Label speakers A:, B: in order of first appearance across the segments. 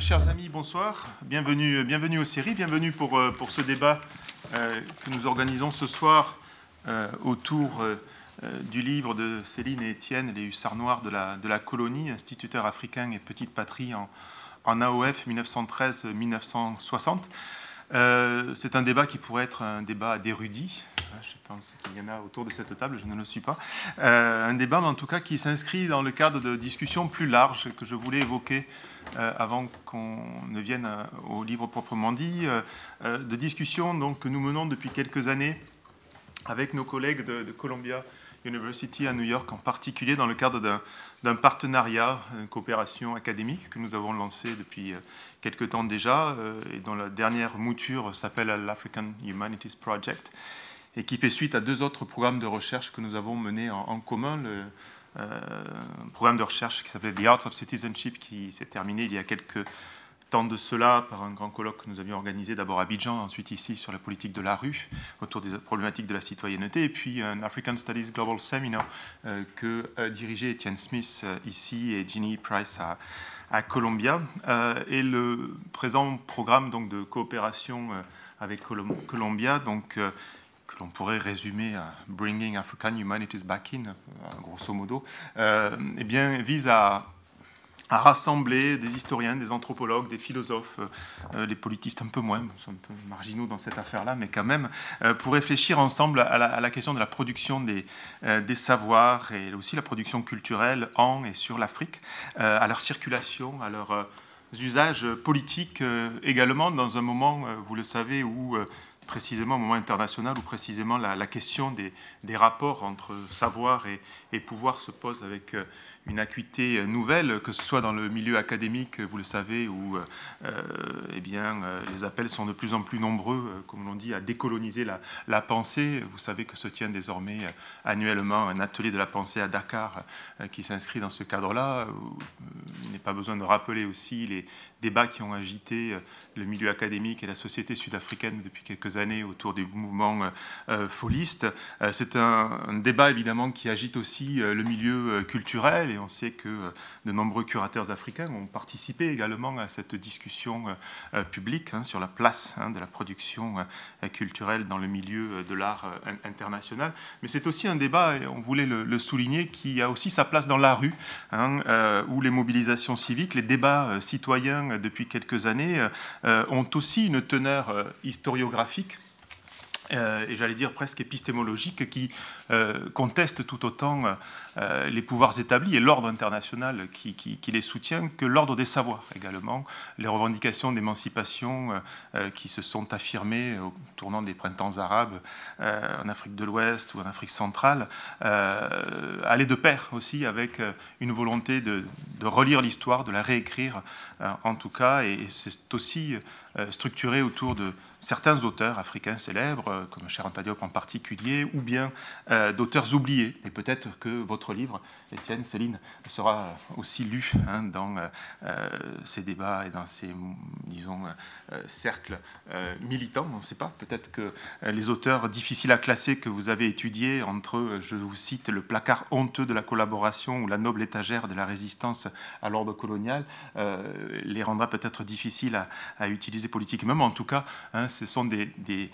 A: Chers amis, bonsoir. Bienvenue, bienvenue aux séries, bienvenue pour, euh, ce débat euh, que nous organisons ce soir euh, autour euh, du livre de Céline et Étienne, Les Hussards Noirs de la, colonie, instituteurs africains et petite patrie en, en AOF 1913-1960. Euh, c'est un débat qui pourrait être un débat d'érudits. Je pense qu'il y en a autour de cette table, je ne le suis pas. Euh, un débat, mais en tout cas, qui s'inscrit dans le cadre de discussions plus larges que je voulais évoquer euh, avant qu'on ne vienne euh, au livre proprement dit, de discussions donc, que nous menons depuis quelques années avec nos collègues de, Columbia University à New York, en particulier dans le cadre d'un- partenariat, une coopération académique que nous avons lancé depuis quelques temps déjà, et dont la dernière mouture s'appelle l'African Humanities Project, et qui fait suite à deux autres programmes de recherche que nous avons menés en, commun. Le, euh, un programme de recherche qui s'appelait The Arts of Citizenship, qui s'est terminé il y a quelques temps de cela par un grand colloque que nous avions organisé d'abord à Abidjan, ensuite ici sur la politique de la rue, autour des problématiques de la citoyenneté, et puis un African Studies Global Seminar euh, que euh, dirigeait Etienne Smith euh, ici et Ginny Price à, à Columbia. Et le présent programme donc, de coopération avec Columbia, donc, que l'on pourrait résumer à Bringing African Humanities Back In, euh, grosso modo, euh, eh bien, vise à rassembler des historiens, des anthropologues, des philosophes, euh, les politistes un peu moins, nous sommes un peu marginaux dans cette affaire-là, mais quand même, euh, pour réfléchir ensemble à la, question de la production des, euh, des savoirs et aussi la production culturelle en et sur l'Afrique, euh, à leur circulation, à leurs euh, usages politiques euh, également, dans un moment, euh, vous le savez, où euh, précisément au moment international où précisément la, question des, rapports entre savoir et, et pouvoir se pose avec euh, une acuité euh, nouvelle, que ce soit dans le milieu académique, vous le savez, où euh, euh, eh bien, les appels sont de plus en plus nombreux, comme l'on dit, à décoloniser la, pensée. Vous savez que se tient désormais annuellement un atelier de la pensée à Dakar qui s'inscrit dans ce cadre-là. Il n'est pas besoin de rappeler aussi les débats qui ont agité le milieu académique et la société sud-africaine depuis quelques années autour du mouvement euh. Euh, C'est un, débat évidemment qui agite aussi le milieu culturel et on sait que euh, de nombreux curateurs africains ont participé également à cette discussion euh, euh, publique hein, sur la place hein, de la production culturelle dans le milieu de l'art in- international. Mais c'est aussi un débat, et on voulait le, souligner, qui a aussi sa place dans la rue, hein, où les mobilisations civiques, les débats citoyens depuis quelques années ont aussi une teneur historiographique et j'allais dire presque épistémologique, qui conteste tout autant euh, les pouvoirs établis et l'ordre international qui, les soutient que l'ordre des savoirs également, les revendications d'émancipation euh, euh, qui se sont affirmées au tournant des printemps arabes en Afrique de l'Ouest ou en Afrique centrale, allaient de pair aussi avec une volonté de, relire l'histoire, de la réécrire en tout cas, et, c'est aussi structuré autour de certains auteurs africains célèbres, comme Charanta Diop en particulier, ou bien d'auteurs oubliés. Et peut-être que votre livre, Étienne, Céline, sera aussi lu hein, dans euh, euh, ces débats et dans ces, disons, euh, cercles militants. On ne sait pas. Peut-être que les auteurs difficiles à classer que vous avez étudiés, entre, je vous cite, le placard honteux de la collaboration ou la noble étagère de la résistance à l'ordre colonial, les rendra peut-être difficiles à, utiliser politiquement. Mais en tout cas, hein, ce sont des,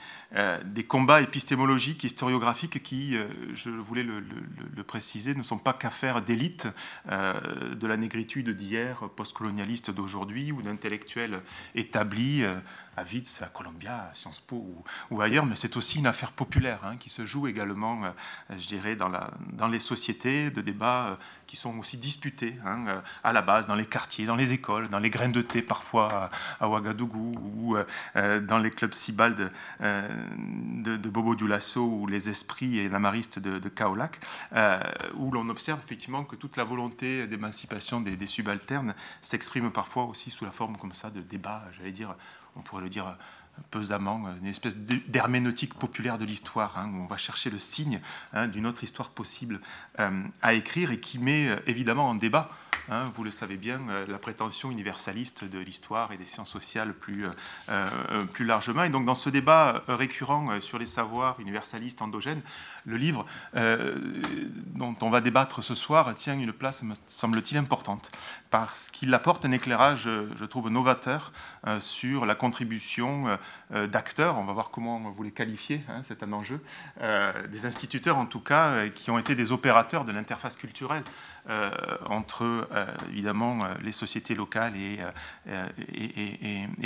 A: combats épistémologiques, historiographiques qui, je voulais le- le préciser, ne sont pas qu'affaires d'élite euh, de la négritude d'hier, postcolonialiste d'aujourd'hui ou d'intellectuels établis euh, à Witz, à Columbia, à Sciences Po ou, ailleurs, mais c'est aussi une affaire populaire hein, qui se joue également, euh, je dirais, dans, les sociétés, de débats euh, qui sont aussi disputés hein, euh, à la base, dans les quartiers, dans les écoles, dans les graines de thé parfois à, Ouagadougou ou dans les clubs cibal de, Bobo Dioulasso ou les esprits et l'amaristes de, de Kaolac, où l'on observe effectivement que toute la volonté d'émancipation des, des subalternes s'exprime parfois aussi sous la forme comme ça de débats, j'allais dire, on pourrait le dire pesamment, une espèce d'herméneutique populaire de l'histoire, hein, où on va chercher le signe hein, d'une autre histoire possible à écrire et qui met évidemment en débat Hein, vous le savez bien, euh, la prétention universaliste de l'histoire et des sciences sociales plus, euh, euh, plus largement. Et donc dans ce débat récurrent sur les savoirs universalistes endogènes, le livre dont on va débattre ce soir tient une place, me semble-t-il, importante, parce qu'il apporte un éclairage, je trouve, novateur sur la contribution d'acteurs, on va voir comment vous les qualifiez, hein, c'est un enjeu, des instituteurs en tout cas, qui ont été des opérateurs de l'interface culturelle euh, entre euh, évidemment euh, les sociétés locales et,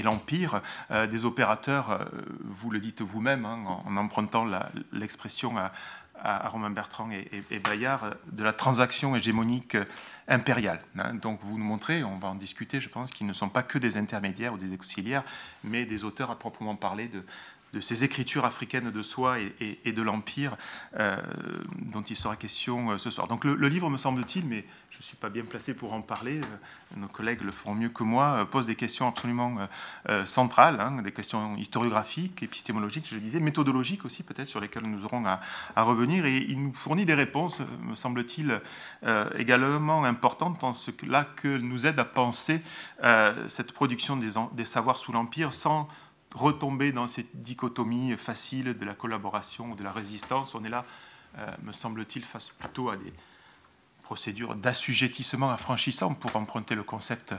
A: l'Empire, des opérateurs, vous le dites vous-même, hein, en, empruntant l'expression à, à, Romain Bertrand et, Bayard, de la transaction hégémonique impériale. Hein. Donc vous nous montrez, on va en discuter, je pense, qu'ils ne sont pas que des intermédiaires ou des auxiliaires, mais des auteurs à proprement parler de, de ces écritures africaines de soi et, de l'Empire euh, dont il sera question euh, ce soir. Donc le, livre, me semble-t-il, mais je ne suis pas bien placé pour en parler, euh, nos collègues le feront mieux que moi, pose des questions absolument centrales, hein, des questions historiographiques, épistémologiques, je le disais, méthodologiques aussi peut-être, sur lesquelles nous aurons à, revenir, et il nous fournit des réponses, me semble-t-il, également importantes en ce là que nous aide à penser cette production des, des savoirs sous l'Empire sans retomber dans cette dichotomie facile de la collaboration ou de la résistance. On est là, euh, me semble-t-il, face plutôt à des, procédure d'assujettissement affranchissant pour emprunter le concept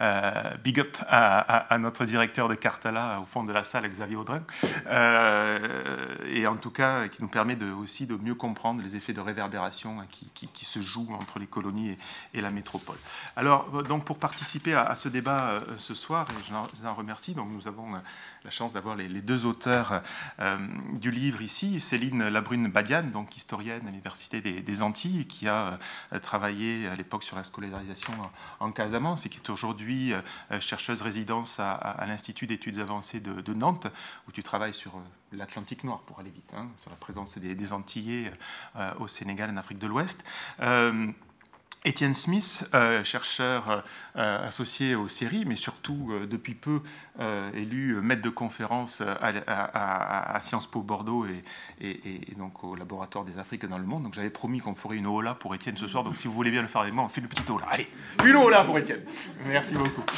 A: euh, big up à, notre directeur de Cartala au fond de la salle, Xavier Audrin, euh, et en tout cas qui nous permet de, aussi de mieux comprendre les effets de réverbération qui, qui, se jouent entre les colonies et, la métropole. Alors, donc pour participer à, ce débat ce soir, et je vous en remercie, donc nous avons la chance d'avoir les, deux auteurs du livre ici, Céline Labrune-Badian, donc historienne à l'Université des, Antilles, qui a travaillé à l'époque sur la scolarisation en, Casamance et qui est aujourd'hui euh, chercheuse résidence à, l'Institut d'études avancées de, Nantes, où tu travailles sur euh, l'Atlantique Noir, pour aller vite, hein, sur la présence des, des Antillais euh, au Sénégal et en Afrique de l'Ouest. Étienne Smith, euh, chercheur euh, associé aux séries, mais surtout euh, depuis peu élu maître de conférence à, Sciences Po Bordeaux et, donc au laboratoire des Afriques dans le monde. Donc j'avais promis qu'on ferait une hola pour Étienne ce soir. Donc si vous voulez bien le faire avec moi, on fait une petite hola. Allez, une hola pour Étienne. Merci beaucoup.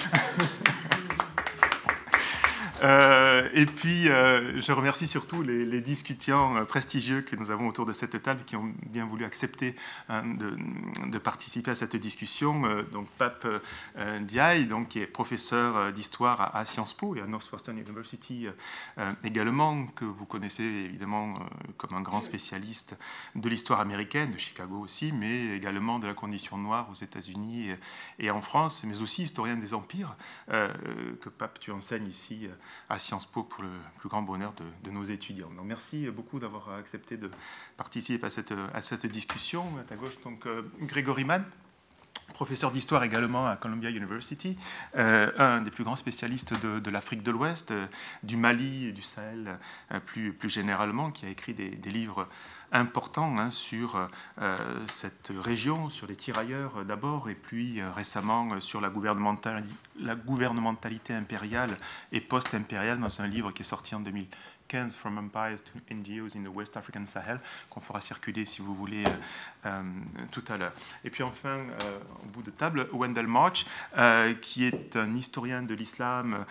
A: Euh, et puis, euh, je remercie surtout les, discutants euh, prestigieux que nous avons autour de cette table qui ont bien voulu accepter de, participer à cette discussion. donc, Pape Diaye, donc, qui est professeur d'histoire à, Sciences Po et à Northwestern University également, que vous connaissez évidemment comme un grand spécialiste de l'histoire américaine, de Chicago aussi, mais également de la condition noire aux États-Unis et en France, mais aussi historien des empires, que Pape, tu enseignes ici à Sciences Po pour le plus grand bonheur de, nos étudiants. Donc merci beaucoup d'avoir accepté de participer à cette, à cette discussion. À ta gauche, donc euh, Grégory Mann, professeur d'histoire également à Columbia University, euh, un des plus grands spécialistes de, l'Afrique de l'Ouest, euh, du Mali du Sahel plus, plus généralement, qui a écrit des livres important hein, sur euh, cette région, sur les tirailleurs euh, d'abord, et puis euh, récemment sur la, la gouvernementalité impériale et post-impériale dans un livre qui est sorti en 2000, From Empires to NGOs in the West African Sahel, qu'on fera circuler si vous voulez euh, euh, tout à l'heure. Et puis enfin, euh, au bout de table, Wendell March, qui est un historien de l'islam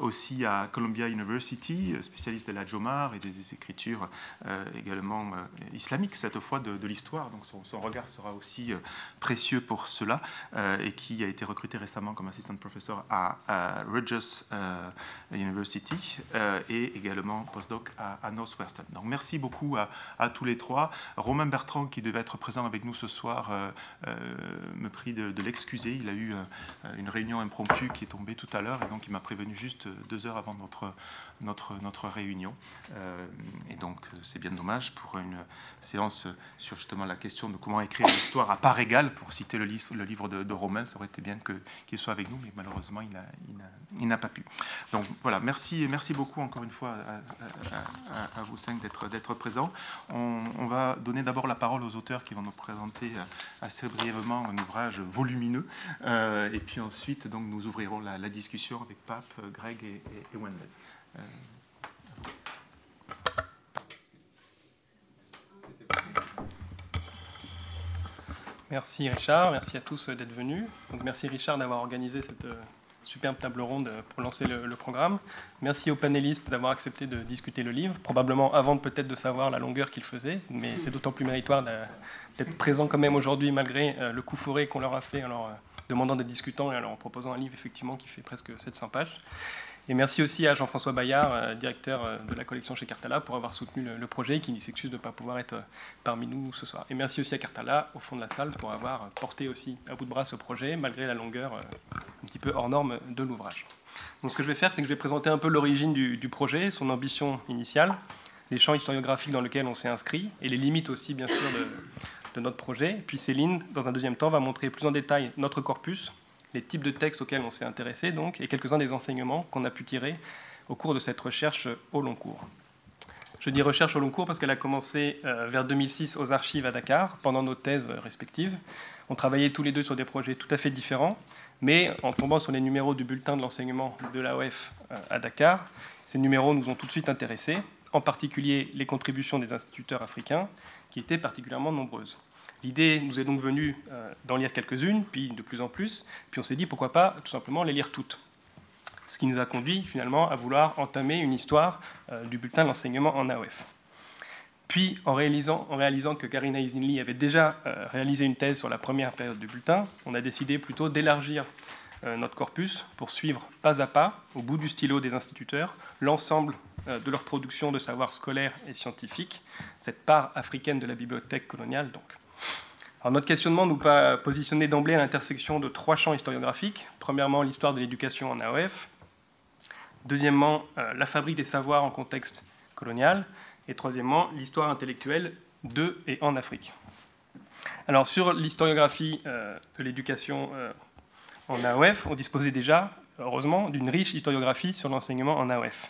A: aussi à Columbia University, spécialiste de la Jomar et des écritures également islamiques, cette fois de, l'histoire. Donc son, regard sera aussi précieux pour cela, et qui a été recruté récemment comme assistant professeur à, à Rutgers University. Et également postdoc à, à Northwestern. Donc merci beaucoup à, tous les trois. Romain Bertrand, qui devait être présent avec nous ce soir, euh, euh, me prie de, l'excuser. Il a eu euh, une réunion impromptue qui est tombée tout à l'heure et donc il m'a prévenu juste deux heures avant notre, notre, réunion. et donc c'est bien dommage pour une séance sur justement la question de comment écrire l'histoire à part égale, pour citer le, livre, livre de, Romain. Ça aurait été bien qu'il soit avec nous, mais malheureusement il n'a pas pu. Donc voilà, merci, merci beaucoup encore une fois à, vous cinq d'être présents. On, va donner d'abord la parole aux auteurs qui vont nous présenter assez brièvement un ouvrage volumineux. et puis ensuite, donc, nous ouvrirons la, discussion avec Pape, Greg et, et Wendell.
B: Merci Richard, merci à tous d'être venus. Donc merci Richard d'avoir organisé cette euh, superbe table ronde pour lancer le, programme. Merci aux panélistes d'avoir accepté de discuter le livre, probablement avant peut-être de savoir la longueur qu'il faisait, mais c'est d'autant plus méritoire d'être présent quand même aujourd'hui malgré euh, le coup fourré qu'on leur a fait en leur euh, demandant d'être discutants et en proposant un livre effectivement qui fait presque 700 pages. Et merci aussi à Jean-François Bayard, euh, directeur euh, de la collection chez Cartala, pour avoir soutenu le, projet, qui s'excuse de ne pas pouvoir être euh, parmi nous ce soir. Et merci aussi à Cartala, au fond de la salle, pour avoir porté aussi à bout de bras ce projet, malgré la longueur un petit peu hors norme de l'ouvrage. Donc ce que je vais faire, c'est que je vais présenter un peu l'origine du, projet, son ambition initiale, les champs historiographiques dans lesquels on s'est inscrit, et les limites aussi, bien sûr, de, de notre projet. Puis Céline, dans un deuxième temps, va montrer plus en détail notre corpus, les types de textes auxquels on s'est intéressé, donc, et quelques-uns des enseignements qu'on a pu tirer au cours de cette recherche au long cours. Je dis recherche au long cours parce qu'elle a commencé euh, vers 2006 aux archives à Dakar, pendant nos thèses respectives. On travaillait tous les deux sur des projets tout à fait différents, mais en tombant sur les numéros du bulletin de l'enseignement de l'AOF euh, à Dakar, ces numéros nous ont tout de suite intéressés, en particulier les contributions des instituteurs africains, qui étaient particulièrement nombreuses. L'idée nous est donc venue euh, d'en lire quelques-unes, puis de plus en plus, puis on s'est dit pourquoi pas tout simplement les lire toutes. Ce qui nous a conduit finalement à vouloir entamer une histoire euh, du bulletin de l'enseignement en AOF. Puis, en réalisant, en réalisant que Karina Isinli avait déjà euh, réalisé une thèse sur la première période du bulletin, on a décidé plutôt d'élargir notre corpus pour suivre pas à pas, au bout du stylo des instituteurs, l'ensemble de leur production de savoir scolaire et scientifique, cette part africaine de la bibliothèque coloniale donc notre questionnement nous pas positionner d'emblée à l'intersection de trois champs historiographiques. Premièrement, l'histoire de l'éducation en AOF. Deuxièmement, euh, la fabrique des savoirs en contexte colonial. Et troisièmement, l'histoire intellectuelle de et en Afrique. Alors, sur l'historiographie euh, de l'éducation euh, en AOF, on disposait déjà, heureusement, d'une riche historiographie sur l'enseignement en AOF.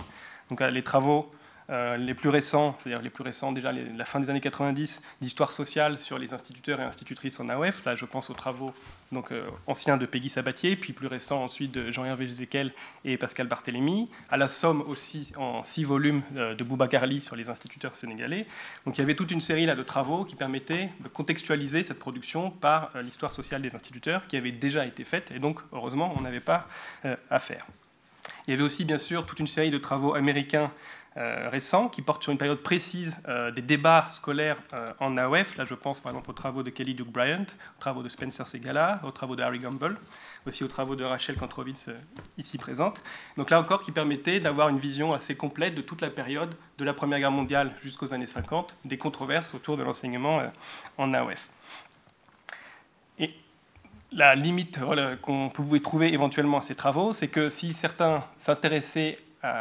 B: Donc, les travaux euh, les plus récents, c'est-à-dire les plus récents, déjà la fin des années 90, d'histoire sociale sur les instituteurs et institutrices en AOF. Là, je pense aux travaux donc, euh, anciens de Peggy Sabatier, puis plus récents ensuite de Jean-Hervé Zékel et Pascal Barthélémy. À la somme aussi en six volumes euh, de Bouba Carli sur les instituteurs sénégalais. Donc il y avait toute une série là, de travaux qui permettaient de contextualiser cette production par l'histoire sociale des instituteurs qui avait déjà été faite, et donc heureusement, on n'avait pas à faire. Il y avait aussi bien sûr toute une série de travaux américains euh, récents qui portent sur une période précise euh, des débats scolaires euh, en AOF. Là, je pense par exemple aux travaux de Kelly Duke Bryant, aux travaux de Spencer Segala, aux travaux de Harry Gamble, aussi aux travaux de Rachel Kantrovitz ici présente. Donc là encore, qui permettait d'avoir une vision assez complète de toute la période de la Première Guerre mondiale jusqu'aux années 50, des controverses autour de l'enseignement en AOF. Et la limite qu'on pouvait trouver éventuellement à ces travaux, c'est que si certains s'intéressaient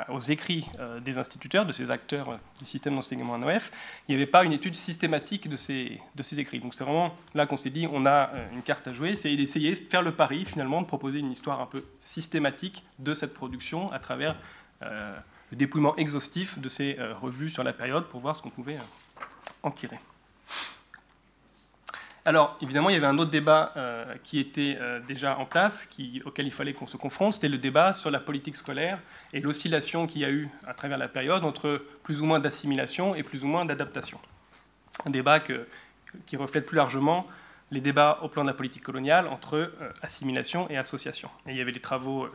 B: aux écrits euh, des instituteurs, de ces acteurs euh, du système d'enseignement en OF, il n'y avait pas une étude systématique de ces, écrits. Donc c'est vraiment là qu'on s'est dit, on a euh, une carte à jouer, c'est d'essayer de faire le pari finalement, de proposer une histoire un peu systématique de cette production à travers le dépouillement exhaustif de ces revues sur la période pour voir ce qu'on pouvait en tirer. Alors, évidemment, il y avait un autre débat euh, qui était euh, déjà en place, auquel il fallait qu'on se confronte, c'était le débat sur la politique scolaire et l'oscillation qu'il y a eu à travers la période entre plus ou moins d'assimilation et plus ou moins d'adaptation. Un débat qui reflète plus largement les débats au plan de la politique coloniale entre euh, assimilation et association. Et il y avait les travaux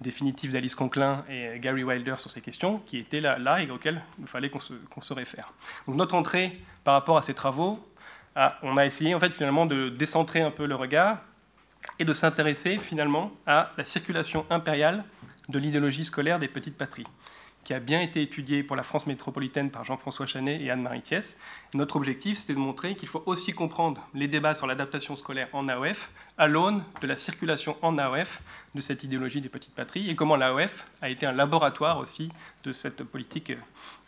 B: définitifs d'Alice Conklin et Gary Wilder sur ces questions qui étaient là, et auxquels il fallait qu'on se, se réfère. Donc notre entrée par rapport à ces travaux, ah, on a essayé en fait finalement de décentrer un peu le regard et de s'intéresser finalement à la circulation impériale de l'idéologie scolaire des petites patries, qui a bien été étudiée pour la France métropolitaine par Jean-François Chanet et Anne-Marie Thiès. Notre objectif, c'était de montrer qu'il faut aussi comprendre les débats sur l'adaptation scolaire en AOF à l'aune de la circulation en AOF de cette idéologie des petites patries et comment l'AOF a été un laboratoire aussi de cette politique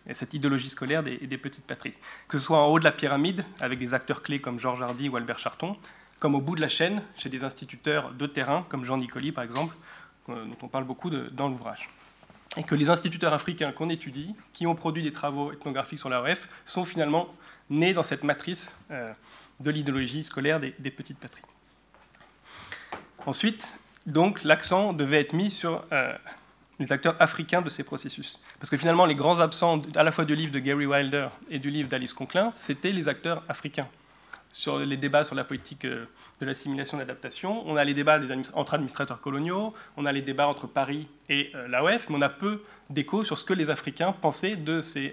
B: et cette idéologie scolaire des, petites patries. Que ce soit en haut de la pyramide, avec des acteurs clés comme Georges Hardy ou Albert Charton, comme au bout de la chaîne, chez des instituteurs de terrain, comme Jean Nicoli par exemple, euh, dont on parle beaucoup dans l'ouvrage. et que les instituteurs africains qu'on étudie, qui ont produit des travaux ethnographiques sur l'AOF, sont finalement nés dans cette matrice euh, de l'idéologie scolaire des, petites patries. Ensuite, donc, l'accent devait être mis sur euh, les acteurs africains de ces processus. Parce que finalement, les grands absents à la fois du livre de Gary Wilder et du livre d'Alice Conklin, c'était les acteurs africains. Sur les débats sur la politique euh, de l'assimilation et de l'adaptation, on a les débats entre administrateurs coloniaux, on a les débats entre Paris et l'AOF, mais on a peu d'écho sur ce que les Africains pensaient de ces,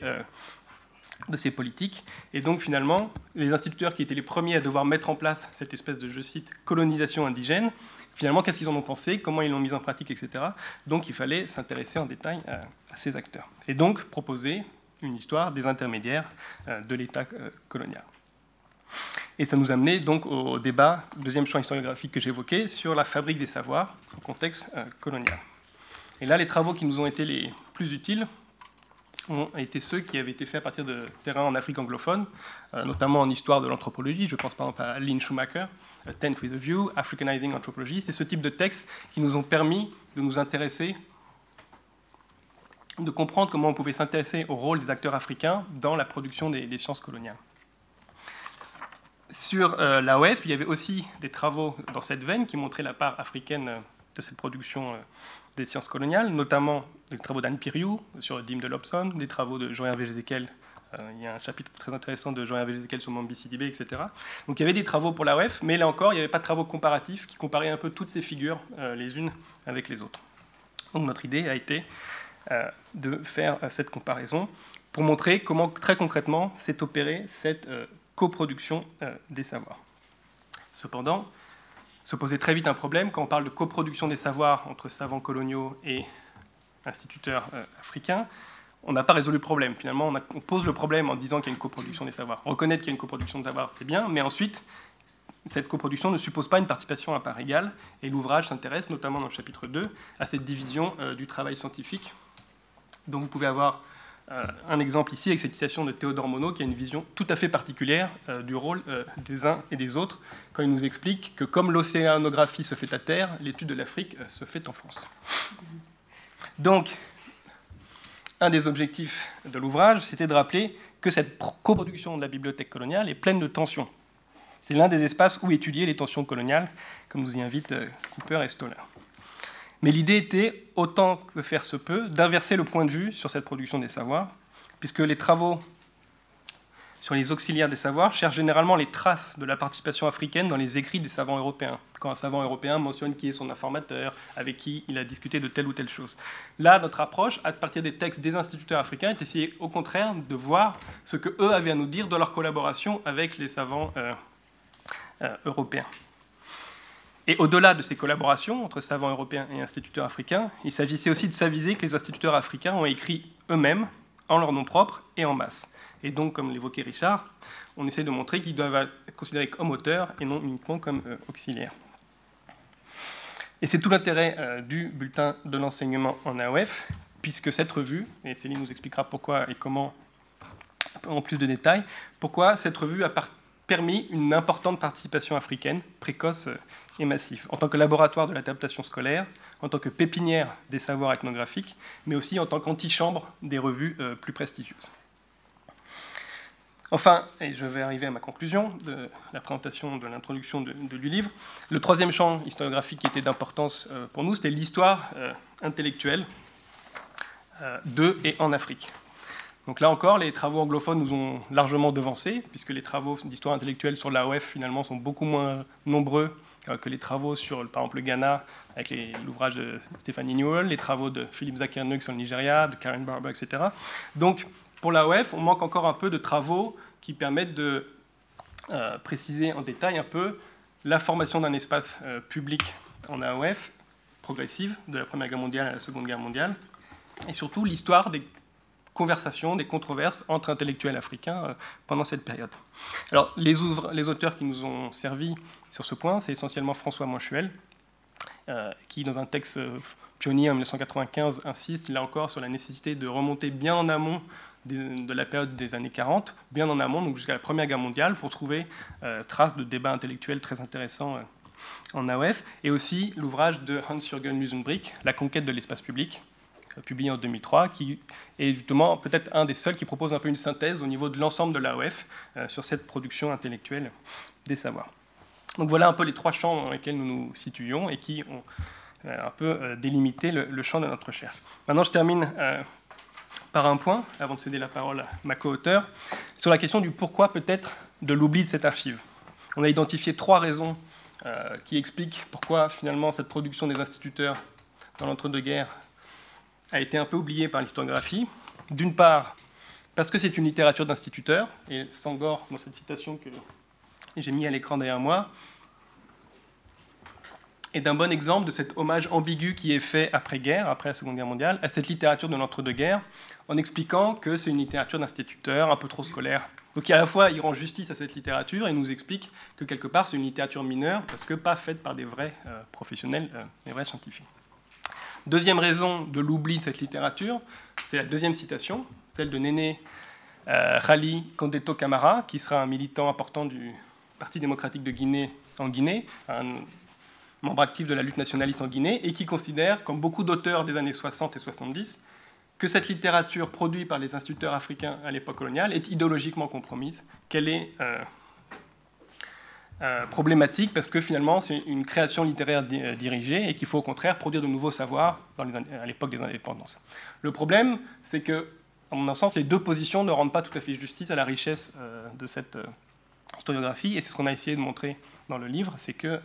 B: de ces politiques. Et donc finalement, les instituteurs qui étaient les premiers à devoir mettre en place cette espèce de, je cite, colonisation indigène, finalement, qu'est-ce qu'ils en ont pensé, comment ils l'ont mis en pratique, etc. Donc il fallait s'intéresser en détail à, ces acteurs. Et donc proposer une histoire des intermédiaires euh, de l'État euh, colonial. Et ça nous amenait donc au débat, deuxième champ historiographique que j'évoquais, sur la fabrique des savoirs au contexte euh, colonial. Et là, les travaux qui nous ont été les plus utiles ont été ceux qui avaient été faits à partir de terrains en Afrique anglophone, euh, notamment en histoire de l'anthropologie. Je pense par exemple à Lynn Schumacher, Tent with a View, Africanizing Anthropology. C'est ce type de textes qui nous ont permis de nous intéresser, de comprendre comment on pouvait s'intéresser au rôle des acteurs africains dans la production des, sciences coloniales. Sur euh, l'AOF, il y avait aussi des travaux dans cette veine qui montraient la part africaine de cette production euh, des sciences coloniales, notamment des travaux d'Anne Piriou sur dîme de Lobson, des travaux de Jean-Hervé Jézéquel. Euh, il y a un chapitre très intéressant de Jean-Hervé Jézéquel sur Mambi Sidibé, etc. Donc il y avait des travaux pour la WEF, mais là encore, il n'y avait pas de travaux comparatifs qui comparaient un peu toutes ces figures euh, les unes avec les autres. Donc notre idée a été euh, de faire cette comparaison pour montrer comment très concrètement s'est opérée cette coproduction des savoirs. Cependant, se posait très vite un problème quand on parle de coproduction des savoirs entre savants coloniaux et instituteurs africains. On n'a pas résolu le problème. Finalement, on, pose le problème en disant qu'il y a une coproduction des savoirs. Reconnaître qu'il y a une coproduction des savoirs, c'est bien, mais ensuite, cette coproduction ne suppose pas une participation à part égale, et l'ouvrage s'intéresse, notamment dans le chapitre 2, à cette division euh, du travail scientifique. Donc vous pouvez avoir euh, un exemple ici avec cette citation de Théodore Monod qui a une vision tout à fait particulière euh, du rôle des uns et des autres quand il nous explique que comme l'océanographie se fait à terre, l'étude de l'Afrique se fait en France. Donc, un des objectifs de l'ouvrage, c'était de rappeler que cette coproduction de la bibliothèque coloniale est pleine de tensions. C'est l'un des espaces où étudier les tensions coloniales, comme nous y invitent Cooper et Stoller. Mais l'idée était, autant que faire se peut, d'inverser le point de vue sur cette production des savoirs, puisque les travaux sur les auxiliaires des savoirs cherchent généralement les traces de la participation africaine dans les écrits des savants européens. Quand un savant européen mentionne qui est son informateur, avec qui il a discuté de telle ou telle chose. Là, notre approche, à partir des textes des instituteurs africains, est d'essayer au contraire de voir ce que eux avaient à nous dire de leur collaboration avec les savants euh, euh, européens. Et au-delà de ces collaborations entre savants européens et instituteurs africains, il s'agissait aussi de s'aviser que les instituteurs africains ont écrit eux-mêmes, en leur nom propre et en masse. Et donc, comme l'évoquait Richard, on essaie de montrer qu'ils doivent être considérés comme auteurs et non uniquement comme euh, auxiliaires. Et c'est tout l'intérêt euh, du bulletin de l'enseignement en AOF, puisque cette revue, et Céline nous expliquera pourquoi et comment en plus de détails, pourquoi cette revue a permis une importante participation africaine, précoce euh, et massif, en tant que laboratoire de l'adaptation scolaire, en tant que pépinière des savoirs ethnographiques, mais aussi en tant qu'antichambre des revues plus prestigieuses. Enfin, et je vais arriver à ma conclusion de la présentation de l'introduction du livre, le troisième champ historiographique qui était d'importance euh, pour nous, c'était l'histoire euh, intellectuelle de et en Afrique. Donc là encore, les travaux anglophones nous ont largement devancés, puisque les travaux d'histoire intellectuelle sur l'AOF finalement sont beaucoup moins nombreux euh, que les travaux sur, par exemple, le Ghana, avec l'ouvrage de Stephanie Newell, les travaux de Philippe Zakernuk sur le Nigeria, de Karen Barber, etc. Donc, pour l'AOF, on manque encore un peu de travaux qui permettent de euh, préciser en détail un peu la formation d'un espace euh, public en AOF, progressive, de la Première Guerre mondiale à la Seconde Guerre mondiale, et surtout l'histoire des conversations, des controverses entre intellectuels africains pendant cette période. Alors, les, les auteurs qui nous ont servi sur ce point, c'est essentiellement François Manchuel, euh, qui, dans un texte euh, pionnier en 1995, insiste là encore sur la nécessité de remonter bien en amont de la période des années 40, bien en amont, donc jusqu'à la Première Guerre mondiale, pour trouver euh, traces de débats intellectuels très intéressants en AOF, et aussi l'ouvrage de Hans-Jürgen Lusenbrick, La conquête de l'espace public, publié en 2003, qui est justement peut-être un des seuls qui propose un peu une synthèse au niveau de l'ensemble de l'AOF sur cette production intellectuelle des savoirs. Donc voilà un peu les trois champs dans lesquels nous nous situions et qui ont un peu délimité le, champ de notre recherche. Maintenant, je termine par un point, avant de céder la parole à ma co-auteur, sur la question du pourquoi peut-être de l'oubli de cette archive. On a identifié trois raisons euh, qui expliquent pourquoi finalement cette production des instituteurs dans l'entre-deux-guerres a été un peu oubliée par l'historiographie. D'une part, parce que c'est une littérature d'instituteurs, et Sangor, dans cette citation que j'ai mis à l'écran derrière moi, est d'un bon exemple de cet hommage ambigu qui est fait après-guerre, après la Seconde Guerre mondiale, à cette littérature de l'entre-deux-guerres, en expliquant que c'est une littérature d'instituteurs, un peu trop scolaire. Donc à la fois, il rend justice à cette littérature et nous explique que quelque part, c'est une littérature mineure, parce que pas faite par des vrais euh, professionnels, euh, des vrais scientifiques. Deuxième raison de l'oubli de cette littérature, c'est la deuxième citation, celle de Néné euh, Khali Kondeto Kamara, qui sera un militant important du Parti démocratique de Guinée en Guinée, un membre actif de la lutte nationaliste en Guinée, et qui considère, comme beaucoup d'auteurs des années 60 et 70, que cette littérature produite par les instituteurs africains à l'époque coloniale est idéologiquement compromise, qu'elle est euh, euh, problématique parce que finalement c'est une création littéraire euh, dirigée et qu'il faut au contraire produire de nouveaux savoirs à l'époque des indépendances. Le problème, c'est que, à mon sens, les deux positions ne rendent pas tout à fait justice à la richesse de cette historiographie, et c'est ce qu'on a essayé de montrer dans le livre, c'est que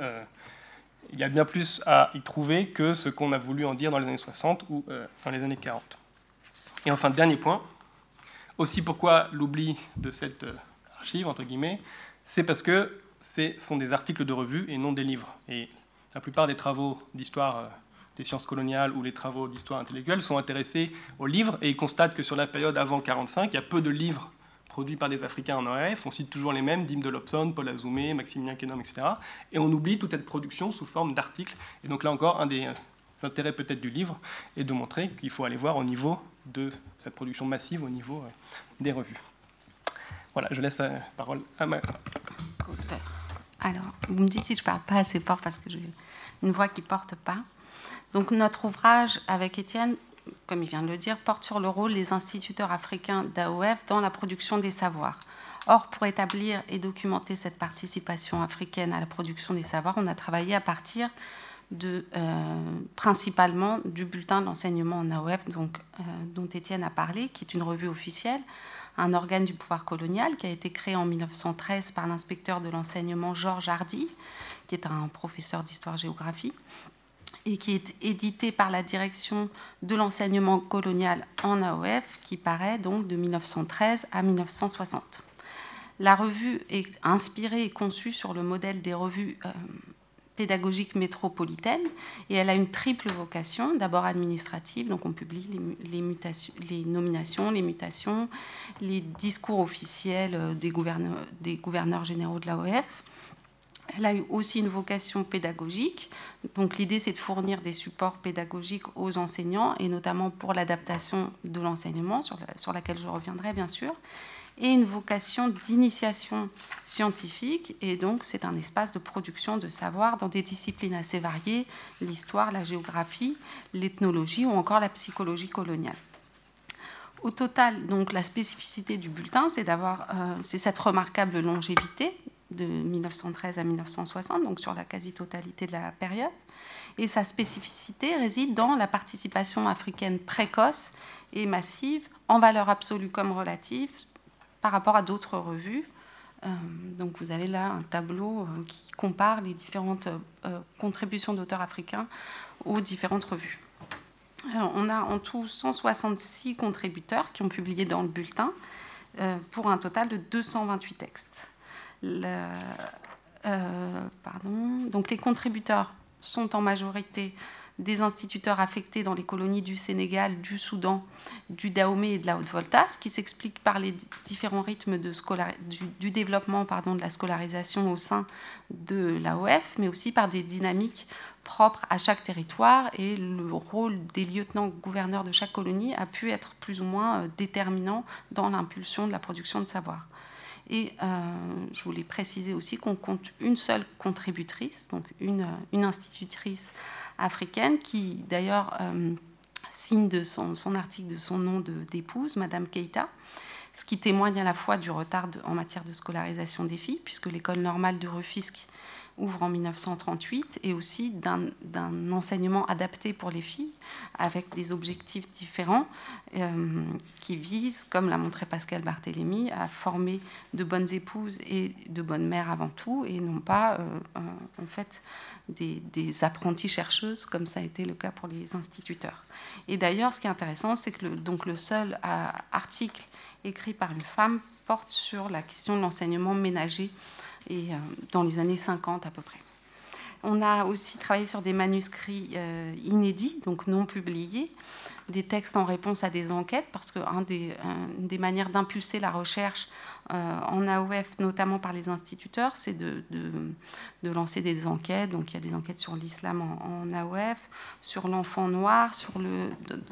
B: il y a bien plus à y trouver que ce qu'on a voulu en dire dans les années 60 ou dans les années 40. Et enfin, dernier point, aussi pourquoi l'oubli de cette euh, archive, entre guillemets, c'est parce que ce sont des articles de revue et non des livres. Et la plupart des travaux d'histoire euh, des sciences coloniales ou les travaux d'histoire intellectuelle sont intéressés aux livres et ils constatent que sur la période avant 1945, il y a peu de livres produits par des Africains en ORF. On cite toujours les mêmes, Dim de Lobson, Paul Azoumé, Maximilien Kenom, etc. Et on oublie toute cette production sous forme d'articles. Et donc là encore, un des euh, intérêts peut-être du livre est de montrer qu'il faut aller voir au niveau de cette production massive au niveau euh, des revues. Voilà, je laisse la parole à ma
C: Alors, vous me dites si je parle pas assez fort parce que j'ai une voix qui porte pas. Donc, notre ouvrage avec Étienne, comme il vient de le dire, porte sur le rôle des instituteurs africains d'AOF dans la production des savoirs. Or, pour établir et documenter cette participation africaine à la production des savoirs, on a travaillé à partir de, euh, principalement du bulletin d'enseignement en AOF euh, dont Étienne a parlé, qui est une revue officielle, un organe du pouvoir colonial qui a été créé en 1913 par l'inspecteur de l'enseignement Georges Hardy, qui est un professeur d'histoire-géographie, et qui est édité par la direction de l'enseignement colonial en AOF, qui paraît donc de 1913 à 1960. La revue est inspirée et conçue sur le modèle des revues euh, pédagogique métropolitaine et elle a une triple vocation, d'abord administrative, donc on publie les, nominations, les mutations, les discours officiels euh, des gouverneurs généraux de l'AOF. Elle a eu aussi une vocation pédagogique. Donc l'idée, c'est de fournir des supports pédagogiques aux enseignants, et notamment pour l'adaptation de l'enseignement, sur, laquelle je reviendrai bien sûr et une vocation d'initiation scientifique. Et donc, c'est un espace de production de savoir dans des disciplines assez variées, l'histoire, la géographie, l'ethnologie ou encore la psychologie coloniale. Au total, donc, la spécificité du bulletin, c'est d'avoir, euh, c'est cette remarquable longévité de 1913 à 1960, donc sur la quasi-totalité de la période. Et sa spécificité réside dans la participation africaine précoce et massive, en valeur absolue comme relative, par rapport à d'autres revues. Euh, donc vous avez là un tableau euh, qui compare les différentes euh, contributions d'auteurs africains aux différentes revues. on a en tout 166 contributeurs qui ont publié dans le bulletin pour un total de 228 textes. Pardon. Donc les contributeurs sont en majorité des instituteurs affectés dans les colonies du Sénégal, du Soudan, du Dahomey et de la Haute-Volta, ce qui s'explique par les différents rythmes du, développement pardon, de la scolarisation au sein de l'AOF, mais aussi par des dynamiques propres à chaque territoire et le rôle des lieutenants-gouverneurs de chaque colonie a pu être plus ou moins euh, déterminant dans l'impulsion de la production de savoir. Et euh, je voulais préciser aussi qu'on compte une seule contributrice, donc une, une institutrice africaine, qui d'ailleurs euh, signe de son, article de son nom d'épouse, Madame Keita, ce qui témoigne à la fois du retard en matière de scolarisation des filles, puisque l'école normale de Rufisque ouvre en 1938 et aussi d'un enseignement adapté pour les filles avec des objectifs différents euh, qui visent, comme l'a montré Pascal Barthélémy, à former de bonnes épouses et de bonnes mères avant tout et non pas euh, en fait des, apprentis chercheuses comme ça a été le cas pour les instituteurs. Et d'ailleurs, ce qui est intéressant, c'est que le, donc le seul euh, article écrit par une femme porte sur la question de l'enseignement ménager et, euh, dans les années 50 à peu près. On a aussi travaillé sur des manuscrits euh, inédits, donc non publiés, des textes en réponse à des enquêtes, parce qu'une des, des, manières d'impulser la recherche euh, en AOF, notamment par les instituteurs, c'est de, lancer des enquêtes. Donc il y a des enquêtes sur l'islam en, AOF, sur l'enfant noir, sur le,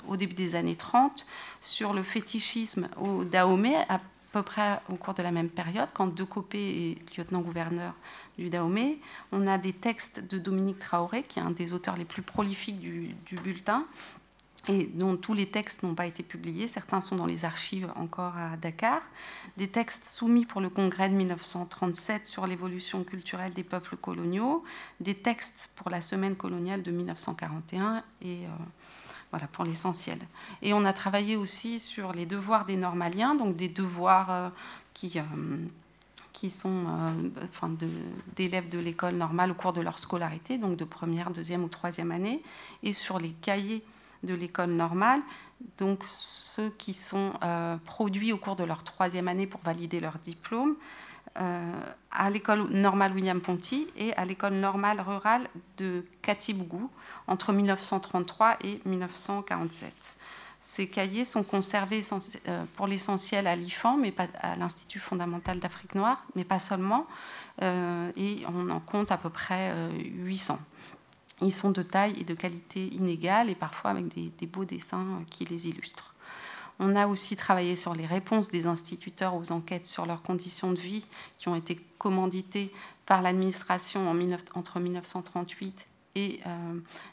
C: au début des années 30, sur le fétichisme au Dahomey, peu près au cours de la même période, quand Decopé est lieutenant-gouverneur du Dahomey. On a des textes de Dominique Traoré, qui est un des auteurs les plus prolifiques du, bulletin, et dont tous les textes n'ont pas été publiés. Certains sont dans les archives encore à Dakar. Des textes soumis pour le congrès de 1937 sur l'évolution culturelle des peuples coloniaux. Des textes pour la semaine coloniale de 1941 et voilà, pour l'essentiel. Et on a travaillé aussi sur les devoirs des normaliens, donc des devoirs euh, qui, euh, qui sont euh, d'élèves de, l'école normale au cours de leur scolarité, donc de première, deuxième ou troisième année, et sur les cahiers de l'école normale, donc ceux qui sont produits au cours de leur troisième année pour valider leur diplôme, à l'école normale William Ponty et à l'école normale rurale de Katibougou entre 1933 et 1947. Ces cahiers sont conservés euh, pour l'essentiel à l'IFAN, mais pas à l'Institut fondamental d'Afrique noire, mais pas seulement. Euh, et on en compte à peu près 800. Ils sont de taille et de qualité inégales et parfois avec des beaux dessins qui les illustrent. On a aussi travaillé sur les réponses des instituteurs aux enquêtes sur leurs conditions de vie qui ont été commanditées par l'administration entre 1938 et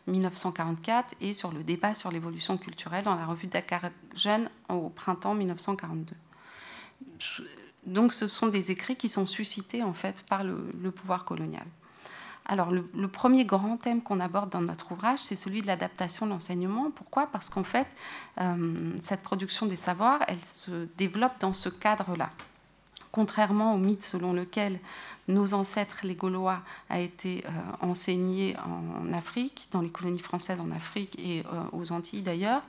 C: 1944 euh, et sur le débat sur l'évolution culturelle dans la revue Dakar Jeune au printemps 1942. Donc ce sont des écrits qui sont suscités en fait par le pouvoir colonial. Alors, le, premier grand thème qu'on aborde dans notre ouvrage, c'est celui de l'adaptation de l'enseignement. Pourquoi? Parce qu'en fait, euh, cette production des savoirs, elle se développe dans ce cadre-là. Contrairement au mythe selon lequel nos ancêtres, les Gaulois, a été euh, enseigné en Afrique, dans les colonies françaises en Afrique et euh, aux Antilles d'ailleurs,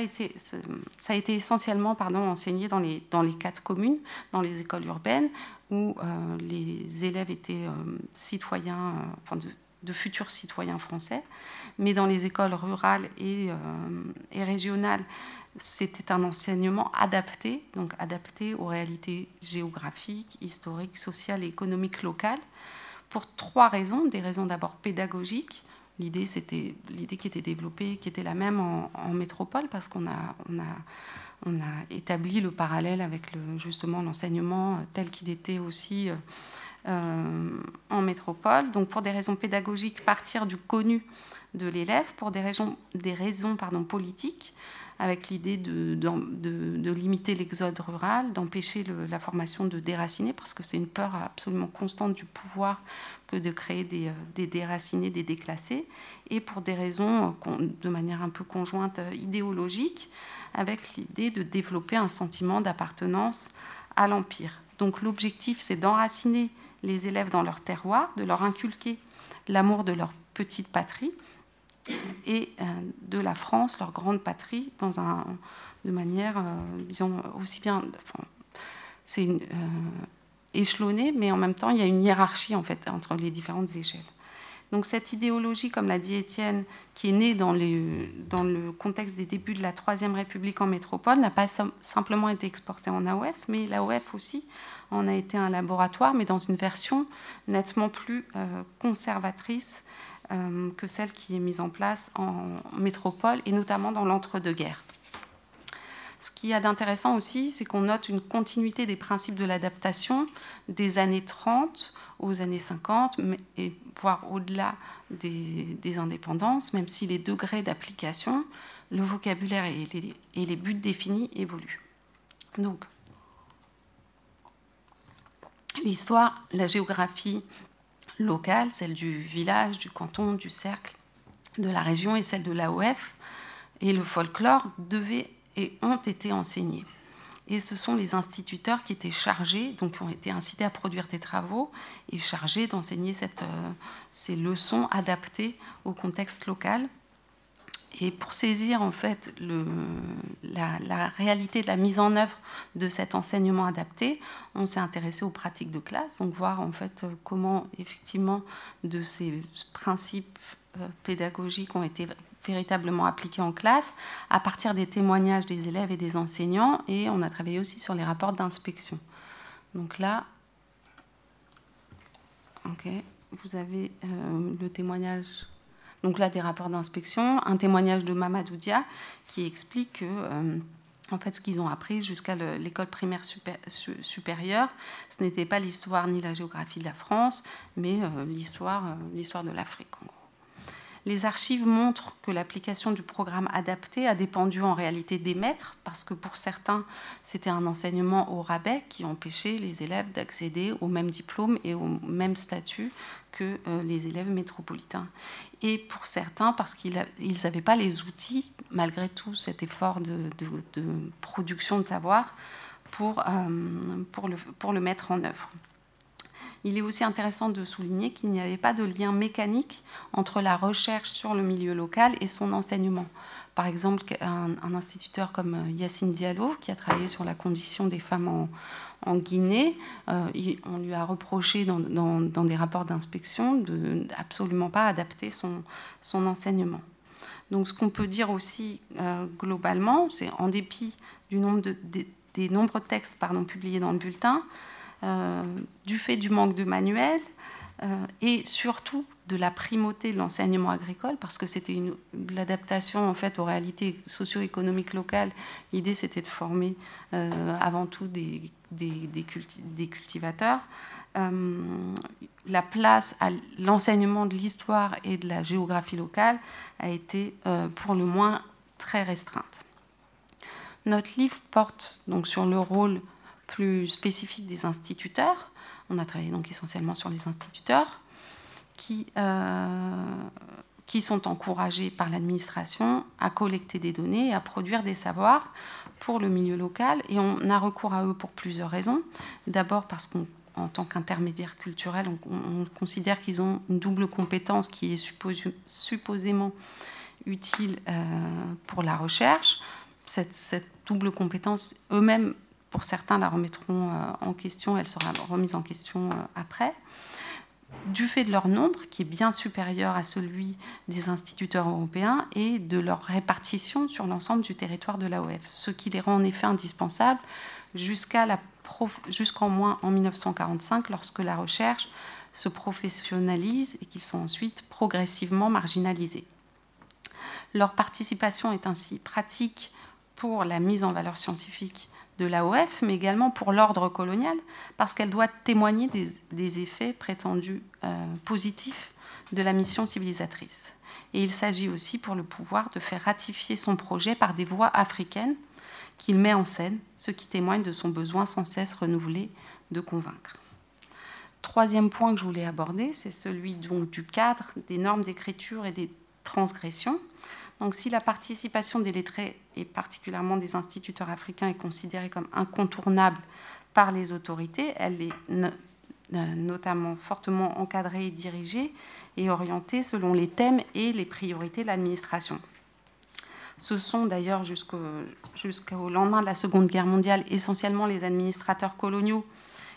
C: été, ça a été essentiellement enseigné dans les, quatre communes, dans les écoles urbaines, où euh, les élèves étaient euh, citoyens, euh, enfin de, futurs citoyens français, mais dans les écoles rurales et, et régionales, c'était un enseignement adapté, donc adapté aux réalités géographiques, historiques, sociales et économiques locales, pour trois raisons. Des raisons d'abord pédagogiques. L'idée, c'était l'idée qui était développée, qui était la même en, métropole, parce qu'on a, on a on a établi le parallèle avec justement l'enseignement tel qu'il était aussi euh, euh, en métropole. Donc pour des raisons pédagogiques, partir du connu de l'élève, pour des raisons, des raisons pardon, politiques, avec l'idée de, de, limiter l'exode rural, d'empêcher la formation de déraciner, parce que c'est une peur absolument constante du pouvoir de créer des, euh, des déracinés, des déclassés, et pour des raisons de manière un peu conjointe idéologique, avec l'idée de développer un sentiment d'appartenance à l'Empire. Donc l'objectif, c'est d'enraciner les élèves dans leur terroir, de leur inculquer l'amour de leur petite patrie et euh, de la France, leur grande patrie, dans un, de manière, euh, disons, aussi bien... euh, échelonné, mais en même temps, il y a une hiérarchie en fait entre les différentes échelles. Donc cette idéologie, comme l'a dit Étienne, qui est née dans, le contexte des débuts de la Troisième République en métropole, n'a pas simplement été exportée en AOF, mais l'AOF aussi en a été un laboratoire, mais dans une version nettement plus euh, conservatrice euh, que celle qui est mise en place en métropole, et notamment dans l'entre-deux-guerres. Ce qu'il y a d'intéressant aussi, c'est qu'on note une continuité des principes de l'adaptation des années 30 aux années 50, et voire au-delà des, indépendances, même si les degrés d'application, le vocabulaire et les, et les buts définis évoluent. Donc, l'histoire, la géographie locale, celle du village, du canton, du cercle, de la région et celle de l'AOF, et le folklore devaient et ont été enseignés. Et ce sont les instituteurs qui étaient chargés, donc qui ont été incités à produire des travaux et chargés d'enseigner euh, ces leçons adaptées au contexte local. Et pour saisir en fait le, la, réalité de la mise en œuvre de cet enseignement adapté, on s'est intéressé aux pratiques de classe, donc voir en fait comment effectivement de ces principes euh, pédagogiques ont été véritablement appliqués en classe à partir des témoignages des élèves et des enseignants et on a travaillé aussi sur les rapports d'inspection. Donc là, vous avez euh, le témoignage, donc là des rapports d'inspection, un témoignage de Mamadou Dia qui explique que euh, en fait, ce qu'ils ont appris jusqu'à l'école primaire supérieure, ce n'était pas l'histoire ni la géographie de la France, mais euh, l'histoire de l'Afrique, en gros. Les archives montrent que l'application du programme adapté a dépendu en réalité des maîtres, parce que pour certains, c'était un enseignement au rabais qui empêchait les élèves d'accéder au même diplôme et au même statut que euh, les élèves métropolitains. Et pour certains, parce qu'ils n'avaient pas les outils, malgré tout cet effort de, production de savoir, euh, pour le mettre en œuvre. Il est aussi intéressant de souligner qu'il n'y avait pas de lien mécanique entre la recherche sur le milieu local et son enseignement. Par exemple, un, instituteur comme euh, Yacine Diallo, qui a travaillé sur la condition des femmes en, Guinée, euh, on lui a reproché dans, des rapports d'inspection de absolument pas adapter son, enseignement. Donc, ce qu'on peut dire aussi euh, globalement, c'est en dépit du nombre des nombreux textes publiés dans le bulletin, du fait du manque de manuels euh, et surtout de la primauté de l'enseignement agricole, parce que c'était l'adaptation en fait aux réalités socio-économiques locales. L'idée, c'était de former euh, avant tout des, des, cultivateurs. la place à l'enseignement de l'histoire et de la géographie locale a été pour le moins très restreinte. Notre livre porte donc sur le rôle plus spécifique des instituteurs. On a travaillé donc essentiellement sur les instituteurs qui, euh, qui sont encouragés par l'administration à collecter des données et à produire des savoirs pour le milieu local. Et on a recours à eux pour plusieurs raisons. D'abord parce qu'en tant qu'intermédiaire culturel, on, considère qu'ils ont une double compétence qui est supposément utile euh, pour la recherche. Cette, cette double compétence, eux-mêmes pour certains, la remettront euh, en question, elle sera remise en question euh, après. Du fait de leur nombre, qui est bien supérieur à celui des instituteurs européens, et de leur répartition sur l'ensemble du territoire de l'AOF, ce qui les rend en effet indispensables jusqu'en moins en 1945, lorsque la recherche se professionnalise et qu'ils sont ensuite progressivement marginalisés. Leur participation est ainsi pratique pour la mise en valeur scientifique de l'AOF, mais également pour l'ordre colonial, parce qu'elle doit témoigner des, effets prétendus euh, positifs de la mission civilisatrice. Et il s'agit aussi pour le pouvoir de faire ratifier son projet par des voix africaines qu'il met en scène, ce qui témoigne de son besoin sans cesse renouvelé de convaincre. Troisième point que je voulais aborder, c'est celui du cadre des normes d'écriture et des transgressions. Donc si la participation des lettrés et particulièrement des instituteurs africains est considérée comme incontournable par les autorités, elle est euh, notamment fortement encadrée, dirigée et orientée selon les thèmes et les priorités de l'administration. Ce sont d'ailleurs jusqu'au lendemain de la Seconde Guerre mondiale essentiellement les administrateurs coloniaux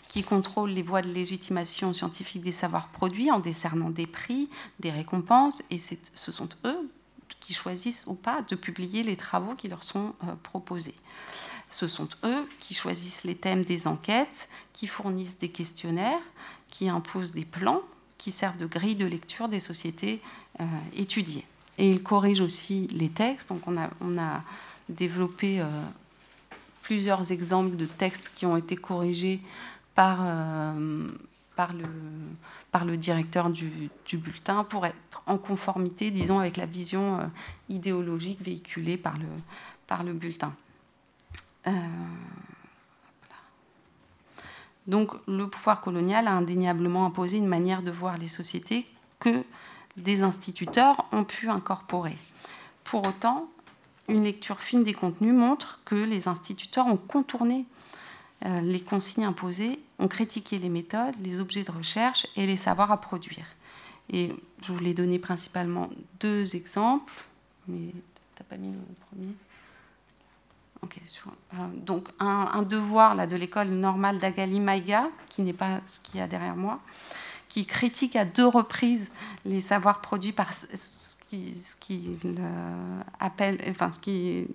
C: qui contrôlent les voies de légitimation scientifique des savoirs produits en décernant des prix, des récompenses, et ce sont eux qui choisissent ou pas de publier les travaux qui leur sont euh, proposés. Ce sont eux qui choisissent les thèmes des enquêtes, qui fournissent des questionnaires, qui imposent des plans, qui servent de grille de lecture des sociétés euh, étudiées. Et ils corrigent aussi les textes. Donc on a, on a développé euh, plusieurs exemples de textes qui ont été corrigés par, par, le, par le directeur du, bulletin pour être en conformité, disons, avec la vision idéologique véhiculée par le, par le bulletin. Donc le pouvoir colonial a indéniablement imposé une manière de voir les sociétés que des instituteurs ont pu incorporer. Pour autant, une lecture fine des contenus montre que les instituteurs ont contourné euh, les consignes imposées, ont critiqué les méthodes, les objets de recherche et les savoirs à produire. Et je voulais donner principalement deux exemples, mais tu n'as pas mis le premier euh, donc un, devoir là, de l'école normale d'Agali Maïga, qui n'est pas ce qu'il y a derrière moi, qui critique à deux reprises les savoirs produits par ce qui, ce qui appelle, enfin ce qui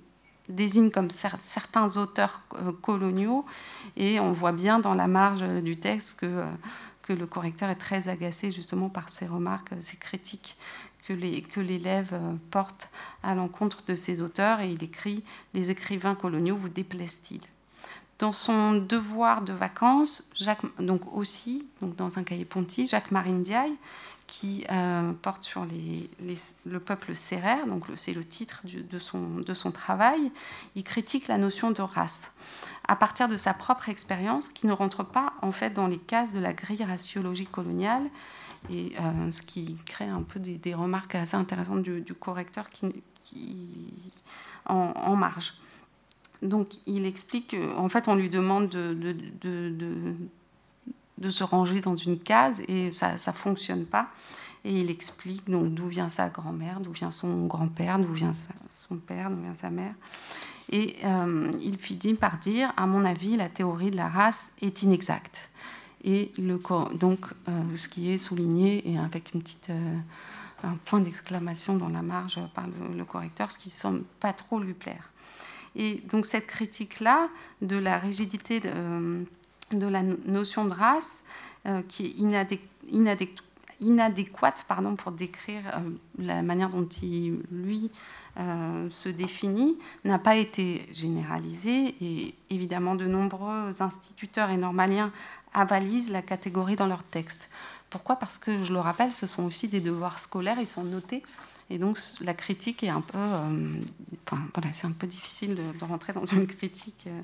C: désigne comme certains auteurs euh, coloniaux, et on voit bien dans la marge du texte que, euh, que le correcteur est très agacé justement par ces remarques, ces critiques que l'élève euh, porte à l'encontre de ses auteurs. Et il écrit Les écrivains coloniaux vous déplaisent-ils? Dans son devoir de vacances, Jacques, donc aussi, donc dans un cahier Ponty, Jacques Marindiaille, qui euh, porte sur les, le peuple sérère, donc c'est le titre de, son, de son travail, il critique la notion de race à partir de sa propre expérience qui ne rentre pas en fait dans les cases de la grille raciologique coloniale et euh, ce qui crée un peu des, remarques assez intéressantes du, correcteur qui, en, marge. Donc il explique qu'en fait on lui demande de, de, de, se ranger dans une case et ça ne fonctionne pas. Et il explique donc d'où vient sa grand-mère, d'où vient son grand-père, d'où vient son père, d'où vient sa mère. Et euh, il finit par dire, à mon avis, la théorie de la race est inexacte et le, donc euh, ce qui est souligné et avec une petite, euh, un point d'exclamation dans la marge par le, correcteur, ce qui ne semble pas trop lui plaire. Et donc cette critique-là de la rigidité de, de, la notion de race, qui est inadéquate pardon, pour décrire la manière dont il, lui, se définit, n'a pas été généralisée. Et évidemment, de nombreux instituteurs et normaliens avalisent la catégorie dans leur texte. Pourquoi? Parce que, je le rappelle, ce sont aussi des devoirs scolaires, ils sont notés. Et donc la critique est un peu, euh, enfin, voilà, c'est un peu difficile de, rentrer dans une critique euh,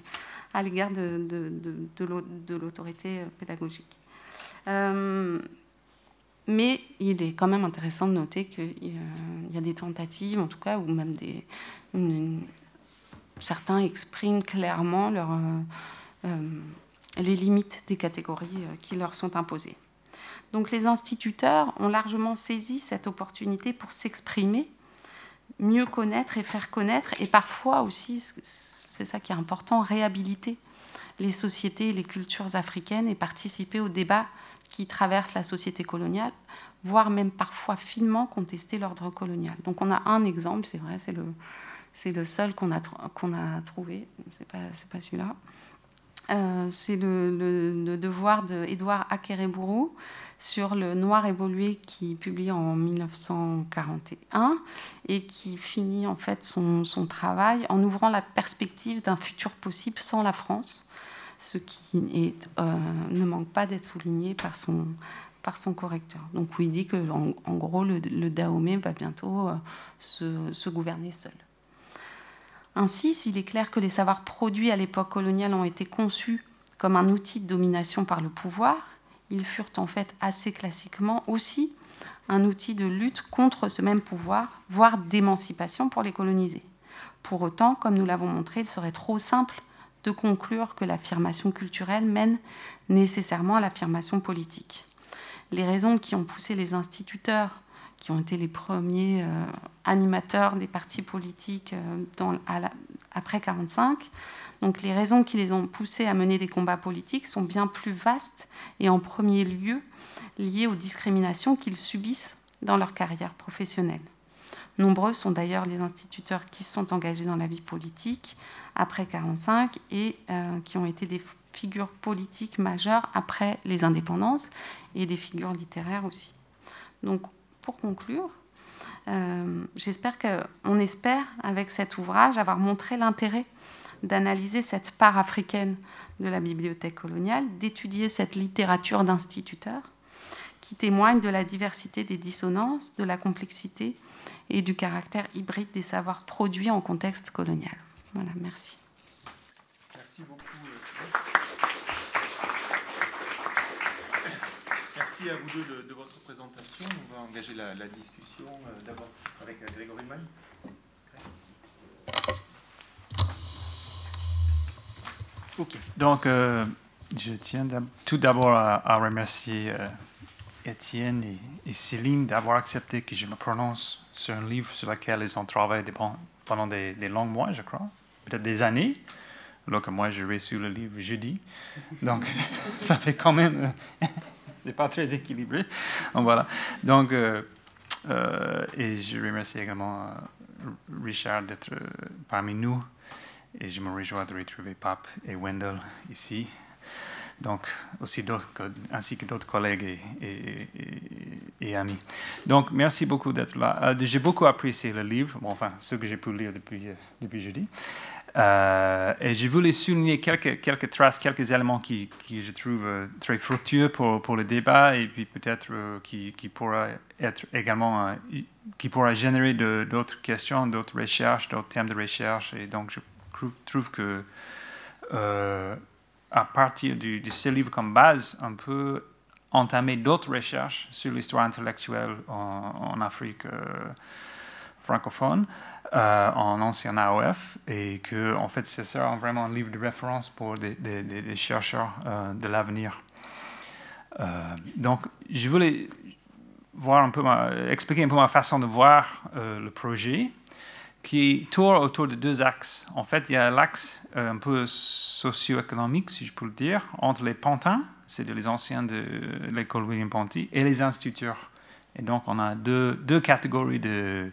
C: à l'égard de, l'autorité euh, pédagogique. mais il est quand même intéressant de noter qu'il y a des tentatives, en tout cas, ou même certains expriment clairement les limites des catégories qui leur sont imposées. Donc les instituteurs ont largement saisi cette opportunité pour s'exprimer, mieux connaître et faire connaître, et parfois aussi, c'est ça qui est important, réhabiliter les sociétés et les cultures africaines et participer au débat qui traverse la société coloniale, voire même parfois finement contester l'ordre colonial. Donc on a un exemple, c'est vrai, c'est le, seul qu'on a, trouvé, c'est pas, pas celui-là. Euh, c'est le, devoir d'Edouard Akerebourou sur le Noir évolué qui publie en 1941 et qui finit en fait son, travail en ouvrant la perspective d'un futur possible sans la France, ce qui euh, ne manque pas d'être souligné par son, par son correcteur. Donc il dit que en, gros le, Dahomey va bientôt euh, se gouverner seul. Ainsi, s'il est clair que les savoirs produits à l'époque coloniale ont été conçus comme un outil de domination par le pouvoir, ils furent en fait assez classiquement aussi un outil de lutte contre ce même pouvoir, voire d'émancipation pour les coloniser. Pour autant, comme nous l'avons montré, il serait trop simple de conclure que l'affirmation culturelle mène nécessairement à l'affirmation politique. Les raisons qui ont poussé les instituteurs qui ont été les premiers euh, animateurs des partis politiques euh, après 1945. Donc les raisons qui les ont poussés à mener des combats politiques sont bien plus vastes et en premier lieu liées aux discriminations qu'ils subissent dans leur carrière professionnelle. Nombreux sont d'ailleurs les instituteurs qui sont engagés dans la vie politique après 1945 et euh, qui ont été des figures politiques majeures après les indépendances et des figures littéraires aussi. Donc pour conclure, euh, j'espère qu'on espère, avec cet ouvrage, avoir montré l'intérêt d'analyser cette part africaine de la bibliothèque coloniale, d'étudier cette littérature d'instituteurs qui témoigne de la diversité des dissonances, de la complexité et du caractère hybride des savoirs produits en contexte colonial. Voilà, merci.
A: Merci beaucoup. Merci à vous deux de, votre présentation. On va engager la, discussion euh, d'abord avec euh, Grégory Maille.
D: Ok. Donc, euh, je tiens tout d'abord à, remercier Étienne et, Céline d'avoir accepté que je me prononce sur un livre sur lequel ils ont travaillé pendant des, longs mois, je crois, peut-être des années. Alors que moi, j'ai reçu le livre jeudi. Donc, ça fait quand même. c'est pas très équilibré. Donc, euh, euh, et je remercie également euh, Richard d'être parmi nous. Et je me réjouis de retrouver Pape et Wendell ici donc aussi ainsi que d'autres collègues et, amis. Donc, merci beaucoup d'être là. J'ai beaucoup apprécié le livre, enfin, ce que j'ai pu lire depuis, depuis jeudi. Euh, et je voulais souligner quelques, quelques traces, quelques éléments qui, je trouve très fructueux pour, pour, le débat et puis peut-être qui, qui pourra être également, qui pourra générer d'autres questions, d'autres recherches, d'autres thèmes de recherche. Et donc, je trouve que à partir de, ce livre comme base, on peut entamer d'autres recherches sur l'histoire intellectuelle en, Afrique euh, francophone, euh, en ancien AOF, et que en fait, sera vraiment un livre de référence pour des, chercheurs euh, de l'avenir. donc, je voulais voir un peu expliquer un peu ma façon de voir le projet qui tourne autour de deux axes. En fait, il y a l'axe euh, un peu socio-économique, si je peux le dire, entre les pantins, c'est les anciens de l'école William Ponty, et les instituteurs. Et donc, on a deux, deux catégories de,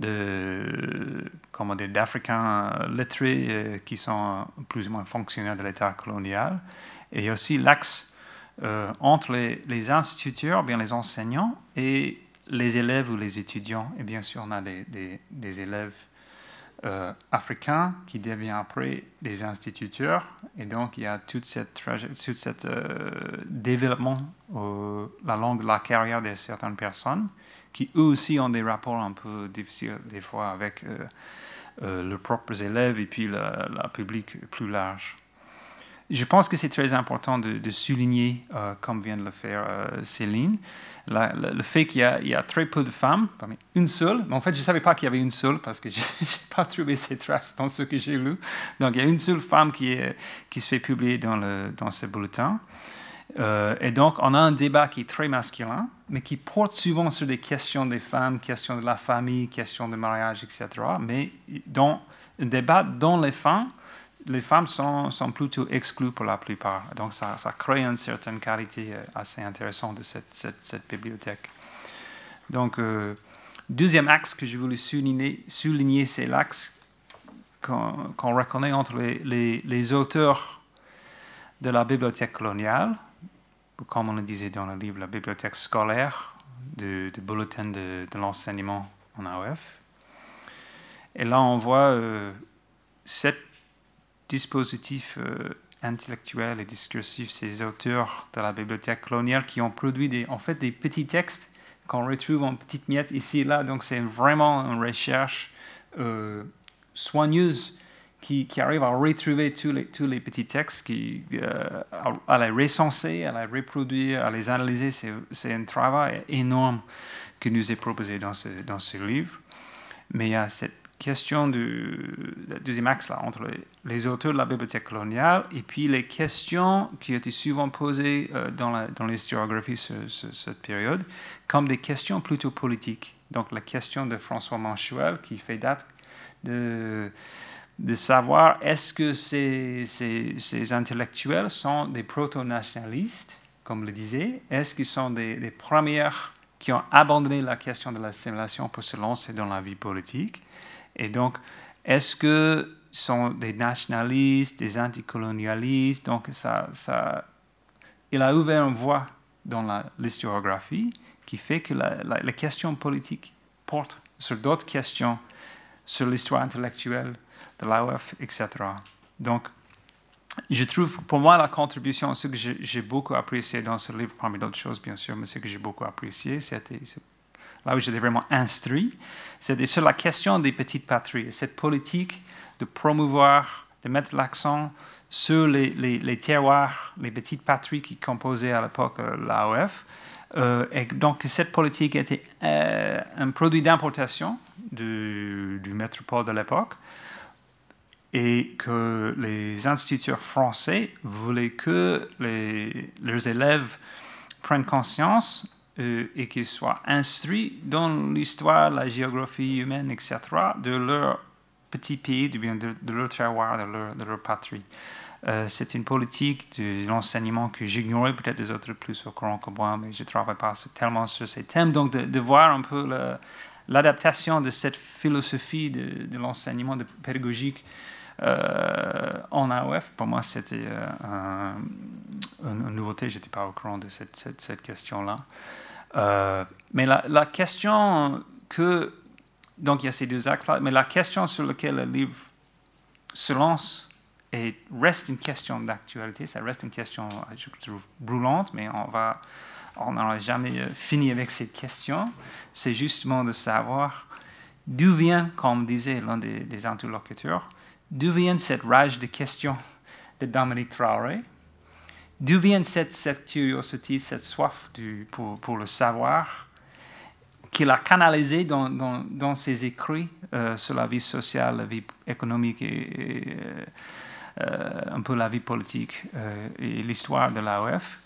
D: de comment dire, d'Africains euh, lettrés euh, qui sont plus ou moins fonctionnaires de l'État colonial, et aussi l'axe entre les, instituteurs, bien les enseignants, et les élèves ou les étudiants, et bien sûr, on a des, élèves euh, africains qui deviennent après des instituteurs, et donc il y a tout cette, cette euh, développement euh, la longue de la carrière de certaines personnes qui eux aussi ont des rapports un peu difficiles des fois avec leurs propres élèves et puis le public plus large. Je pense que c'est très important de, souligner, comme vient de le faire Céline, le fait qu'il y, a très peu de femmes, une seule, mais en fait je ne savais pas qu'il y avait une seule parce que je n'ai pas trouvé ces traces dans ce que j'ai lu. Donc il y a une seule femme qui se fait publier dans, le, dans ce bulletin. Euh, et donc on a un débat qui est très masculin, mais qui porte souvent sur des questions des femmes, questions de la famille, questions de mariage, etc. Mais dans un débat dont les femmes les femmes sont, sont, plutôt exclues pour la plupart. Donc ça, crée une certaine qualité euh, assez intéressante de cette, bibliothèque. Donc, euh, deuxième axe que je voulais souligner, souligner c'est l'axe qu'on reconnaît entre les, auteurs de la bibliothèque coloniale, comme on le disait dans le livre, la bibliothèque scolaire, du, bulletin de, de l'enseignement en AOF. Et là, on voit euh, sept dispositifs euh, intellectuels et discursifs, ces auteurs de la bibliothèque coloniale qui ont produit des, en fait des petits textes qu'on retrouve en petites miettes ici et là. Donc c'est vraiment une recherche euh, soigneuse qui, arrive à retrouver tous les, petits textes, qui, euh, à, les recenser, à les reproduire, à les analyser. C'est un travail énorme qui nous est proposé dans ce, dans ce livre. Mais il y a cette question du deuxième axe là, entre les, auteurs de la bibliothèque coloniale et puis les questions qui étaient souvent posées euh, dans, dans l'historiographie sur, cette période comme des questions plutôt politiques. Donc la question de François Manchuel qui fait date de, de savoir est-ce que ces, ces, ces, intellectuels sont des proto-nationalistes, comme le disait, est-ce qu'ils sont des, des premières qui ont abandonné la question de l'assimilation pour se lancer dans la vie politique? Et donc, est-ce que sont des nationalistes, des anticolonialistes? Donc, ça, ça, il a ouvert une voie dans l'historiographie qui fait que la, la, question politique porte sur d'autres questions, sur l'histoire intellectuelle, de l'AOF, etc. Donc, je trouve, pour moi, la contribution, ce que j'ai beaucoup apprécié dans ce livre, parmi d'autres choses, bien sûr, mais ce que j'ai beaucoup apprécié, c'était là où j'étais vraiment instruit, c'était sur la question des petites patries, cette politique de promouvoir, de mettre l'accent sur les, les, terroirs, les petites patries qui composaient à l'époque euh, l'AOF. Euh, et donc, cette politique était euh, un produit d'importation du métropole de l'époque et que les instituteurs français voulaient que les, leurs élèves prennent conscience euh, et qu'ils soient instruits dans l'histoire, la géographie humaine, etc., de leur petit pays, de, de leur terroir, de leur, de leur patrie. Euh, c'est une politique de l'enseignement que j'ignorais, peut-être des autres plus au courant que moi, mais je ne travaille pas tellement sur ces thèmes. Donc, de, voir un peu l'adaptation de cette philosophie de, de l'enseignement pédagogique en AOF, pour moi, c'était euh, une nouveauté. Je n'étais pas au courant de cette, question-là. Euh, mais la, question que. Donc, il y a ces deux actes-là, mais la question sur laquelle le livre se lance et reste une question d'actualité, ça reste une question, je trouve, brûlante, mais on va. On n'aura jamais fini avec cette question. C'est justement de savoir d'où vient, comme disait l'un des interlocuteurs, D'où vient cette rage de questions de Dominique Traoré? D'où vient cette, curiosité, cette soif pour, le savoir qu'il a canalisé dans, ses écrits euh, sur la vie sociale, la vie économique et, euh, un peu la vie politique euh, et l'histoire de l'AOF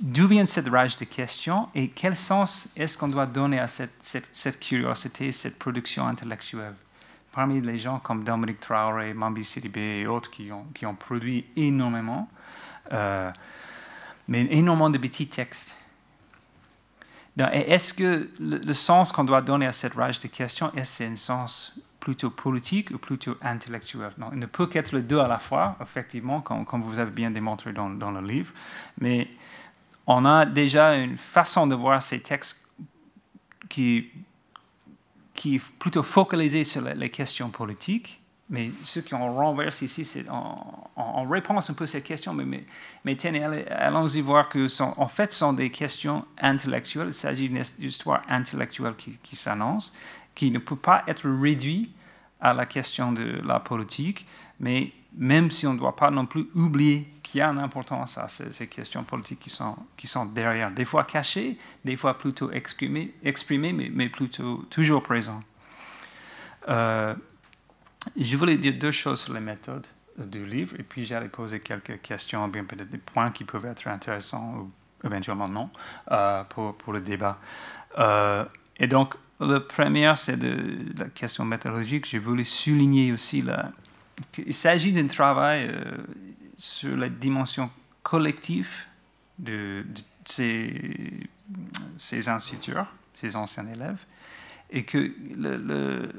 D: D'où vient cette rage de questions et quel sens est-ce qu'on doit donner à cette curiosité, cette production intellectuelle? Parmi les gens comme Dominique Traoré, Mambi Sidibé et autres qui ont, produit énormément, euh, mais énormément de petits textes. Est-ce que le, sens qu'on doit donner à cette rage de questions, est-ce c'est un sens plutôt politique ou plutôt intellectuel? Non, Il ne peut qu'être les deux à la fois, effectivement, comme, vous avez bien démontré dans le livre, mais on a déjà une façon de voir ces textes qui qui est plutôt focalisé sur les questions politiques. Mais ce qu'on renverse ici, c'est en réponse un peu à cette question, mais, mais, mais allons-y voir que sont, en fait, ce sont des questions intellectuelles. Il s'agit d'une histoire intellectuelle qui s'annonce, qui ne peut pas être réduite à la question de la politique, mais même si on ne doit pas non plus oublier qu'il y a une importance à ces, questions politiques qui sont, qui derrière, des fois cachées, des fois plutôt exprimées, mais, plutôt toujours présentes. Euh, je voulais dire deux choses sur les méthodes du livre, et puis j'allais poser quelques questions, bien peut-être des points qui peuvent être intéressants ou éventuellement non, euh, pour, le débat. Euh, et donc, le premier, c'est de la question méthodologique. J'ai voulu souligner aussi la, il s'agit d'un travail euh, sur la dimension collective de, ces, ces instituteurs, ces anciens élèves, et que le,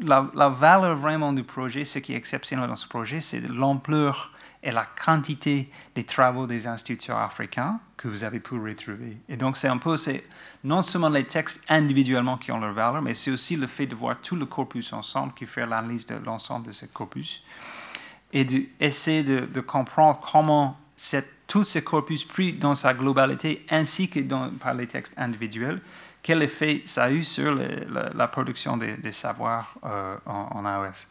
D: la, valeur vraiment du projet, ce qui est exceptionnel dans ce projet, c'est l'ampleur et la quantité des travaux des instituteurs africains que vous avez pu retrouver. Et donc, c'est un peu, c'est non seulement les textes individuellement qui ont leur valeur, mais c'est aussi le fait de voir tout le corpus ensemble qui fait l'analyse de l'ensemble de ce corpus et d'essayer de, comprendre comment tout ce corpus pris dans sa globalité ainsi que par les textes individuels, quel effet ça a eu sur la, production des, savoirs euh, en, en AOF.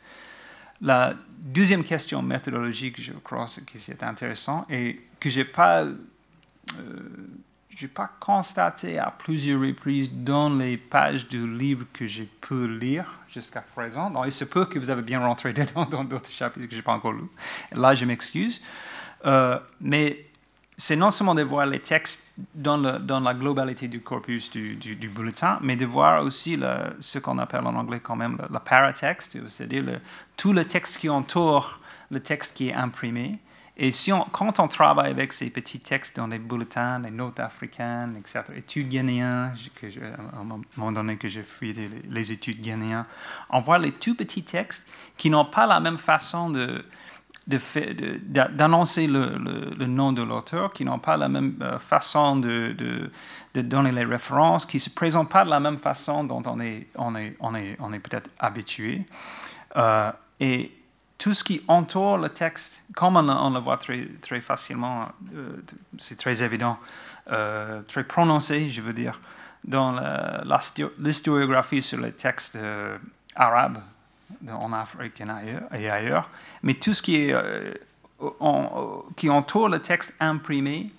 D: La deuxième question méthodologique, je crois, qui est intéressant et que je n'ai pas, euh, pas constaté à plusieurs reprises dans les pages du livre que j'ai pu lire jusqu'à présent. Il se peut que vous avez bien rentré dedans dans d'autres chapitres que je n'ai pas encore lus. Là, je m'excuse. Euh, mais c'est non seulement de voir les textes dans, le, la globalité du corpus du, bulletin, mais de voir aussi le, ce qu'on appelle en anglais quand même le, paratexte, c'est-à-dire tout le texte qui entoure le texte qui est imprimé. Et si on, quand on travaille avec ces petits textes dans les bulletins, les notes africaines, etc., études ghanéennes, que à un moment donné que j'ai fouillé les, études ghanéennes, on voit les tout petits textes qui n'ont pas la même façon d'annoncer le, nom de l'auteur, qui n'ont pas la même euh, façon de, donner les références, qui ne se présentent pas de la même façon dont on est peut-être habitué. Euh, et tout ce qui entoure le texte, comme on, le voit très, très facilement, euh, c'est très évident, euh, très prononcé, je veux dire, dans l'historiographie sur les textes euh, arabes en Afrique et ailleurs, mais tout ce qui, entoure le texte imprimé,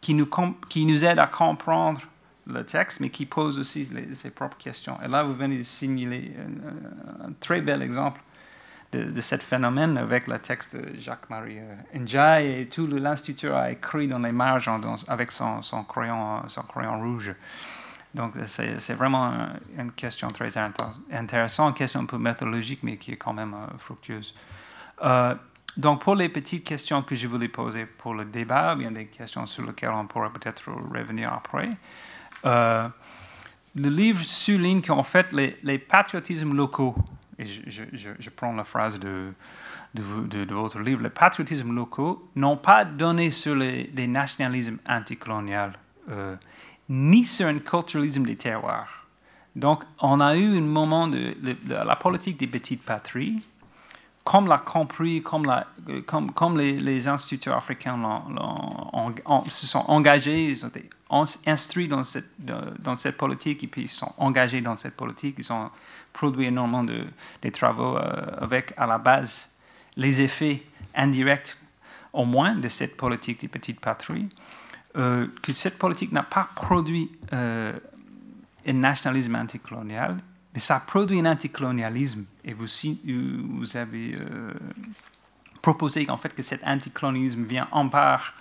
D: qui nous, qui nous aide à comprendre le texte, mais qui pose aussi ses propres questions. Et là, vous venez de signaler un très bel exemple de, de ce phénomène avec le texte de Jacques-Marie euh, Ndiaye et tout l'Institut a écrit dans les marges avec son, son, crayon, son crayon rouge. Donc, c'est vraiment une question très intéressante, une question un peu méthodologique, mais qui est quand même euh, fructueuse. Euh, donc, pour les petites questions que je voulais poser pour le débat, bien des questions sur lesquelles on pourrait peut-être revenir après. le livre souligne qu'en fait, les, les patriotismes locaux et je, prends la phrase de, de, votre livre, les patriotismes locaux n'ont pas donné sur les, nationalismes anticoloniaux, euh, ni sur un culturalisme des terroirs. Donc, on a eu un moment de, la politique des petites patries, comme l'a compris, comme, la, comme, comme les, instituteurs africains se sont engagés, ils ont été instruits dans cette, dans cette politique, et puis ils sont engagés dans cette politique, produit énormément de, de travaux euh, avec, à la base, les effets indirects, au moins, de cette politique des petites patries, euh, que cette politique n'a pas produit euh, un nationalisme anticolonial, mais ça a produit un anticolonialisme. Et vous, vous avez proposé en fait que cet anticolonialisme vient en part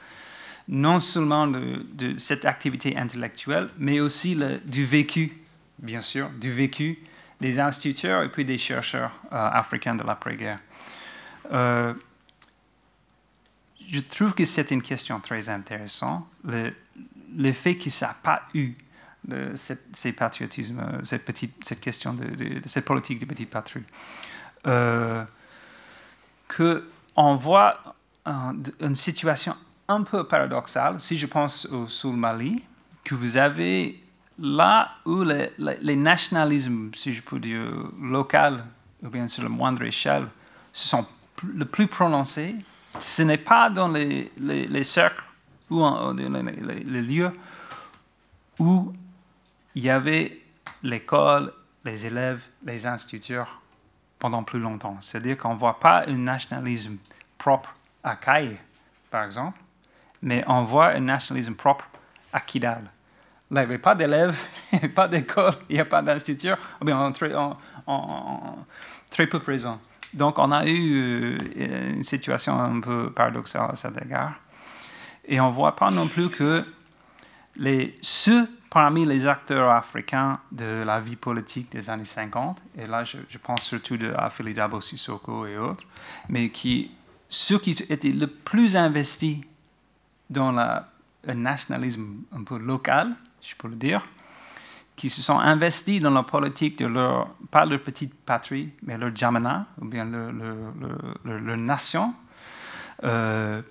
D: non seulement de, de, cette activité intellectuelle, mais aussi le, du vécu, bien sûr, du vécu des instituteurs et puis des chercheurs euh, africains de l'après-guerre. Euh, je trouve que c'est une question très intéressante, le, fait que ça n'a pas eu de ces patriotismes, cette, petite, cette question de, cette politique de petite patrie. Euh, qu'on voit une situation un peu paradoxale, si je pense au, sur le Mali, que vous avez là où les, nationalismes, si je peux dire, locaux, ou bien sur la moindre échelle, sont le plus prononcés, ce n'est pas dans les, cercles ou les, lieux où il y avait l'école, les élèves, les instituteurs pendant plus longtemps. C'est-à-dire qu'on ne voit pas un nationalisme propre à Caille, par exemple, mais on voit un nationalisme propre à Kidal il n'y avait pas d'élèves, pas d'école, il n'y a pas d'institut, bien très, très peu présent. Donc, on a eu euh, une situation un peu paradoxale à cet égard. Et on ne voit pas non plus que ceux parmi les acteurs africains de la vie politique des années 50, et là je, pense surtout à Dabo Sissoko et autres, mais qui, ceux qui étaient le plus investis dans la, le nationalisme un peu local, je peux le dire, qui se sont investis dans la politique de leur, pas leur petite patrie, mais leur jamana, ou bien leur, leur, nation, euh,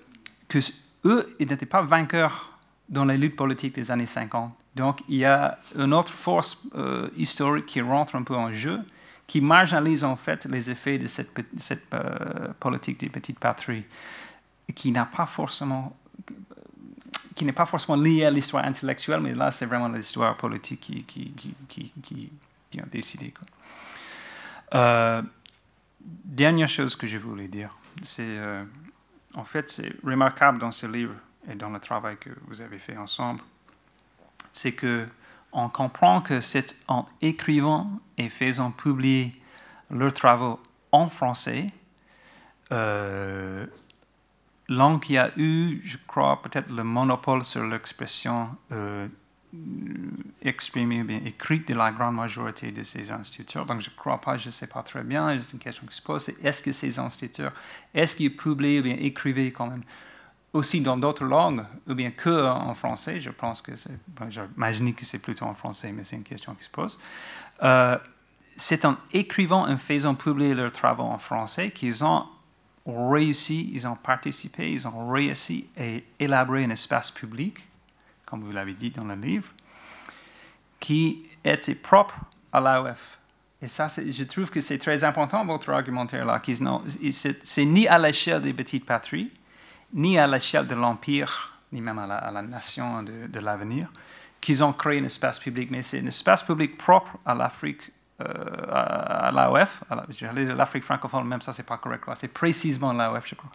D: que eux, ils n'étaient pas vainqueurs dans les luttes politiques des années 50. Donc, il y a une autre force euh, historique qui rentre un peu en jeu, qui marginalise en fait les effets de cette, cette euh, politique des petites patries, qui n'a pas forcément qui n'est pas forcément lié à l'histoire intellectuelle, mais là, c'est vraiment l'histoire politique qui, qui, qui, qui, qui a décidé. Euh, dernière chose que je voulais dire, c'est euh, en fait, c'est remarquable dans ce livre et dans le travail que vous avez fait ensemble, c'est que on comprend que c'est en écrivant et faisant publier leurs travaux en français, euh, langue qui a eu, je crois, peut-être le monopole sur l'expression euh, exprimée, bien écrite de la grande majorité de ces instituteurs. Donc, je ne crois pas, je ne sais pas très bien, c'est une question qui se pose, est-ce que ces instituteurs, est-ce qu'ils publient ou bien écrivaient quand même aussi dans d'autres langues, ou bien que en français, je pense que c'est, j'imagine que c'est plutôt en français, mais c'est une question qui se pose. Euh, c'est en écrivant et faisant publier leurs travaux en français qu'ils ont ont réussi, ils ont participé, ils ont réussi à élaborer un espace public, comme vous l'avez dit dans le livre, qui était propre à l'AOF, Et ça, je trouve que c'est très important, votre argumentaire là, qu'ils c'est ni à l'échelle des petites patries, ni à l'échelle de l'Empire, ni même à la, nation de l'avenir, qu'ils ont créé un espace public, mais c'est un espace public propre à l'Afrique, euh, à, l'AOF, l'Afrique francophone, même ça, c'est pas correct, c'est précisément l'AOF, je crois,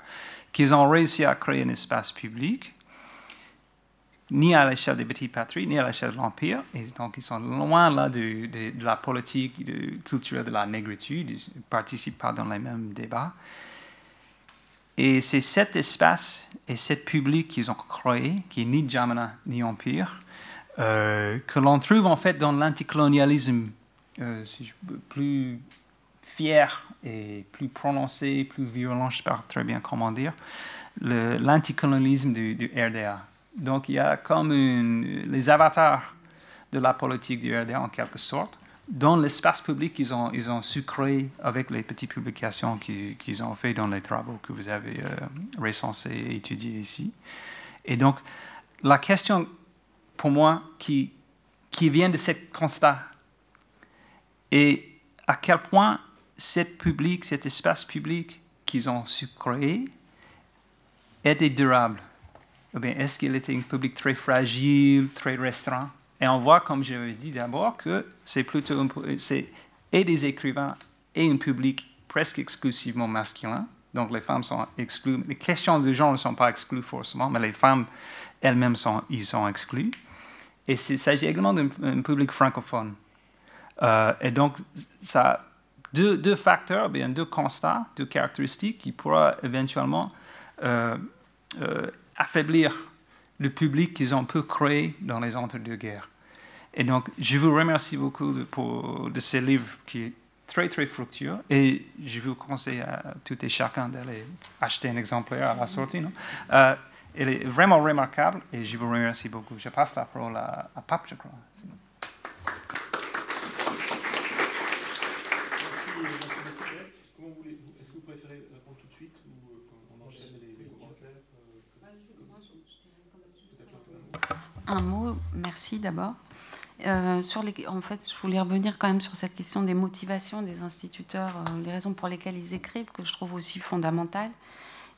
D: qu'ils ont réussi à créer un espace public ni à l'échelle des petites patries, ni à l'échelle de l'Empire. Et donc, ils sont loin là de, la politique culturelle de la négritude, ils ne participent pas dans les mêmes débats. Et c'est cet espace et cet public qu'ils ont créé, qui est ni Jamana ni Empire, euh, que l'on trouve en fait dans l'anticolonialisme euh, plus fier et plus prononcé, plus violent, je ne sais pas très bien comment dire, l'anticolonialisme du, RDA. Donc il y a comme les avatars de la politique du RDA en quelque sorte. Dans l'espace public, ils ont, ils su créer avec les petites publications qu'ils ont fait dans les travaux que vous avez euh, recensés et étudiés ici. Et donc, la question pour moi qui, qui vient de ce constat est à quel point cet espace public qu'ils ont su créer était durable est-ce qu'il était un public très fragile, très restreint? Et on voit, comme je l'ai dit d'abord, que c'est plutôt c'est et des écrivains et un public presque exclusivement masculin. Donc les femmes sont exclues. Les questions de genre ne sont pas exclues forcément, mais les femmes elles-mêmes sont, ils sont exclues. Et il s'agit également d'un public francophone. Euh, et donc, ça a deux, facteurs, bien deux constats, deux caractéristiques qui pourraient éventuellement euh, euh, affaiblir le public qu'ils ont pu créer dans les entre-deux-guerres. Et donc, je vous remercie beaucoup de, pour, de ce livre qui est très, très fructueux. Et je vous conseille à tout et chacun d'aller acheter un exemplaire à la sortie. Non? Elle est vraiment remarquable et je vous remercie beaucoup. Je passe la parole à, à Pape, je crois.
C: Un mot, merci d'abord. Euh, en fait, je voulais revenir quand même sur cette question des motivations des instituteurs, euh, les raisons pour lesquelles ils écrivent, que je trouve aussi fondamentales.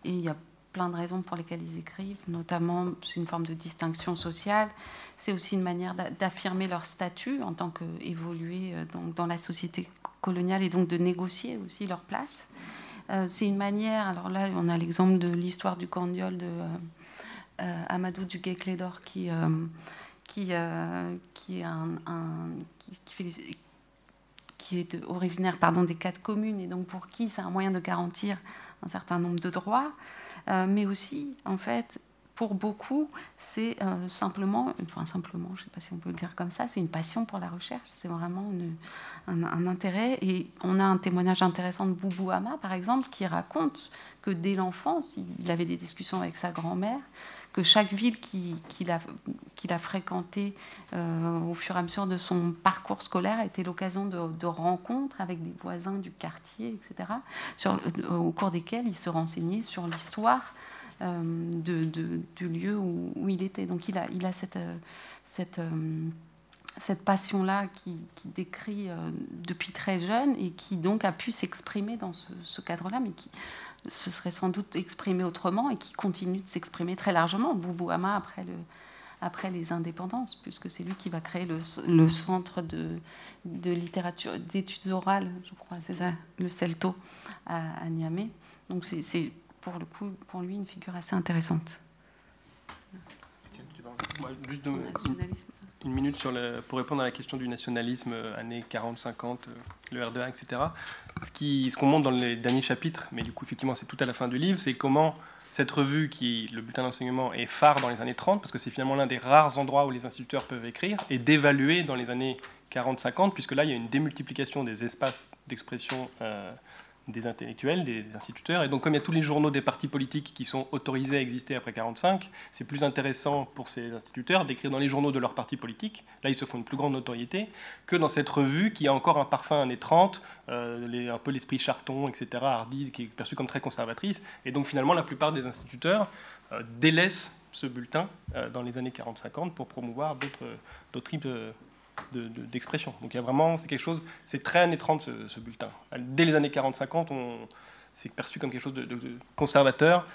C: Et il y a plein de raisons pour lesquelles ils écrivent, notamment c'est une forme de distinction sociale. C'est aussi une manière d'affirmer leur statut en tant qu'évoluer euh, dans la société coloniale et donc de négocier aussi leur place. c'est une manière, alors là on a l'exemple de l'histoire du candiole de euh, Amadou Duguay-Clédor qui, euh, qui, euh, qui, est un, qui, est originaire pardon, des quatre communes et donc pour qui c'est un moyen de garantir un certain nombre de droits, mais aussi en fait pour beaucoup, c'est simplement, enfin simplement, je ne sais pas si on peut le dire comme ça, c'est une passion pour la recherche, c'est vraiment un, intérêt. Et on a un témoignage intéressant de Boubou Hama, par exemple, qui raconte que dès l'enfance, il avait des discussions avec sa grand-mère, que chaque ville qu'il a, qu'il a fréquentée euh, au fur et à mesure de son parcours scolaire a été l'occasion de, rencontres avec des voisins du quartier, etc., euh, au cours desquels il se renseignait sur l'histoire euh, du lieu où, il était. Donc il a, cette passion-là qui, décrit depuis très jeune et qui donc a pu s'exprimer dans ce, ce cadre-là, mais qui se serait sans doute exprimé autrement et qui continue de s'exprimer très largement. Boubouama après, le, après les indépendances, puisque c'est lui qui va créer le, le centre de, de littérature, d'études orales, je crois, c'est ça, le CELTO à, Niamey. Donc c'est pour le coup, pour lui, une figure assez intéressante.
B: juste une minute pour répondre à la question du nationalisme euh, années 40-50, euh, le R2A, etc. Ce qu'on montre dans les derniers chapitres, mais du coup, effectivement, c'est tout à la fin du livre, c'est comment cette revue, qui le bulletin d'enseignement, est phare dans les années 30, parce que c'est finalement l'un des rares endroits où les instituteurs peuvent écrire, et d'évaluer dans les années 40-50, puisque là, il y a une démultiplication des espaces d'expression euh, des intellectuels, des instituteurs. Et donc, comme il y a tous les journaux des partis politiques qui sont autorisés à exister après 45, c'est plus intéressant pour ces instituteurs d'écrire dans les journaux de leurs partis politiques. Là, ils se font une plus grande notoriété que dans cette revue qui a encore un parfum années 30, euh, un peu l'esprit charton, etc., hardy, qui est perçu comme très conservatrice. Et donc, finalement, la plupart des instituteurs euh, délaissent ce bulletin euh, dans les années 40-50 pour promouvoir d'autres types d'expression. Donc il y a vraiment, c'est quelque chose, c'est très années 30 ce, bulletin. Dès les années 40-50, on c'est perçu comme quelque chose de, conservateur.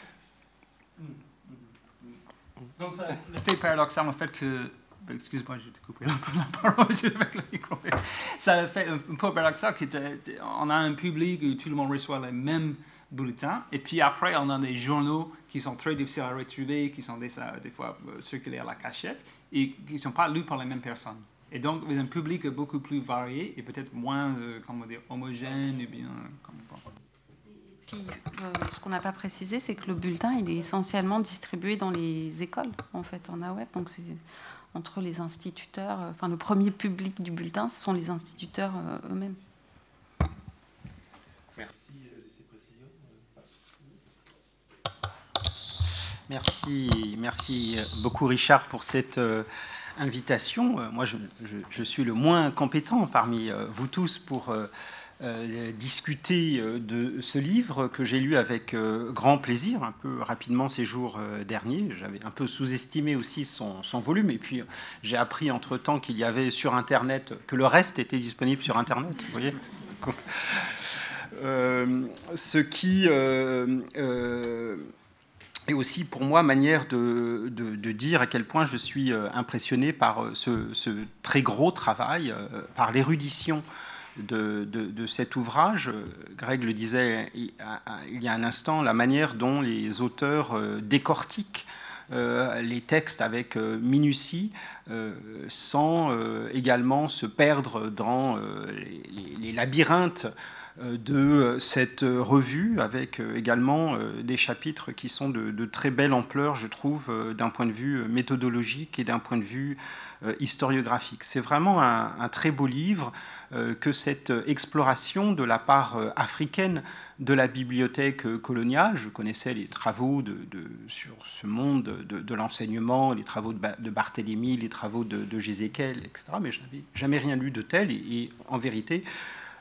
D: Donc ça fait paradoxal en fait que ben, excuse-moi, je t'ai coupé la parole avec le micro. Ça fait un peu paradoxal qu'on a un public où tout le monde reçoit les mêmes bulletins, et puis après, on a des journaux qui sont très difficiles à retrouver, qui sont des, des fois euh, circulés à la cachette, et qui ne sont pas lus par les mêmes personnes. Et donc, vous avez un public beaucoup plus varié et peut-être moins euh, comment dire, homogène, ou bien, comme
C: puis, euh, ce qu'on n'a pas précisé, c'est que le bulletin, il est essentiellement distribué dans les écoles, en fait, en AWEB. Donc, c'est entre les instituteurs, euh, enfin, le premier public du bulletin, ce sont les instituteurs euh, eux-mêmes.
E: Merci de ces précisions. Merci, merci beaucoup, Richard, pour cette invitation. Moi, je, suis le moins compétent parmi vous tous pour euh, discuter euh, de ce livre que j'ai lu avec euh, grand plaisir, un peu rapidement ces jours derniers. J'avais un peu sous-estimé aussi son, volume, et puis j'ai appris entre-temps qu'il y avait sur Internet, que le reste était disponible sur Internet, vous voyez ce qui est aussi pour moi manière de, de, dire à quel point je suis impressionné par ce, ce très gros travail, par l'érudition de, cet ouvrage. Greg le disait il y a un instant, la manière dont les auteurs euh, décortiquent euh, les textes avec euh, minutie, sans également se perdre dans les, labyrinthes de cette revue, avec également des chapitres qui sont de, très belle ampleur, je trouve, d'un point de vue méthodologique et d'un point de vue historiographique. C'est vraiment un, très beau livre euh, que cette exploration de la part euh, africaine de la bibliothèque euh, coloniale. Je connaissais les travaux de, sur ce monde de, l'enseignement, les travaux de, Barthélemy, les travaux de, Gézékel, etc. Mais je n'avais jamais rien lu de tel. Et, en vérité,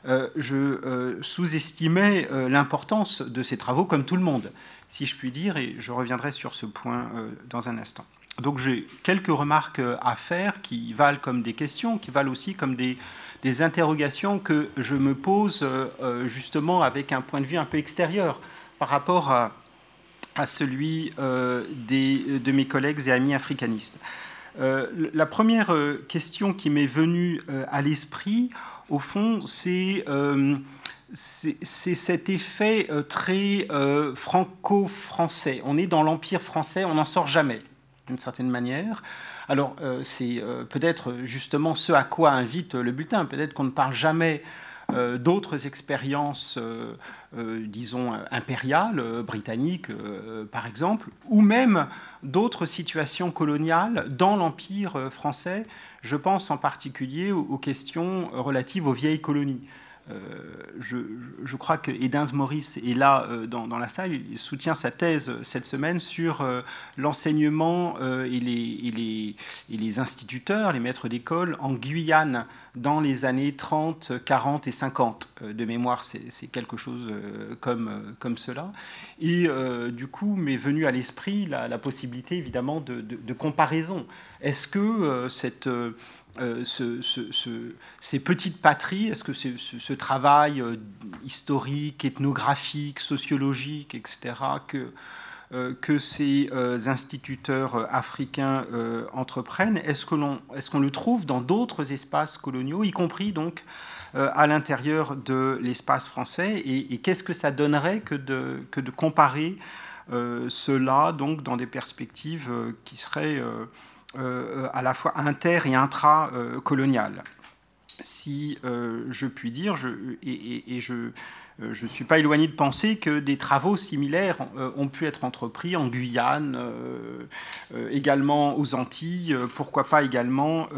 E: je sous-estimais l'importance de ces travaux, comme tout le monde, si je puis dire. Et je reviendrai sur ce point dans un instant. Donc j'ai quelques remarques à faire qui valent comme des questions, qui valent aussi comme des interrogations que je me pose euh, euh, justement avec un point de vue un peu extérieur par rapport à, celui euh, des, de mes collègues et amis africanistes. la première question qui m'est venue à l'esprit, au fond, c'est c'est cet effet très franco-français. On est dans l'Empire français, on n'en sort jamais, d'une certaine manière. Alors, euh, c'est euh, peut-être justement ce à quoi invite le bulletin. Peut-être qu'on ne parle jamais euh, d'autres expériences, disons, impériales, britanniques par exemple, ou même d'autres situations coloniales dans l'Empire français. Je pense en particulier aux questions relatives aux vieilles colonies. Euh, je, crois que Edins Maurice est là euh, dans, la salle, il soutient sa thèse cette semaine sur euh, l'enseignement et les, instituteurs, les maîtres d'école en Guyane dans les années 30, 40 et 50. de mémoire, c'est quelque chose comme, cela. Et du coup, m'est venu à l'esprit la, possibilité évidemment de, comparaison. Est-ce que cette euh, ces petites patries Est-ce que ce, travail euh, historique, ethnographique, sociologique, etc., que, euh, que ces instituteurs africains entreprennent, est-ce qu'on est qu'on le trouve dans d'autres espaces coloniaux, y compris donc à l'intérieur de l'espace français? Et, qu'est-ce que ça donnerait que de, que de comparer cela donc dans des perspectives qui seraient euh, à la fois inter- et intra-colonial. Si euh, je puis dire, et, je ne euh, suis pas éloigné de penser que des travaux similaires ont pu être entrepris en Guyane, également aux Antilles, pourquoi pas également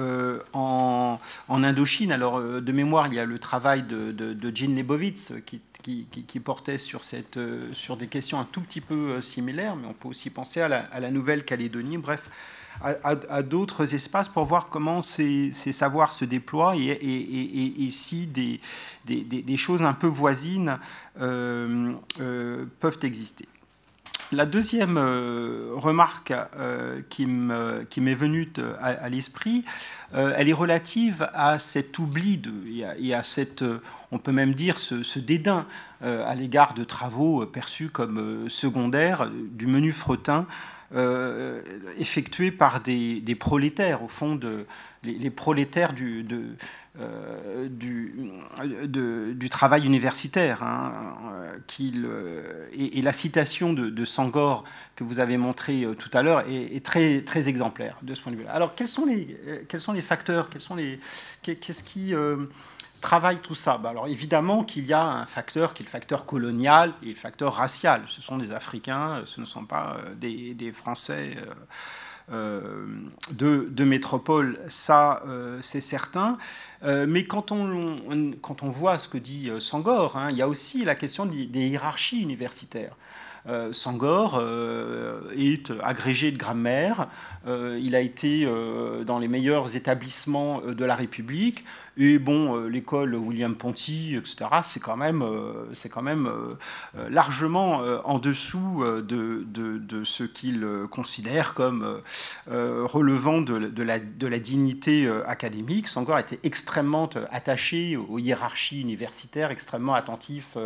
E: en, Indochine. Alors, de mémoire, il y a le travail de, Jean Lebovitz qui, portait sur, des questions un tout petit peu similaires, mais on peut aussi penser à la, la Nouvelle-Calédonie. Bref, à, d'autres espaces pour voir comment ces, savoirs se déploient et, si des, choses un peu voisines euh, euh, peuvent exister. La deuxième remarque qui m'est venue à, l'esprit, elle est relative à cet oubli et, à, cette, on peut même dire, ce, dédain à l'égard de travaux perçus comme secondaires du menu fretin effectués par des, prolétaires, au fond, de, les, prolétaires du, de, euh, travail universitaire. Hein, euh, et, la citation de, Sangor que vous avez montrée euh, tout à l'heure est, très, exemplaire de ce point de vue-là. Alors, quels sont les, quels sont les facteurs Qu'est-ce qui travaille tout ça bah, Alors, évidemment qu'il y a un facteur qui est le facteur colonial et le facteur racial. Ce sont des Africains, ce ne sont pas des, des Français. Euh, de, métropole, ça euh, c'est certain. Euh, mais quand on, quand on voit ce que dit Sangor, hein, il y a aussi la question des hiérarchies universitaires. Euh, Sangor euh, est agrégé de grammaire. Euh, il a été dans les meilleurs établissements de la République. Et bon, l'école William Ponty, etc., c'est quand même, c'est quand même largement en dessous de, ce qu'il considère comme relevant de, la, dignité académique. Sangor était extrêmement attaché aux hiérarchies universitaires, extrêmement attentif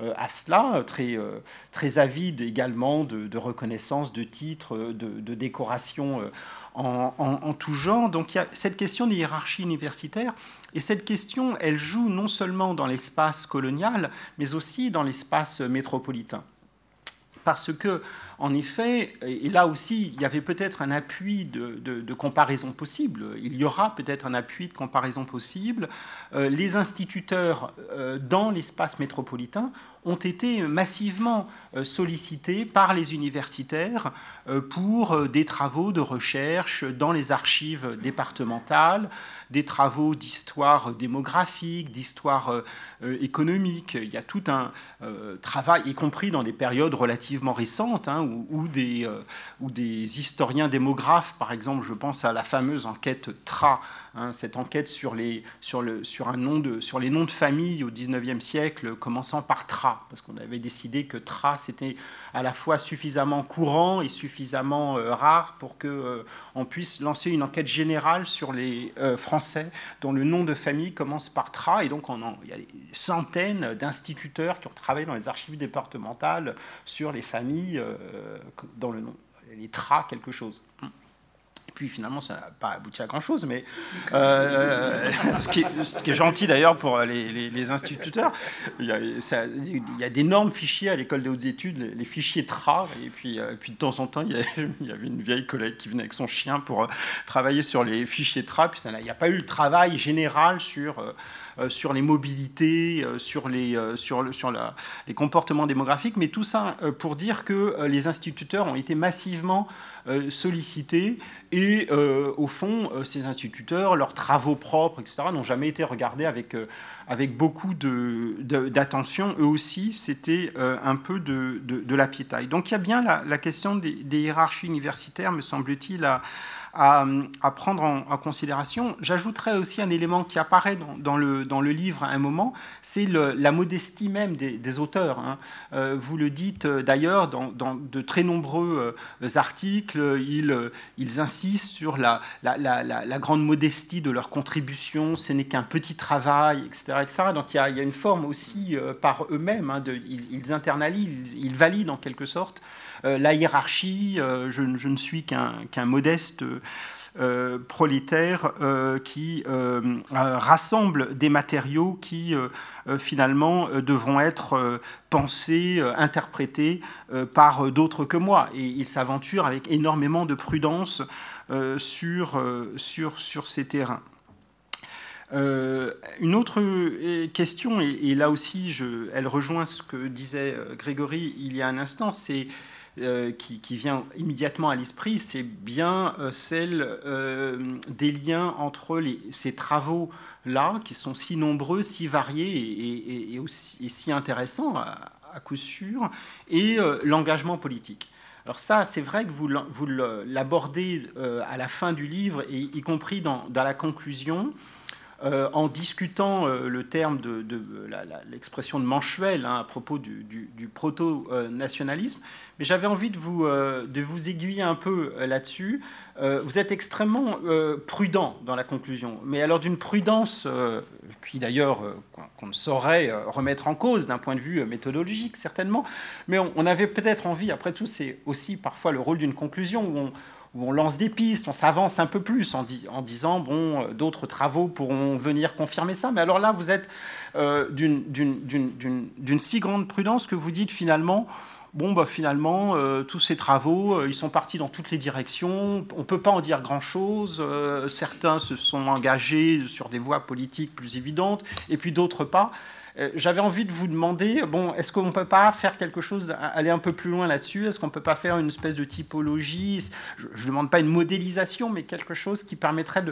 E: euh, à cela, très, euh, très avide également de, reconnaissance, de titres, de, de décoration en, tout genre. Donc il y a cette question des hiérarchies universitaires, et cette question, elle joue non seulement dans l'espace colonial, mais aussi dans l'espace métropolitain. Parce que, en effet, et là aussi, il y avait peut-être un appui de, comparaison possible, il y aura peut-être un appui de comparaison possible, les instituteurs dans l'espace métropolitain ont été massivement euh, sollicités par les universitaires euh, pour euh, des travaux de recherche dans les archives départementales, des travaux d'histoire démographique, d'histoire économique. Il y a tout un travail, y compris dans des périodes relativement récentes, hein, des, où des historiens démographes, par exemple, je pense à la fameuse enquête TRA, Hein, cette enquête sur les, sur, le, sur, un nom de, sur les noms de famille au XIXe siècle, commençant par Tra, parce qu'on avait décidé que Tra, c'était à la fois suffisamment courant et suffisamment euh, rare pour qu'on euh, puisse lancer une enquête générale sur les euh, Français dont le nom de famille commence par Tra. Et donc, on il y a des centaines d'instituteurs qui ont travaillé dans les archives départementales sur les familles dans le nom. Les Tra, quelque chose. Puis finalement, ça n'a pas abouti à grand-chose, mais euh, ce, qui est, gentil d'ailleurs pour les, instituteurs, il y a, d'énormes fichiers à l'école des hautes études, les, fichiers TRA, et puis, euh, puis de temps en temps, il y, avait une vieille collègue qui venait avec son chien pour euh, travailler sur les fichiers TRA, puis il n'y a pas eu le travail général sur... les mobilités, sur, les, comportements démographiques, mais tout ça pour dire que les instituteurs ont été massivement euh, sollicités et euh, au fond, euh, ces instituteurs, leurs travaux propres, etc., n'ont jamais été regardés avec, avec beaucoup d'attention. Eux aussi, c'était un peu de, de, la piétaille. Donc il y a bien la, question des, hiérarchies universitaires, me semble-t-il, à, prendre en, considération. J'ajouterais aussi un élément qui apparaît dans, le, dans le livre à un moment, c'est la modestie même des, auteurs. Hein. Euh, vous le dites euh, d'ailleurs dans, de très nombreux euh, articles, ils, ils insistent sur la, la, grande modestie de leur contribution, ce n'est qu'un petit travail, etc.. Donc il y, a, une forme aussi par eux-mêmes, hein, ils, internalisent, ils, valident en quelque sorte la hiérarchie, euh, je, ne suis qu'un modeste euh, prolétaire qui rassemble des matériaux qui finalement devront être pensés, interprétés par d'autres que moi. Et il s'aventure avec énormément de prudence sur, ces terrains. une autre question, et, là aussi elle rejoint ce que disait Grégory il y a un instant, c'est euh, qui, vient immédiatement à l'esprit, c'est bien euh, celle euh, des liens entre ces travaux-là, qui sont si nombreux, si variés et, aussi, si intéressants à, coup sûr, et l'engagement politique. Alors ça, c'est vrai que vous, l'abordez à la fin du livre, et y compris dans la conclusion. Euh, en discutant euh, le terme de, l'expression de Manchuel hein, à propos du, proto-nationalisme. Mais j'avais envie de vous, vous aiguiller un peu là-dessus. vous êtes extrêmement prudent dans la conclusion, mais alors d'une prudence qui d'ailleurs qu'on ne saurait remettre en cause d'un point de vue méthodologique certainement, mais on, on avait peut-être envie, après tout c'est aussi parfois le rôle d'une conclusion où on, où on lance des pistes, on s'avance un peu plus en, disant, bon, euh, d'autres travaux pourront venir confirmer ça. Mais alors là, vous êtes euh, d'une si grande prudence que vous dites finalement, bon, bah, finalement, euh, tous ces travaux, ils sont partis dans toutes les directions, on ne peut pas en dire grand-chose, certains se sont engagés sur des voies politiques plus évidentes, et puis d'autres pas. Euh, j'avais envie de vous demander, bon, est-ce qu'on ne peut pas faire quelque chose, aller un peu plus loin là-dessus? Est-ce qu'on ne peut pas faire une espèce de typologie? Je ne demande pas une modélisation, mais quelque chose qui permettrait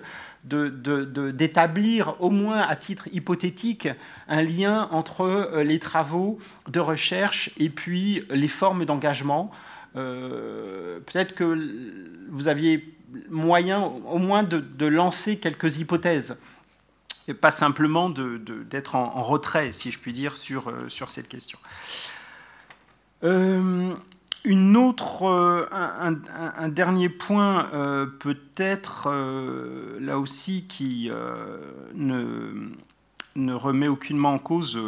E: d'établir, au moins à titre hypothétique, un lien entre euh, les travaux de recherche et puis les formes d'engagement. Euh, peut-être que vous aviez moyen au moins de lancer quelques hypothèses pas simplement d'être en, retrait, si je puis dire, sur, euh, sur cette question. Euh, une autre, euh, un, dernier point peut-être là aussi qui ne, remet aucunement en cause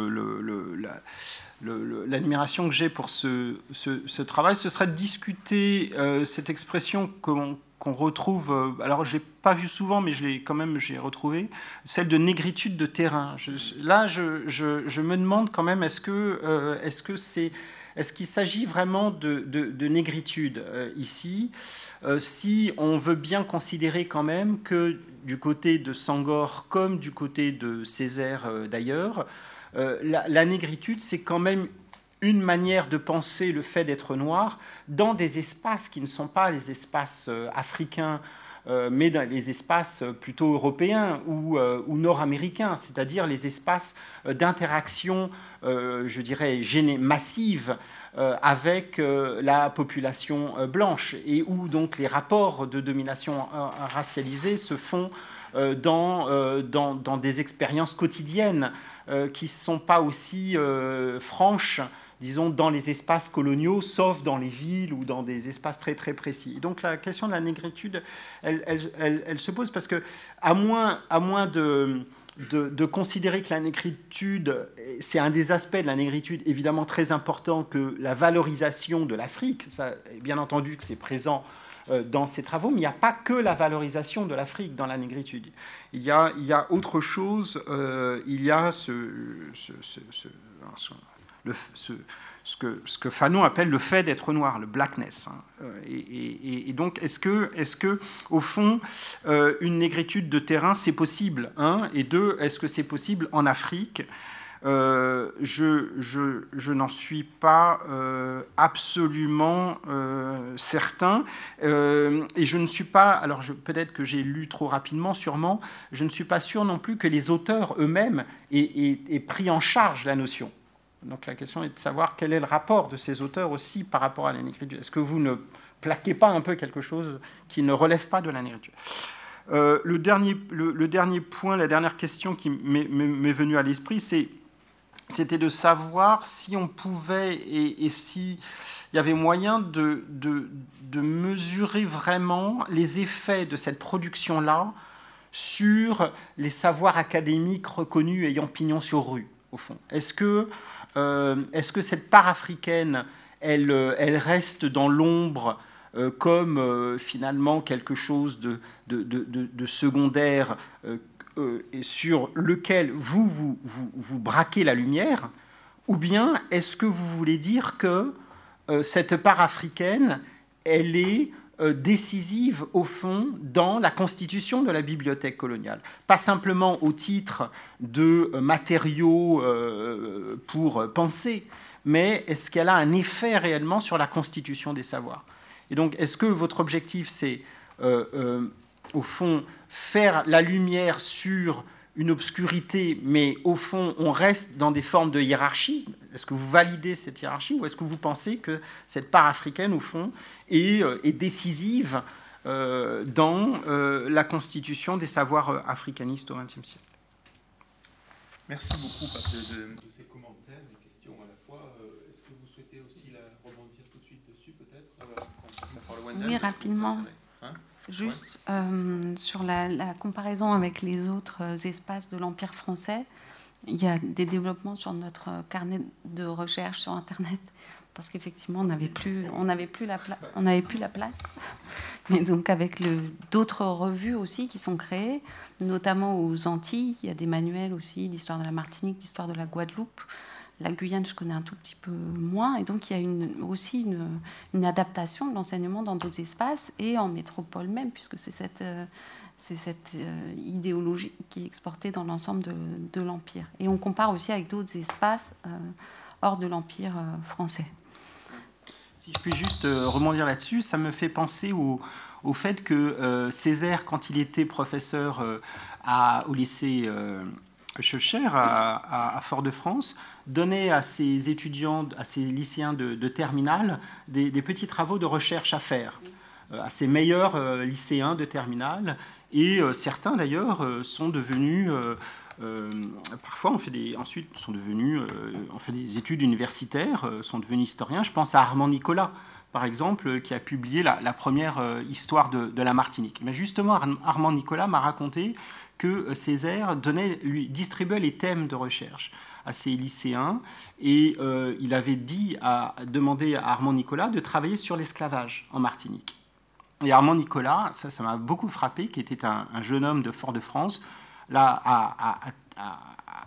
E: l'admiration que j'ai pour ce, ce, ce, travail, ce serait de discuter cette expression qu'on qu'on retrouve, euh, alors je l'ai pas vu souvent, mais je l'ai quand même j'ai retrouvé, celle de négritude de terrain. là, je, me demande quand même, est-ce que euh, est-ce que c'est est-ce qu'il s'agit vraiment de, négritude euh, ici Si on veut bien considérer quand même que du côté de Sangor comme du côté de Césaire d'ailleurs, la, la, négritude, c'est quand même une manière de penser le fait d'être noir dans des espaces qui ne sont pas les espaces euh, africains, euh, mais dans les espaces plutôt européens ou, euh, nord-américains, c'est-à-dire les espaces d'interaction, je dirais, massive avec la population blanche et où donc les rapports de domination racialisée se font dans, dans, dans, des expériences quotidiennes qui ne sont pas aussi franches disons, dans les espaces coloniaux, sauf dans les villes ou dans des espaces très très précis. donc la question de la négritude, elle, se pose parce que, à moins, de, considérer que la négritude, c'est un des aspects de la négritude évidemment très important que la valorisation de l'Afrique, ça, bien entendu que c'est présent euh, dans ces travaux, mais il n'y a pas que la valorisation de l'Afrique dans la négritude. Il y a, autre chose, euh, il y a ce ce, que, Fanon appelle le fait d'être noir, le blackness. Hein. Euh, et, donc, est-ce que, est que, au fond, euh, une négritude de terrain, c'est possible Et deux, est-ce que c'est possible en Afrique? Euh, je, n'en suis pas absolument certain. et je ne suis pas, alors peut-être que j'ai lu trop rapidement, sûrement, je ne suis pas sûr non plus que les auteurs eux-mêmes aient, pris en charge la notion. Donc la question est de savoir quel est le rapport de ces auteurs aussi par rapport à la négritude. Est-ce que vous ne plaquez pas un peu quelque chose qui ne relève pas de la négritude? Euh, le, dernier, le, dernier point, la dernière question qui m'est venue à l'esprit, c'était de savoir si on pouvait et, s'il y avait moyen de, de, de, mesurer vraiment les effets de cette production-là sur les savoirs académiques reconnus ayant pignon sur rue, au fond. Est-ce que est-ce que cette part africaine, elle, euh, reste dans l'ombre euh, comme finalement quelque chose de, secondaire sur lequel vous vous, vous vous, braquez la lumière Ou bien est-ce que vous voulez dire que cette part africaine, elle est décisive au fond dans la constitution de la bibliothèque coloniale. Pas simplement au titre de matériaux euh, pour penser, mais est-ce qu'elle a un effet réellement sur la constitution des savoirs? Et donc, est-ce que votre objectif, c'est euh, euh, au fond faire la lumière sur une obscurité, mais au fond, on reste dans des formes de hiérarchie. Est-ce que vous validez cette hiérarchie ou est-ce que vous pensez que cette part africaine, au fond, est, euh, décisive euh, dans euh, la constitution des savoirs africanistes au XXe siècle?
A: Merci beaucoup de, de, ces commentaires, des questions à la fois. Euh, est-ce que vous souhaitez aussi la rebondir tout de suite dessus, peut-être?
C: Oui, rapidement. Juste euh, sur la, la, comparaison avec les autres espaces de l'Empire français, il y a des développements sur notre carnet de recherche sur Internet parce qu'effectivement, on n'avait plus, plus la on n'avait plus la place. Mais donc avec d'autres revues aussi qui sont créées, notamment aux Antilles, il y a des manuels aussi d'histoire de la Martinique, d'histoire de la Guadeloupe. La Guyane, je connais un tout petit peu moins. Et donc, il y a aussi une, adaptation de l'enseignement dans d'autres espaces et en métropole même, puisque c'est cette, euh, euh, idéologie qui est exportée dans l'ensemble de, l'Empire. Et on compare aussi avec d'autres espaces euh, hors de l'Empire français.
E: Si je puis juste rebondir là-dessus, ça me fait penser au, fait que Césaire, quand il était professeur au lycée Schœcher à, Fort-de-France, donnait à ses étudiants, à ses lycéens de, terminale, des, petits travaux de recherche à faire, à ses meilleurs lycéens de terminale. Et certains, d'ailleurs, sont devenus euh, parfois, on fait des, ensuite, sont devenus, euh, on fait des études universitaires, euh, sont devenus historiens. Je pense à Armand Nicolas, par exemple, qui a publié la, première histoire de, la Martinique. Mais justement, Armand Nicolas m'a raconté que Césaire donnait, lui distribuait les thèmes de recherche à ses lycéens et il avait dit à demander à Armand Nicolas de travailler sur l'esclavage en Martinique. Et Armand Nicolas, ça, ça m'a beaucoup frappé, qui était un jeune homme de Fort-de-France, là, a,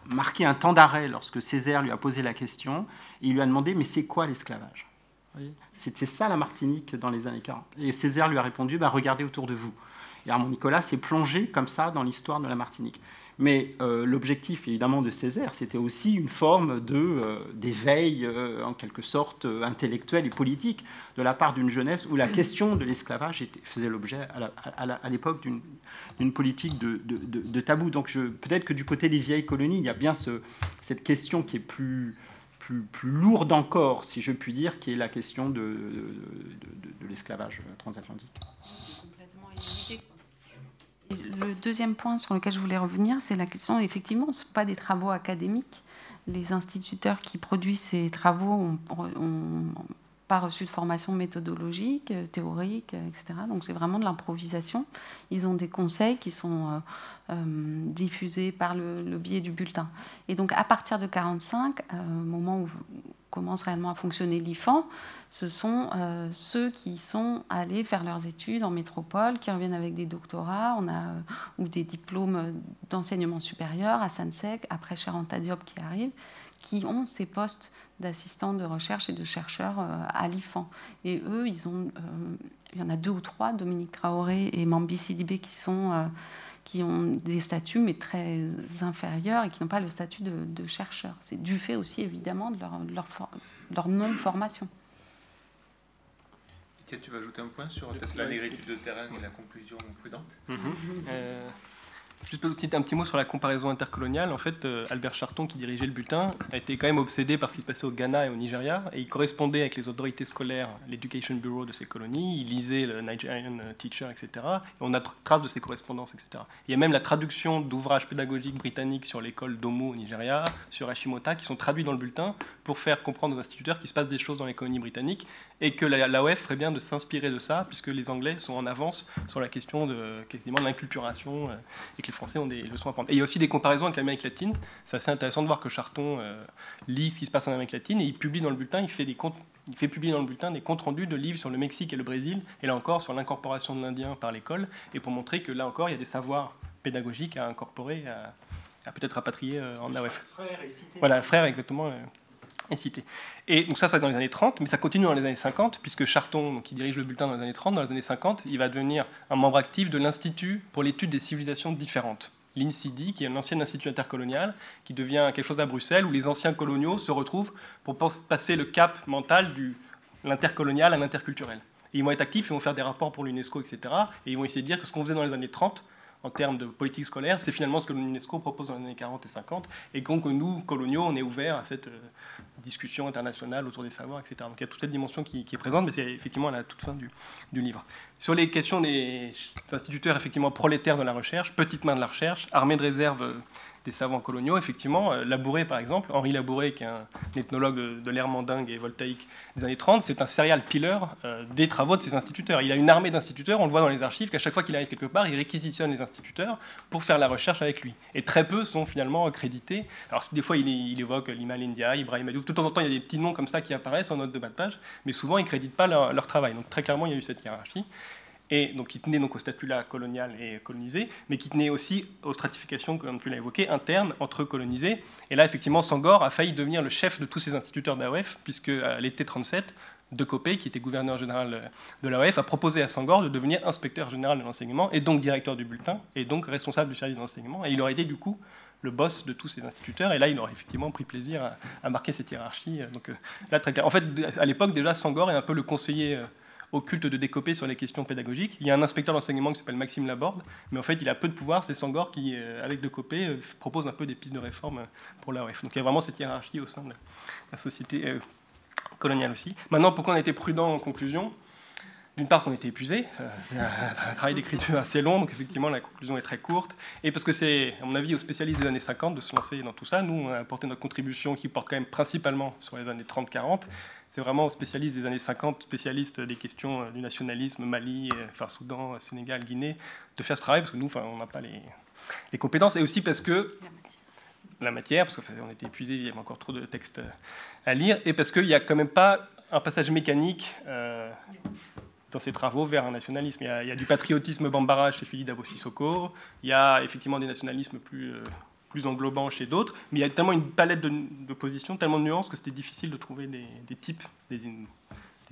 E: marqué un temps d'arrêt lorsque Césaire lui a posé la question. il lui a demandé Mais c'est quoi l'esclavage? C'était ça la Martinique dans les années 40. Et Césaire lui a répondu bah, Regardez autour de vous. Et Armand Nicolas s'est plongé comme ça dans l'histoire de la Martinique. Mais euh, l'objectif, évidemment, de Césaire, c'était aussi une forme euh, d'éveil, euh, en quelque sorte, intellectuel et politique, de la part d'une jeunesse où la question de l'esclavage faisait l'objet, à l'époque, d'une politique de, tabou. Donc peut-être que du côté des vieilles colonies, il y a bien ce, cette question qui est plus, plus, plus, lourde encore, si je puis dire, qui est la question de, l'esclavage transatlantique.
C: Le deuxième point sur lequel je voulais revenir, c'est la question, effectivement, ce ne sont pas des travaux académiques. Les instituteurs qui produisent ces travaux n'ont pas reçu de formation méthodologique, euh, théorique, euh, etc. Donc c'est vraiment de l'improvisation. Ils ont des conseils qui sont euh, diffusés par le, biais du bulletin. Et donc à partir de 1945, au moment où commence réellement à fonctionner l'IFAN, ce sont euh, ceux qui sont allés faire leurs études en métropole, qui reviennent avec des doctorats, euh, ou des diplômes d'enseignement supérieur à Sansec, après Charanta Diop qui arrive, qui ont ces postes d'assistants de recherche et de chercheurs euh, à l'IFAN. Et eux, ils ont, il y en a deux ou trois, Dominique Traoré et Mambi Sidibé, qui sont qui ont des statuts mais très inférieurs et qui n'ont pas le statut de, de chercheur. C'est du fait aussi évidemment de leur, leur, leur non-formation.
A: tu vas ajouter un point sur la négritude de terrain et la conclusion prudente?
B: Mhm. euh, Juste citer un petit mot sur la comparaison intercoloniale. En fait, euh, Albert Charton, qui dirigeait le bulletin, a été quand même obsédé par ce qui se passait au Ghana et au Nigeria. Et il correspondait avec les autorités scolaires, l'Education Bureau de ces colonies. Il lisait le Nigerian Teacher, etc. Et on a trace de ces correspondances, etc. Il y a même la traduction d'ouvrages pédagogiques britanniques sur l'école d'Omo au Nigeria, sur Hashimota, qui sont traduits dans le bulletin pour faire comprendre aux instituteurs qu'il se passe des choses dans les colonies britanniques et que l'AOF ferait bien de s'inspirer de ça, puisque les Anglais sont en avance sur la question de quasiment l'inculturation euh, et que Français ont des leçons à prendre. Et il y a aussi des comparaisons avec l'Amérique latine. C'est assez intéressant de voir que Charton euh, lit ce qui se passe en Amérique latine et il publie dans le bulletin, il fait, des comptes, il fait publier dans le bulletin des comptes rendus de livres sur le Mexique et le Brésil, et là encore sur l'incorporation de l'Indien par l'école, et pour montrer que là encore il y a des savoirs pédagogiques à incorporer, à, peut-être rapatrier euh, en AOF. Frère Voilà, frère exactement est Et donc ça, c'est dans les années 30, mais ça continue dans les années 50, puisque Charton, qui dirige le bulletin dans les années 30, dans les années 50, il va devenir un membre actif de l'Institut pour l'étude des civilisations différentes. L'INCIDI, qui est un ancien institut intercolonial, qui devient quelque chose à Bruxelles, où les anciens coloniaux se retrouvent pour passer le cap mental de l'intercolonial à l'interculturel. Et ils vont être actifs, ils vont faire des rapports pour l'UNESCO, etc. Et ils vont essayer de dire que ce qu'on faisait dans les années 30, en termes de politique scolaire, c'est finalement ce que l'UNESCO propose dans les années 40 et 50, et donc nous, coloniaux, on est ouverts à cette euh, discussion internationale autour des savoirs, etc. Donc il y a toute cette dimension qui, est présente, mais c'est effectivement à la toute fin du, livre. Sur les questions des instituteurs effectivement prolétaires de la recherche, petites mains de la recherche, armée de réserve des savants coloniaux, effectivement. Euh, Labouré, par exemple, Henri Labouré, qui est un ethnologue de, l'ère mandingue et voltaïque des années 30, c'est un serial killer euh, des travaux de ses instituteurs. Il a une armée d'instituteurs, on le voit dans les archives, qu'à chaque fois qu'il arrive quelque part, il réquisitionne les instituteurs pour faire la recherche avec lui. Et très peu sont finalement crédités. Alors, des fois, il, évoque Lima India, Ibrahim Adouf. De temps en temps, il y a des petits noms comme ça qui apparaissent en note de bas de page, mais souvent, ils ne créditent pas leur travail. Donc, très clairement, il y a eu cette hiérarchie et donc qui tenait donc au statut colonial et colonisé, mais qui tenait aussi aux stratifications, comme tu l'as évoqué, internes entre colonisés. Et là, effectivement, Sangor a failli devenir le chef de tous ces instituteurs d'AOF, puisque à l'été 37, De Copé, qui était gouverneur général de l'AOF, a proposé à Sangor de devenir inspecteur général de l'enseignement, et donc directeur du bulletin, et donc responsable du service d'enseignement. Et il aurait été du coup le boss de tous ces instituteurs. Et là, il aurait effectivement pris plaisir à, marquer cette hiérarchie. Donc, euh, là, très clair. En fait, à l'époque, déjà, Sangor est un peu le conseiller euh, au culte de décoper sur les questions pédagogiques. Il y a un inspecteur d'enseignement qui s'appelle Maxime Laborde, mais en fait, il a peu de pouvoir. C'est Sangor qui, euh, avec décoper, euh, propose un peu des pistes de réforme pour l'AOF. Donc il y a vraiment cette hiérarchie au sein de la société euh, coloniale aussi. Maintenant, pourquoi on a été prudent en conclusion? D'une part, parce qu'on était épuisé, c'est un travail d'écriture assez long, donc effectivement la conclusion est très courte, et parce que c'est, à mon avis, aux spécialistes des années 50 de se lancer dans tout ça. Nous, on a apporté notre contribution qui porte quand même principalement sur les années 30-40. C'est vraiment aux spécialistes des années 50, spécialistes des questions euh, du nationalisme, Mali, euh, enfin Soudan, Sénégal, Guinée, de faire ce travail, parce que nous, enfin, on n'a pas les, les, compétences, et aussi parce que la matière, parce qu'on était épuisé, il y avait encore trop de textes à lire, et parce qu'il n'y a quand même pas un passage mécanique. Euh, dans ses travaux vers un nationalisme. Il y a, du patriotisme bambara chez Philippe Dabo Sissoko, il y a effectivement des nationalismes plus, euh, plus englobants chez d'autres, mais il y a tellement une palette de, positions, tellement de nuances que c'était difficile de trouver des, types, des,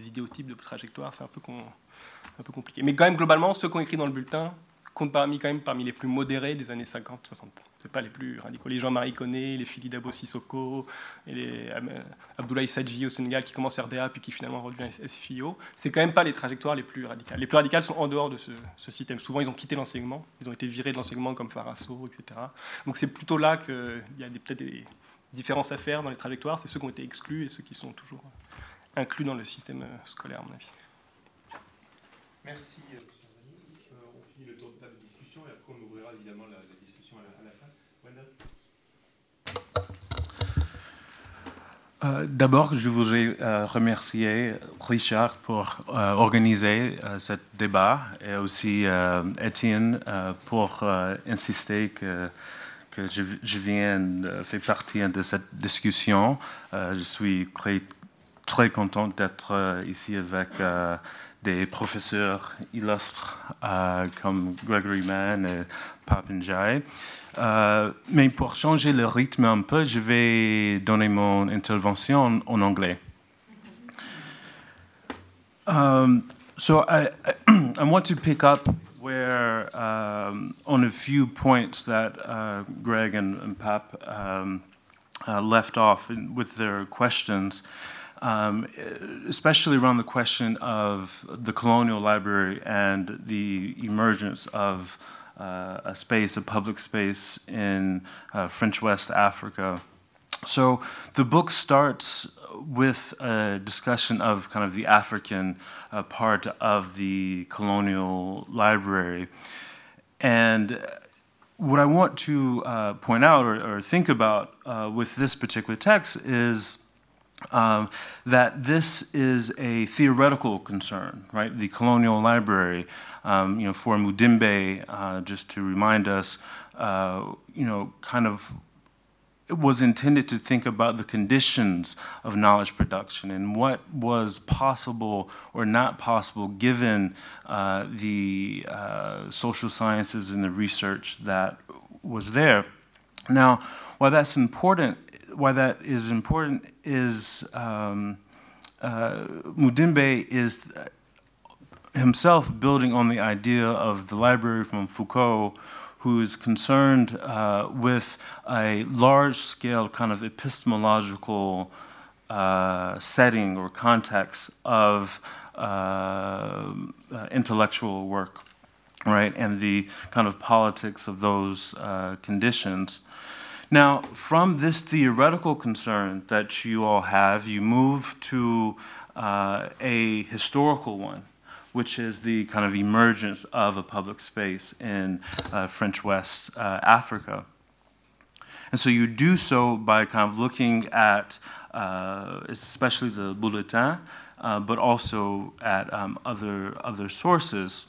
B: idéotypes de trajectoire, c'est un peu, un peu compliqué. Mais quand même, globalement, ceux qui ont écrit dans le bulletin, compte parmi, quand même parmi les plus modérés des années 50-60. C'est pas les plus radicaux. Les Jean-Marie Conné, les Philippe Dabo Sissoko, et les euh, Abdoulaye Sadji au Sénégal qui commence RDA puis qui finalement redevient SFIO, c'est quand même pas les trajectoires les plus radicales. Les plus radicales sont en dehors de ce, système. Souvent, ils ont quitté l'enseignement, ils ont été virés de l'enseignement comme Farasso, etc. Donc c'est plutôt là qu'il y a peut-être des différences à faire dans les trajectoires. C'est ceux qui ont été exclus et ceux qui sont toujours inclus dans le système euh, scolaire, à mon avis.
A: Merci.
F: Euh, d'abord, je voudrais euh, remercier Richard pour euh, organiser ce débat et aussi Étienne pour insister que, je, je, viens faire partie de cette discussion. je suis très, très content d'être ici avec des professeurs illustres comme Gregory Mann et Papinjay. Euh, mais pour changer le rythme un peu, je vais donner mon intervention en, anglais. Um, so I, I want to pick up where um, on a few points that uh, Greg and, and Pap um, uh, left off with their questions, um, especially around the question of the colonial library and the emergence of uh, a space, a public space in uh, French West Africa. So the book starts with a discussion of kind of the African uh, part of the colonial library. And what I want to uh, point out or, or think about uh, with this particular text is um, that this is a theoretical concern, right? The colonial library, um, you know, for Mudimbe, uh, just to remind us, uh, you know, kind of it was intended to think about the conditions of knowledge production and what was possible or not possible given uh, the uh, social sciences and the research that was there. Now, while that's important, why that is important is um, uh, Mudimbe is himself building on the idea of the library from Foucault, who is concerned uh, with a large scale kind of epistemological uh, setting or context of uh, uh, intellectual work, right, and the kind of politics of those uh, conditions. Now, from this theoretical concern that you all have, you move to uh, a historical one, which is the kind of emergence of a public space in uh, French West uh, Africa. And so you do so by kind of looking at, uh, especially the bulletin, uh, but also at um, other, other sources.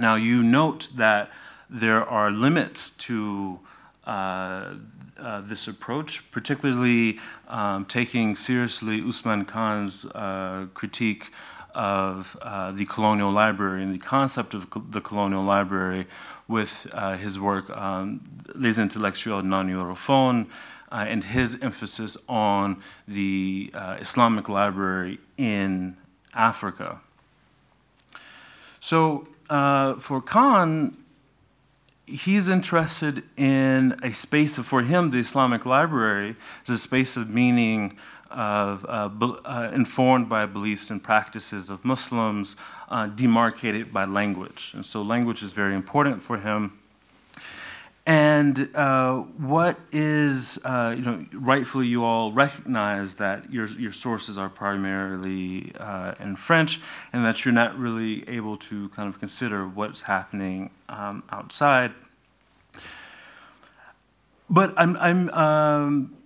F: Now, you note that there are limits to uh, uh, this approach, particularly um, taking seriously Usman Khan's uh, critique of uh, the colonial library and the concept of co the colonial library with uh, his work on Les Intellectuels non Europhones uh, and his emphasis on the Islamic library in Africa. So for Khan, he's interested in a space of, for him, the Islamic library is a space of meaning of, uh, uh, informed by beliefs and practices of Muslims, uh, demarcated by language. And so language is very important for him. And uh, what is, uh, you know, rightfully you all recognize that your, your sources are primarily uh, in French and that you're not really able to kind of consider what's happening um, outside. But I'm, I'm um,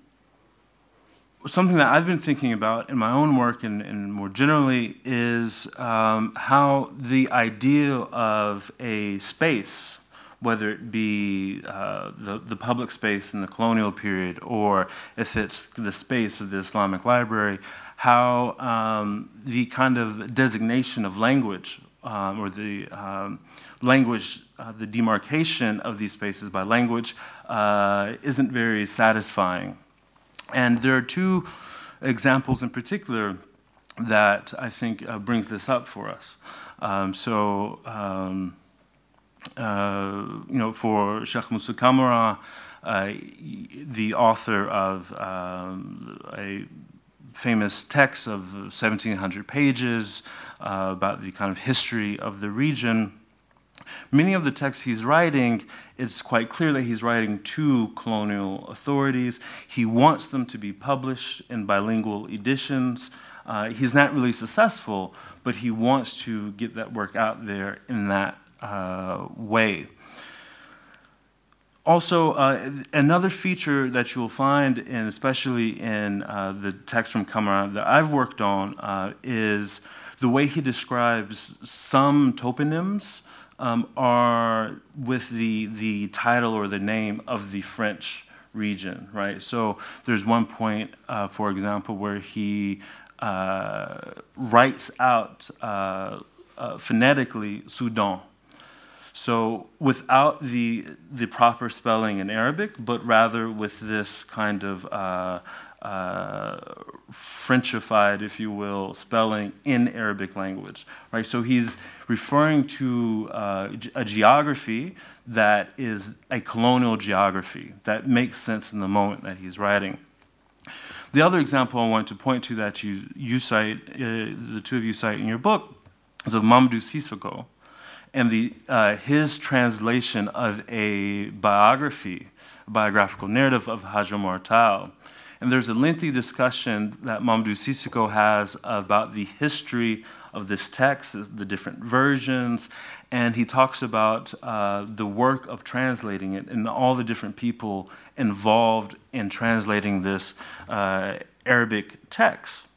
F: something that I've been thinking about in my own work and, and more generally is um, how the idea of a space whether it be uh, the, the public space in the colonial period or if it's the space of the Islamic library, how um, the kind of designation of language um, or the um, language, uh, the demarcation of these spaces by language uh, isn't very satisfying. And there are two examples in particular that I think uh, brings this up for us. Um, so um, you know, for Sheikh Musa Kamara, uh, the author of um, a famous text of 1,700 pages uh, about the kind of history of the region. Many of the texts he's writing, it's quite clear that he's writing to colonial authorities. He wants them to be published in bilingual editions. Uh, he's not really successful, but he wants to get that work out there in that uh, way. Also, uh, another feature that you'll find, and especially in uh, the text from Kamara that I've worked on, uh, is the way he describes some toponyms um, are with the, the title or the name of the French region, right? So there's one point, uh, for example, where he uh, writes out phonetically Sudan so without the, the proper spelling in Arabic, but rather with this kind of uh, uh, Frenchified, if you will, spelling in Arabic language, right? So he's referring to uh, a geography that is a colonial geography that makes sense in the moment that he's writing. The other example I want to point to that you, you cite, uh, the two of you cite in your book, is of Mamadou Sissoko, and the, uh, his translation of a biography, a biographical narrative of Hajj Omar Tall. And there's a lengthy discussion that Mamadou Sissoko has about the history of this text, the different versions, and he talks about uh, the work of translating it and all the different people involved in translating this uh, Arabic text.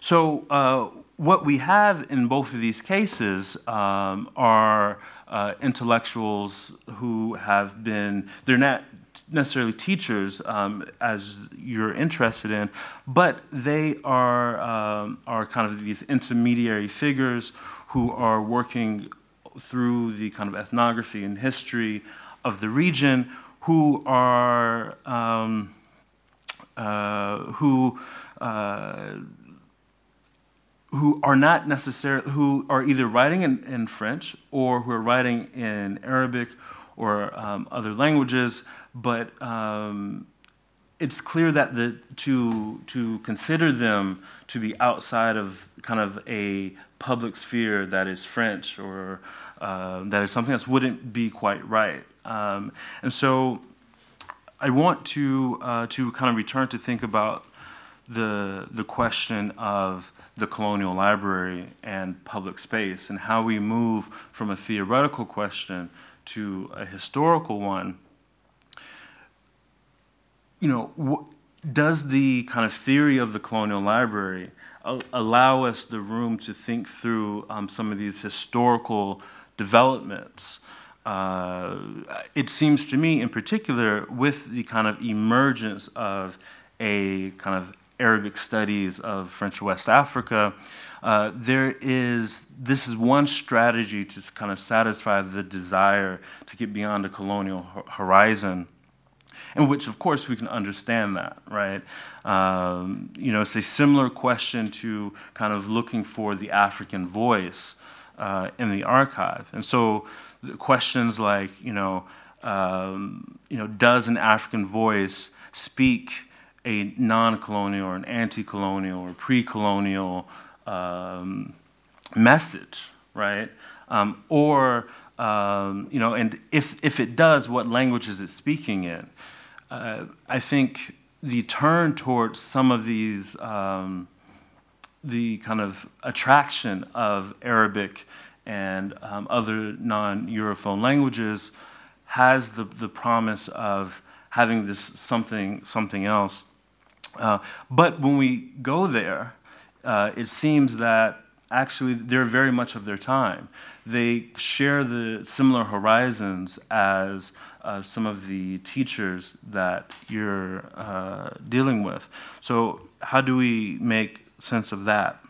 F: So, uh, what we have in both of these cases um, are uh, intellectuals who have been, they're not necessarily teachers um, as you're interested in, but they are, um, are kind of these intermediary figures who are working through the kind of ethnography and history of the region who are, um, uh, who, uh, who are not necessarily, who are either writing in, in French or who are writing in Arabic or um, other languages, but um, it's clear that the, to, to consider them to be outside of kind of a public sphere that is French or uh, that is something else wouldn't be quite right. Um, and so I want to, uh, to kind of return to think about the, the question of the colonial library and public space and how we move from a theoretical question to a historical one. You know, does the kind of theory of the colonial library allow us the room to think through um, some of these historical developments? Uh, it seems to me, in particular, with the kind of emergence of a kind of Arabic studies of French West Africa, uh, there is this is one strategy to kind of satisfy the desire to get beyond a colonial horizon in which, of course, we can understand that, right? Um, you know, it's a similar question to kind of looking for the African voice uh, in the archive. And so questions like, you know, um, you know, does an African voice speak a non-colonial or an anti-colonial or pre-colonial um, message, right? Um, or um, you know, and if if it does, what language is it speaking in? uh, I think the turn towards some of these, um, the kind of attraction of Arabic and um, other non Europhone languages has the, the promise of having this something, something else. Uh, but when we go there, uh, it seems that actually they're very much of their time. They share the similar horizons as uh, some of the teachers that you're uh, dealing with. So, how do we make sense of that?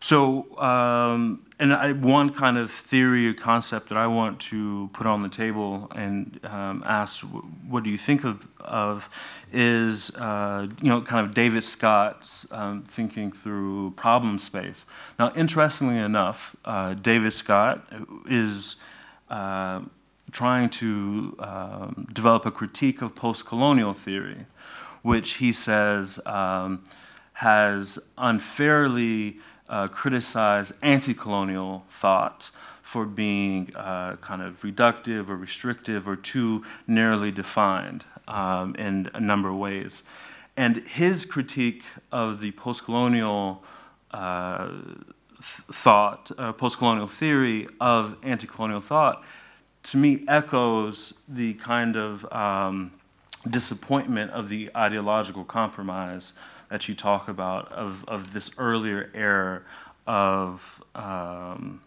F: So, um, and I, one kind of theory or concept that I want to put on the table and um, ask, what do you think of, of is, uh, you know, kind of David Scott's um, thinking through problem space. Now, interestingly enough, uh, David Scott is uh, trying to um, develop a critique of post-colonial theory, which he says um, has unfairly uh, criticize anti colonial thought for being uh, kind of reductive or restrictive or too narrowly defined um, in a number of ways. And his critique of the post colonial uh, thought, uh, post colonial theory of anti colonial thought, to me echoes the kind of um, disappointment of the ideological compromise that you talk about of, of this earlier era of um,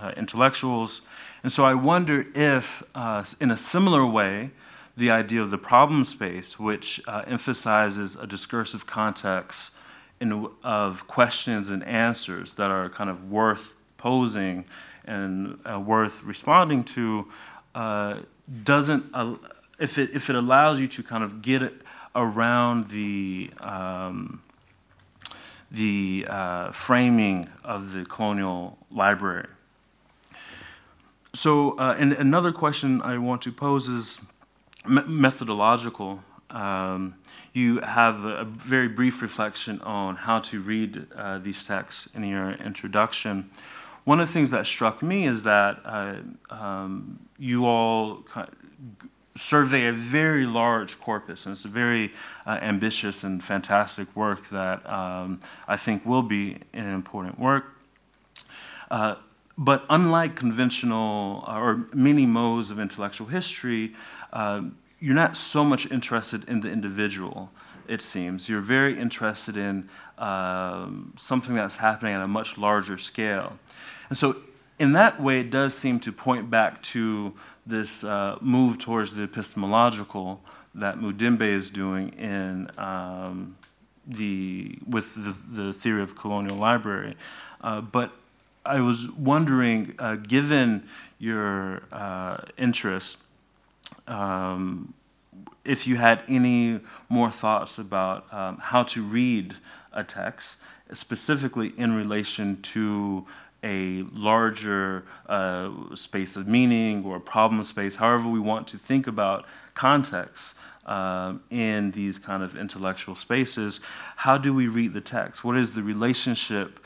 F: uh, intellectuals. And so I wonder if, uh, in a similar way, the idea of the problem space, which uh, emphasizes a discursive context in, of questions and answers that are kind of worth posing and uh, worth responding to, uh, doesn't, if, it, if it allows you to kind of get it around the um, the uh, framing of the colonial library. So, uh, and another question I want to pose is me methodological. Um, you have a, very brief reflection on how to read uh, these texts in your introduction. One of the things that struck me is that uh, um, you all survey a very large corpus, and it's a very uh, ambitious and fantastic work that um, I think will be an important work. Uh, but unlike conventional uh, or many modes of intellectual history, uh, you're not so much interested in the individual, it seems. You're very interested in um, something that's happening at a much larger scale. And so, in that way, it does seem to point back to this uh, move towards the epistemological that Mudimbe is doing in um, the with the, the, theory of colonial library. Uh, but I was wondering, uh, given your uh, interest, um, if you had any more thoughts about um, how to read a text, specifically in relation to a larger uh, space of meaning or problem space, however we want to think about context um, in these kind of intellectual spaces. How do we read the text? What is the relationship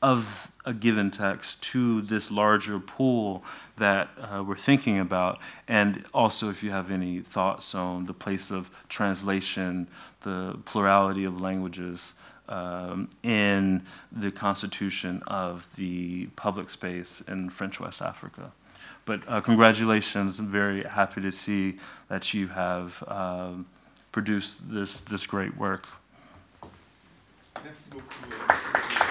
F: of a given text to this larger pool that uh, we're thinking about, and also if you have any thoughts on the place of translation, the plurality of languages um, in the constitution of the public space in French West Africa. But uh, congratulations, I'm very happy to see that you have um, produced this, this great work.
A: Merci beaucoup.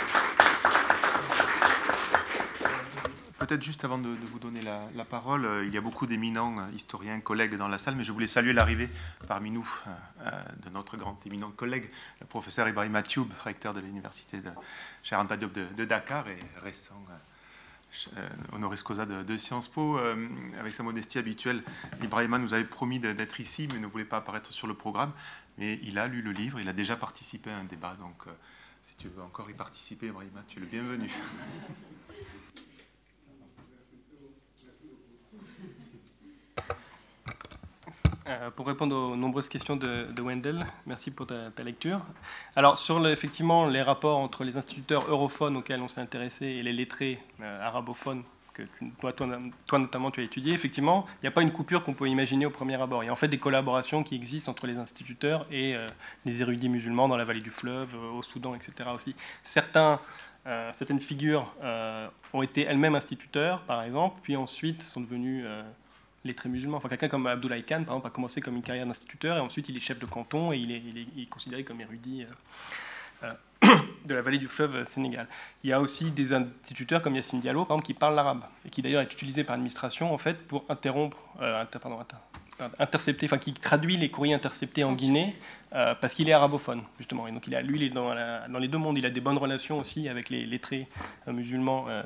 A: Peut-être juste avant de, vous donner la, parole, euh, il y a beaucoup d'éminents euh, historiens, collègues dans la salle, mais je voulais saluer l'arrivée parmi nous euh, de notre grand éminent collègue, le professeur Ibrahim Atioub, recteur de l'université de Cheikh Anta Diop de, Dakar et récent honoris causa de, de Sciences Po. Avec sa modestie habituelle, Ibrahima nous avait promis d'être ici, mais ne voulait pas apparaître sur le programme. Mais il a lu le livre, il a déjà participé à un débat, donc si tu veux encore y participer, Ibrahima, tu es le bienvenu.
B: Euh, pour répondre aux nombreuses questions de, de Wendell, merci pour ta, lecture. Alors, sur effectivement les rapports entre les instituteurs europhones auxquels on s'est intéressé et les lettrés euh, arabophones que toi, notamment tu as étudié, effectivement, il n'y a pas une coupure qu'on peut imaginer au premier abord. Il y a en fait des collaborations qui existent entre les instituteurs et euh, les érudits musulmans dans la vallée du fleuve, au Soudan, etc. aussi. Certaines figures ont été elles-mêmes instituteurs, par exemple, puis ensuite sont devenus euh, lettrés musulmans. Enfin, quelqu'un comme Abdoulaye Khan, par exemple, a commencé comme une carrière d'instituteur et ensuite il est chef de canton et il est, il est- il est considéré comme érudit euh, euh, de la vallée du fleuve euh, Sénégal. Il y a aussi des instituteurs comme Yassine Diallo, par exemple, qui parlent l'arabe et qui d'ailleurs est utilisé par l'administration en fait pour interrompre, euh, inter- pardon, inter- pardon, intercepter, enfin qui traduit les courriers interceptés en. Guinée euh, parce qu'il est arabophone justement. Et donc il a, lui, il est dans, la- dans les deux mondes. Il a des bonnes relations aussi avec les lettrés musulmans euh,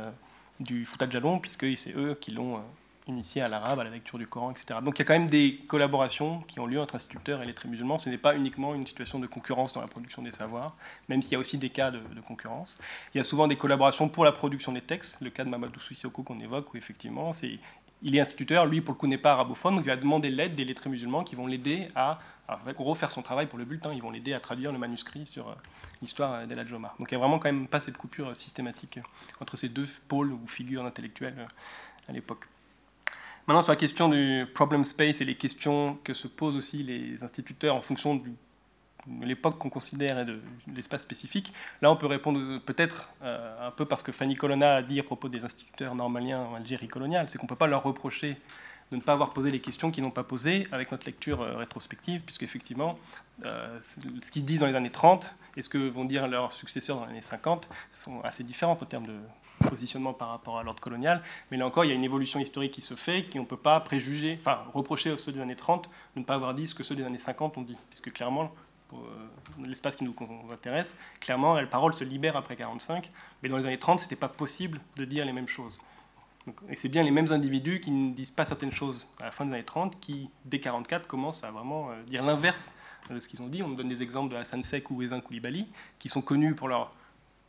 B: du Fouta Djallon puisque c'est eux qui l'ont euh, initié à l'arabe, à la lecture du Coran, etc. Donc il y a quand même des collaborations qui ont lieu entre instituteurs et lettrés musulmans. Ce n'est pas uniquement une situation de concurrence dans la production des savoirs, même s'il y a aussi des cas de, concurrence. Il y a souvent des collaborations pour la production des textes. Le cas de Mamadou Souissoko qu'on évoque, où effectivement, il est instituteur, lui pour le coup n'est pas arabophone, donc il va demander l'aide des lettrés musulmans qui vont l'aider à, à son travail pour le bulletin. Ils vont l'aider à traduire le manuscrit sur euh, l'histoire euh, d'El Hadj Omar. Donc il n'y a vraiment quand même pas cette coupure euh, systématique entre ces deux pôles ou figures intellectuelles à l'époque. Maintenant, sur la question du problem space et les questions que se posent aussi les instituteurs en fonction du- de l'époque qu'on considère et de l'espace spécifique, là on peut répondre peut-être euh, un peu parce que Fanny Colonna a dit à propos des instituteurs normaliens en Algérie coloniale, c'est qu'on ne peut pas leur reprocher de ne pas avoir posé les questions qu'ils n'ont pas posées avec notre lecture euh, rétrospective, puisqu'effectivement, euh, ce qu'ils disent dans les années 30 et ce que vont dire leurs successeurs dans les années 50 sont assez différents en termes de positionnement par rapport à l'ordre colonial. Mais là encore, il y a une évolution historique qui se fait, qu'on ne peut pas préjuger, enfin reprocher aux ceux des années 30 de ne pas avoir dit ce que ceux des années 50 ont dit. Puisque clairement, euh, l'espace qui nous intéresse, clairement, la parole se libère après 45, mais dans les années 30, ce n'était pas possible de dire les mêmes choses. Et c'est bien les mêmes individus qui ne disent pas certaines choses à la fin des années 30 qui, dès 44, commencent à vraiment euh, dire l'inverse de ce qu'ils ont dit. On nous donne des exemples de Hassan Sek ou Ouezin Koulibaly, qui sont connus pour leur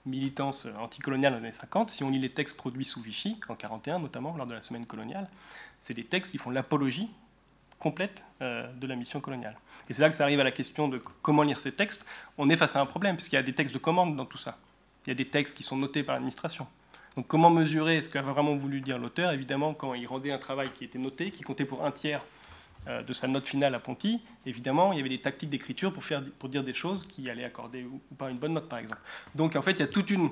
B: militance anticoloniale dans les années 50. Si on lit les textes produits sous Vichy, en 41 notamment, lors de la semaine coloniale, c'est des textes qui font l'apologie complète euh, de la mission coloniale. Et c'est là que ça arrive à la question de comment lire ces textes. On est face à un problème, puisqu'il y a des textes de commande dans tout ça. Il y a des textes qui sont notés par l'administration. Donc comment mesurer ce qu'a vraiment voulu dire l'auteur? Évidemment, quand il rendait un travail qui était noté, qui comptait pour un tiers de sa note finale à Ponty, évidemment, il y avait des tactiques d'écriture pour, pour dire des choses qui allaient accorder ou, pas une bonne note, par exemple. Donc en fait, il y a toute une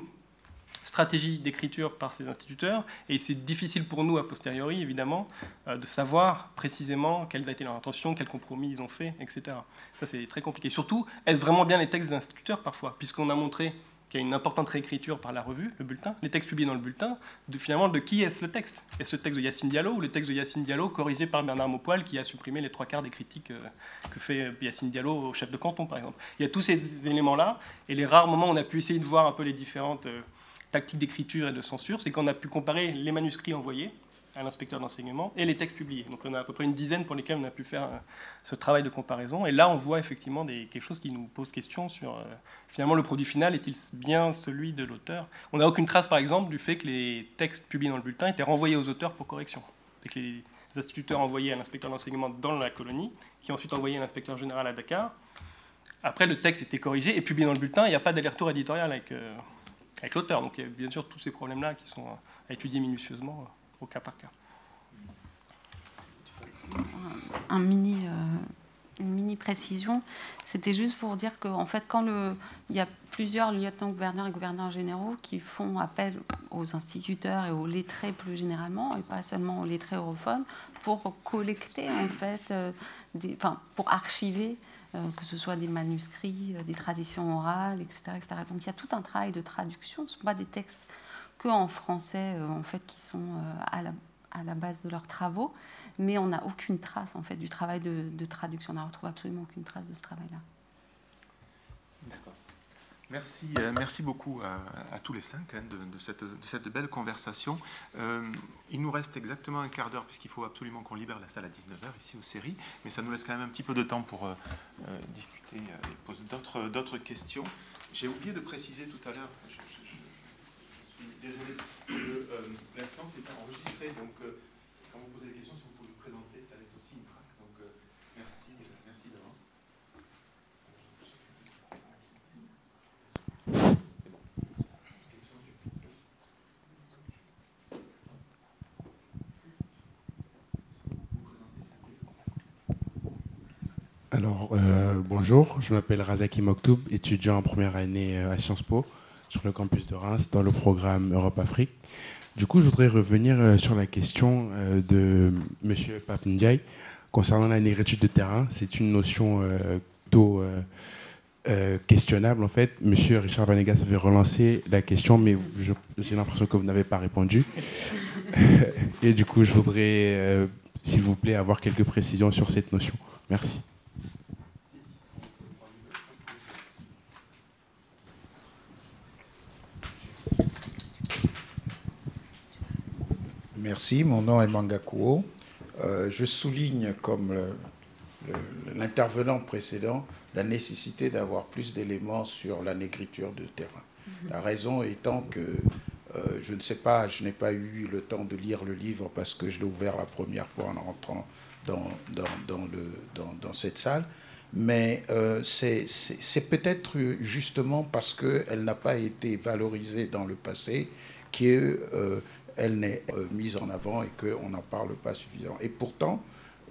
B: stratégie d'écriture par ces instituteurs, et c'est difficile pour nous, a posteriori, évidemment, euh, de savoir précisément quelles a été leur intention, quels compromis ils ont fait, etc. Ça, c'est très compliqué. Surtout, est-ce vraiment bien les textes des instituteurs, parfois Puisqu'on a montré qu'il y a une importante réécriture par la revue, le bulletin, les textes publiés dans le bulletin, de finalement de qui est-ce le texte? Est-ce le texte de Yacine Diallo ou le texte de Yacine Diallo corrigé par Bernard Maupoil qui a supprimé les trois quarts des critiques euh, que fait Yacine Diallo au chef de canton, par exemple? Il y a tous ces éléments-là, et les rares moments où on a pu essayer de voir un peu les différentes euh, tactiques d'écriture et de censure, c'est qu'on a pu comparer les manuscrits envoyés à l'inspecteur d'enseignement et les textes publiés. Donc on a à peu près une dizaine pour lesquels on a pu faire euh, ce travail de comparaison. Et là, on voit effectivement quelque chose qui nous pose question sur euh, finalement le produit final est-il bien celui de l'auteur? On n'a aucune trace, par exemple, du fait que les textes publiés dans le bulletin étaient renvoyés aux auteurs pour correction. C'est que les instituteurs envoyaient à l'inspecteur d'enseignement dans la colonie, qui ensuite envoyait à l'inspecteur général à Dakar. Après, le texte était corrigé et publié dans le bulletin. Il n'y a pas d'aller-retour éditorial avec, euh, avec l'auteur. Donc il y a bien sûr tous ces problèmes-là qui sont à étudier minutieusement au cas par cas.
C: Un mini, une mini précision, c'était juste pour dire qu'en fait, quand le, il y a plusieurs lieutenants-gouverneurs et gouverneurs généraux qui font appel aux instituteurs et aux lettrés plus généralement, et pas seulement aux lettrés europhones, pour collecter en fait, euh, des, enfin, pour archiver, euh, que ce soit des manuscrits, euh, des traditions orales, etc., etc. Donc il y a tout un travail de traduction. Ce ne sont pas des textes que en français en fait qui sont à la, à la base de leurs travaux, mais on n'a aucune trace en fait du travail de, traduction. On n'a retrouvé absolument aucune trace de ce travail-là.
A: D'accord. Merci, euh, merci beaucoup à, tous les cinq hein, de, cette, belle conversation. Euh, il nous reste exactement un quart d'heure puisqu'il faut absolument qu'on libère la salle à 19h ici aux séries, mais ça nous laisse quand même un petit peu de temps pour euh, discuter et poser d'autres questions. J'ai oublié de préciser tout à l'heure, désolé, que la séance est enregistrée, donc quand vous posez des questions,
G: Alors, euh, bonjour, je m'appelle Razaki Moktoub, étudiant en première année euh, à Sciences Po sur le campus de Reims dans le programme Europe-Afrique. Du coup, je voudrais revenir euh, sur la question de M. Pape Ndiaye concernant la négritude de terrain. C'est une notion plutôt questionnable en fait. M. Richard Vanegas avait relancé la question, mais j'ai l'impression que vous n'avez pas répondu. Et du coup, je voudrais, s'il vous plaît, avoir quelques précisions sur cette notion. Merci.
H: Merci, mon nom est Mangakuo. Euh, je souligne, comme l'intervenant précédent, la nécessité d'avoir plus d'éléments sur la négriture de terrain. Mhm. La raison étant que euh, je ne sais pas, je n'ai pas eu le temps de lire le livre parce que je l'ai ouvert la première fois en rentrant dans, dans, le, dans, cette salle, mais euh, c'est peut-être justement parce qu'elle n'a pas été valorisée dans le passé qui est elle n'est euh, mise en avant et qu'on n'en parle pas suffisamment. Et pourtant,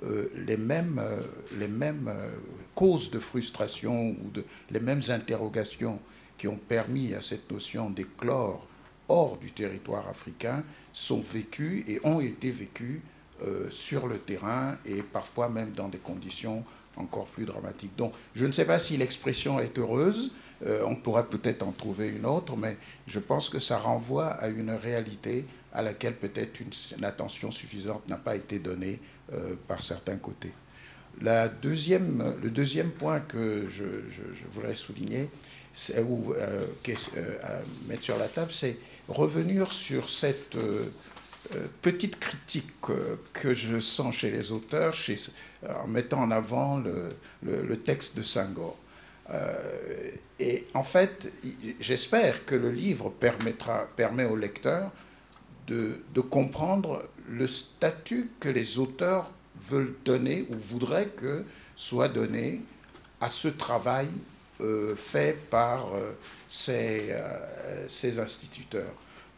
H: euh, les mêmes, euh, causes de frustration ou les mêmes interrogations qui ont permis à cette notion d'éclore hors du territoire africain sont vécues et ont été vécues sur le terrain et parfois même dans des conditions encore plus dramatiques. Donc je ne sais pas si l'expression est heureuse, on pourrait peut-être en trouver une autre, mais je pense que ça renvoie à une réalité à laquelle peut-être une, attention suffisante n'a pas été donnée euh, par certains côtés. La deuxième, le deuxième point que je, voudrais souligner, ou euh, euh, mettre sur la table, c'est revenir sur cette petite critique que je sens chez les auteurs en mettant en avant le, texte de Senghor. et en fait, j'espère que le livre permettra, permet au lecteur de, comprendre le statut que les auteurs veulent donner ou voudraient que soit donné à ce travail euh, fait par euh, ces, euh, ces, instituteurs.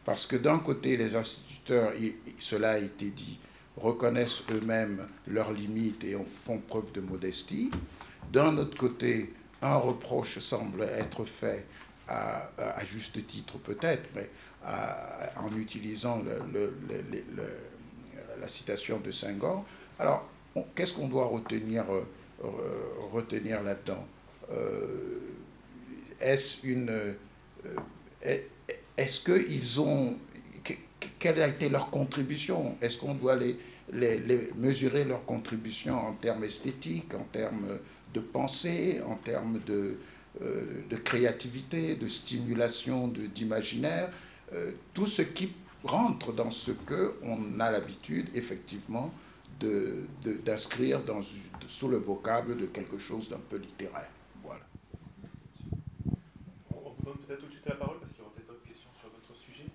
H: Parce que d'un côté, les instituteurs, cela a été dit, reconnaissent eux-mêmes leurs limites et en font preuve de modestie. D'un autre côté, un reproche semble être fait à, à juste titre peut-être, mais en utilisant la citation de Senghor. Alors, qu'est-ce qu'on doit retenir, euh, là-dedans? Euh, Est-ce une. Euh, est-ce qu'ils ont. Quelle a été leur contribution? Est-ce qu'on doit les, mesurer leur contribution en termes esthétiques, en termes de pensée, en termes de, de créativité, de stimulation d'imaginaire? Euh, tout ce qui rentre dans ce que on a l'habitude effectivement d'inscrire de, sous le vocable de quelque chose d'un peu littéraire. Voilà.
A: On vous donne peut-être tout de suite la parole parce qu'il y aura peut-être d'autres questions sur votre sujet.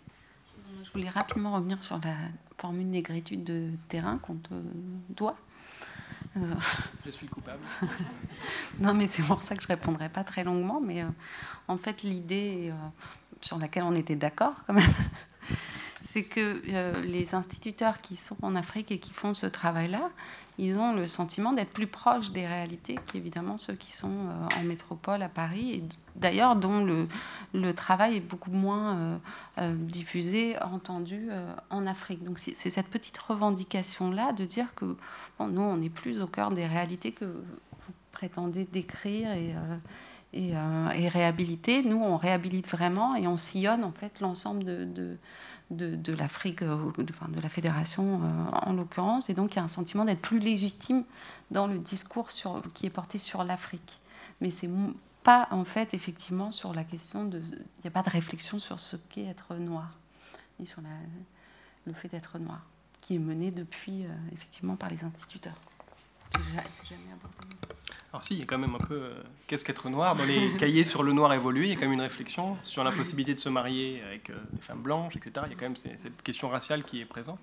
C: Je voulais rapidement revenir sur la formule négritude de terrain qu'on te doit.
B: Euh, je suis coupable.
C: non, mais c'est pour ça que je répondrai pas très longuement. Mais euh, en fait, l'idée, sur laquelle on était d'accord quand même, c'est que euh, les instituteurs qui sont en Afrique et qui font ce travail-là, ils ont le sentiment d'être plus proches des réalités qu'évidemment ceux qui sont euh, en métropole à Paris, et d'ailleurs dont le, travail est beaucoup moins euh, diffusé, entendu en Afrique. Donc c'est cette petite revendication-là de dire que bon, nous, on n'est plus au cœur des réalités que vous prétendez décrire et et, et, réhabiliter. Nous, on réhabilite vraiment et on sillonne en fait l'ensemble de, de, de, l'Afrique, euh, de la fédération euh, en l'occurrence, et donc il y a un sentiment d'être plus légitime dans le discours sur, qui est porté sur l'Afrique. Mais c'est pas en fait effectivement sur la question de, il n'y a pas de réflexion sur ce qu'est être noir, ni sur le fait d'être noir, qui est mené depuis euh, effectivement par les instituteurs. C'est jamais.
B: Alors si, il y a quand même un peu euh, qu'est-ce qu'être noir Dans les cahiers sur le noir évolué, il y a quand même une réflexion sur la possibilité de se marier avec euh, des femmes blanches, etc. Il y a quand même cette question raciale qui est présente.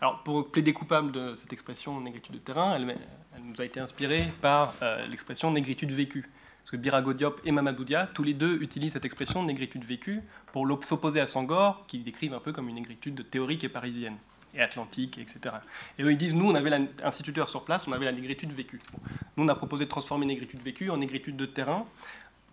B: Alors pour plaider coupable de cette expression négritude de terrain, elle, nous a été inspirée par euh, l'expression négritude vécue. Parce que Birago Diop et Mamadou Dia, tous les deux utilisent cette expression négritude vécue pour s'opposer à Sangor, qui décrivent un peu comme une négritude théorique et parisienne et atlantique, etc. Et eux, ils disent, nous, on avait l'instituteur sur place, on avait la négritude vécue. Nous, on a proposé de transformer négritude vécue en négritude de terrain,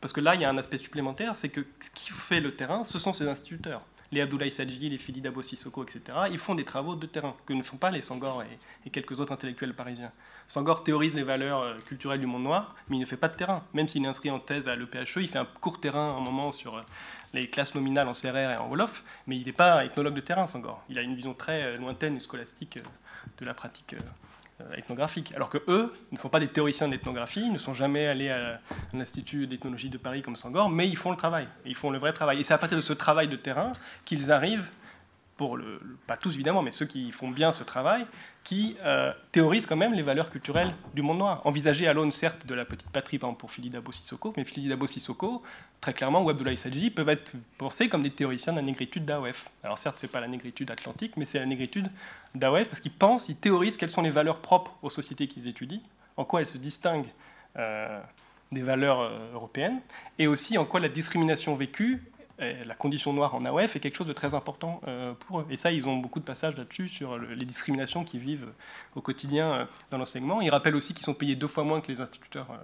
B: parce que là, il y a un aspect supplémentaire, c'est que ce qui fait le terrain, ce sont ces instituteurs. Les Abdoulaye Sadji, les Philippe Dabo Sissoko, etc., ils font des travaux de terrain, que ne font pas les Sangor et, quelques autres intellectuels parisiens. Sangor théorise les valeurs euh, culturelles du monde noir, mais il ne fait pas de terrain. Même s'il est inscrit en thèse à l'EPHE, il fait un court terrain un moment sur euh, les classes nominales en CRR et en Wolof, mais il n'est pas ethnologue de terrain, Sangor. Il a une vision très euh, lointaine et scolastique de la pratique ethnographique. Alors que eux ne sont pas des théoriciens d'ethnographie, ils ne sont jamais allés à l'Institut d'ethnologie de Paris comme Sangor, mais ils font le travail, ils font le vrai travail. Et c'est à partir de ce travail de terrain qu'ils arrivent pas tous évidemment, mais ceux qui font bien ce travail, qui euh, théorisent quand même les valeurs culturelles du monde noir. Envisagées à l'aune, certes, de la petite patrie, par exemple pour Philippe Dabo Sissoko, mais Philippe Dabo Sissoko, très clairement, ou Abdoulaye Sadji, peuvent être pensés comme des théoriciens de la négritude d'AOF. Alors certes, ce n'est pas la négritude atlantique, mais c'est la négritude d'AOF, parce qu'ils pensent, ils théorisent quelles sont les valeurs propres aux sociétés qu'ils étudient, en quoi elles se distinguent euh, des valeurs euh, européennes, et aussi en quoi la discrimination vécue la condition noire en AOF est quelque chose de très important euh, pour eux. Et ça, ils ont beaucoup de passages là-dessus sur les discriminations qu'ils vivent au quotidien euh, dans l'enseignement. Ils rappellent aussi qu'ils sont payés deux fois moins que les instituteurs euh,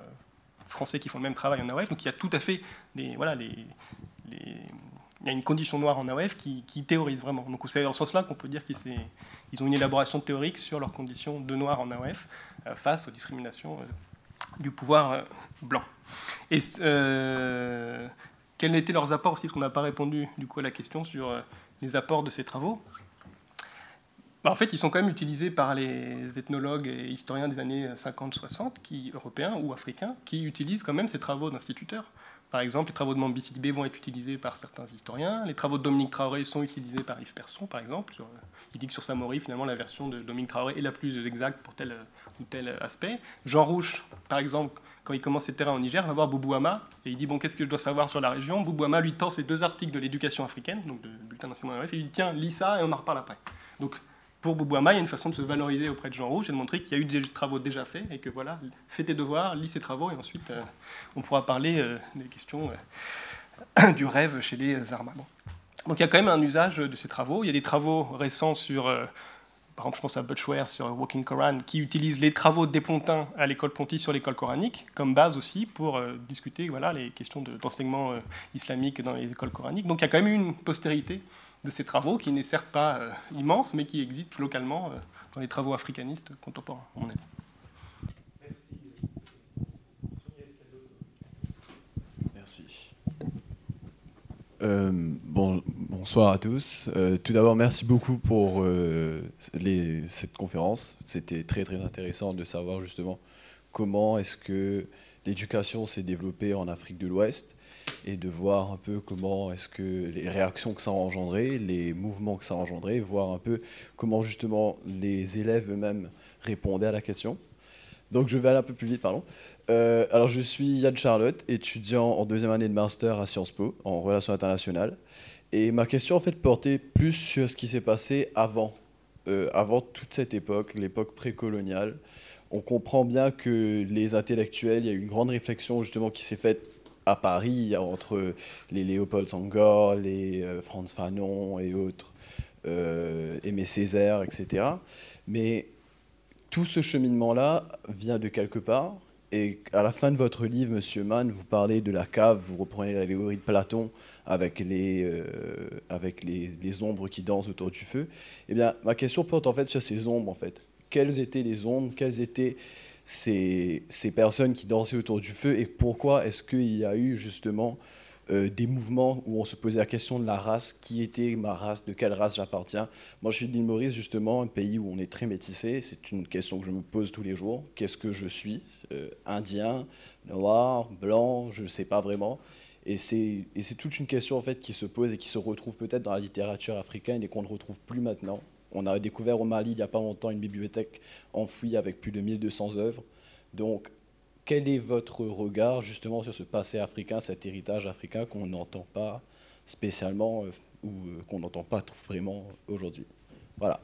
B: français qui font le même travail en AOF. Donc il y a tout à fait des, voilà, il y a une condition noire en AOF qui, théorise vraiment. Donc c'est dans ce sens-là qu'on peut dire qu'ils ont une élaboration théorique sur leurs conditions de noir en AOF face aux discriminations du pouvoir blanc. Et quels étaient leurs apports aussi Parce qu'on n'a pas répondu du coup à la question sur euh, les apports de ces travaux. Bah, en fait, ils sont quand même utilisés par les ethnologues et historiens des années 50-60, européens ou africains, qui utilisent quand même ces travaux d'instituteurs. Par exemple, les travaux de Mambi Sidibé vont être utilisés par certains historiens. Les travaux de Dominique Traoré sont utilisés par Yves Persson, par exemple. il dit que sur Samori, finalement, la version de Dominique Traoré est la plus exacte pour tel ou tel aspect. Jean Rouche, par exemple, quand il commence ses terrains au Niger, va voir Boubouama et il dit Bon, qu'est-ce que je dois savoir sur la région? Boubouama lui tend ces deux articles de l'éducation africaine, donc de bulletin d'enseignement et il lui dit Tiens, lis ça et on en reparle après. Donc, pour Boubouama, il y a une façon de se valoriser auprès de Jean Rouge et de montrer qu'il y a eu des travaux déjà faits et que voilà, fais tes devoirs, lis ces travaux et ensuite euh, on pourra parler euh, des questions euh, du rêve chez les Arma. Donc il y a quand même un usage de ces travaux. Il y a des travaux récents sur par exemple, je pense à Butchware sur Walking Koran, qui utilise les travaux des Pontins à l'école Ponty sur l'école coranique comme base aussi pour euh, discuter voilà, les questions d'enseignement euh, islamique dans les écoles coraniques. Donc il y a quand même une postérité de ces travaux qui n'est certes pas euh, immense, mais qui existe localement dans les travaux africanistes contemporains, avis.
I: Euh, bon, bonsoir à tous. Euh, tout d'abord, merci beaucoup pour euh, cette conférence. C'était très très intéressant de savoir justement comment est-ce que l'éducation s'est développée en Afrique de l'Ouest et de voir un peu comment est-ce que les réactions que ça a engendré, les mouvements que ça a engendré, voir un peu comment justement les élèves eux-mêmes répondaient à la question. Donc je vais aller un peu plus vite, pardon. Euh, alors je suis Yann Charlotte, étudiant en deuxième année de master à Sciences Po, en relations internationales. Et ma question en fait portait plus sur ce qui s'est passé avant, euh, avant toute cette époque, l'époque précoloniale. On comprend bien que les intellectuels, il y a eu une grande réflexion justement qui s'est faite à Paris, entre les Léopold Sangor, les Franz Fanon et autres, Aimé Césaire, etc. Mais tout ce cheminement-là vient de quelque part. Et à la fin de votre livre, Monsieur Mann, vous parlez de la cave, vous reprenez l'allégorie de Platon avec les, les, ombres qui dansent autour du feu. Eh bien, ma question porte en fait sur ces ombres, en fait. Quelles étaient les ombres? Quelles étaient ces, ces, personnes qui dansaient autour du feu? Et pourquoi est-ce qu'il y a eu justement euh, des mouvements où on se posait la question de la race, qui était ma race, de quelle race j'appartiens. Moi je suis de l'île Maurice justement, un pays où on est très métissé, c'est une question que je me pose tous les jours, qu'est-ce que je suis euh, Indien, noir, blanc, je ne sais pas vraiment. Et c'est toute une question en fait qui se pose et qui se retrouve peut-être dans la littérature africaine et qu'on ne retrouve plus maintenant. On a découvert au Mali il n'y a pas longtemps une bibliothèque enfouie avec plus de 1200 œuvres. Donc, quel est votre regard justement sur ce passé africain, cet héritage africain qu'on n'entend pas spécialement euh, ou euh, qu'on n'entend pas vraiment aujourd'hui? Voilà.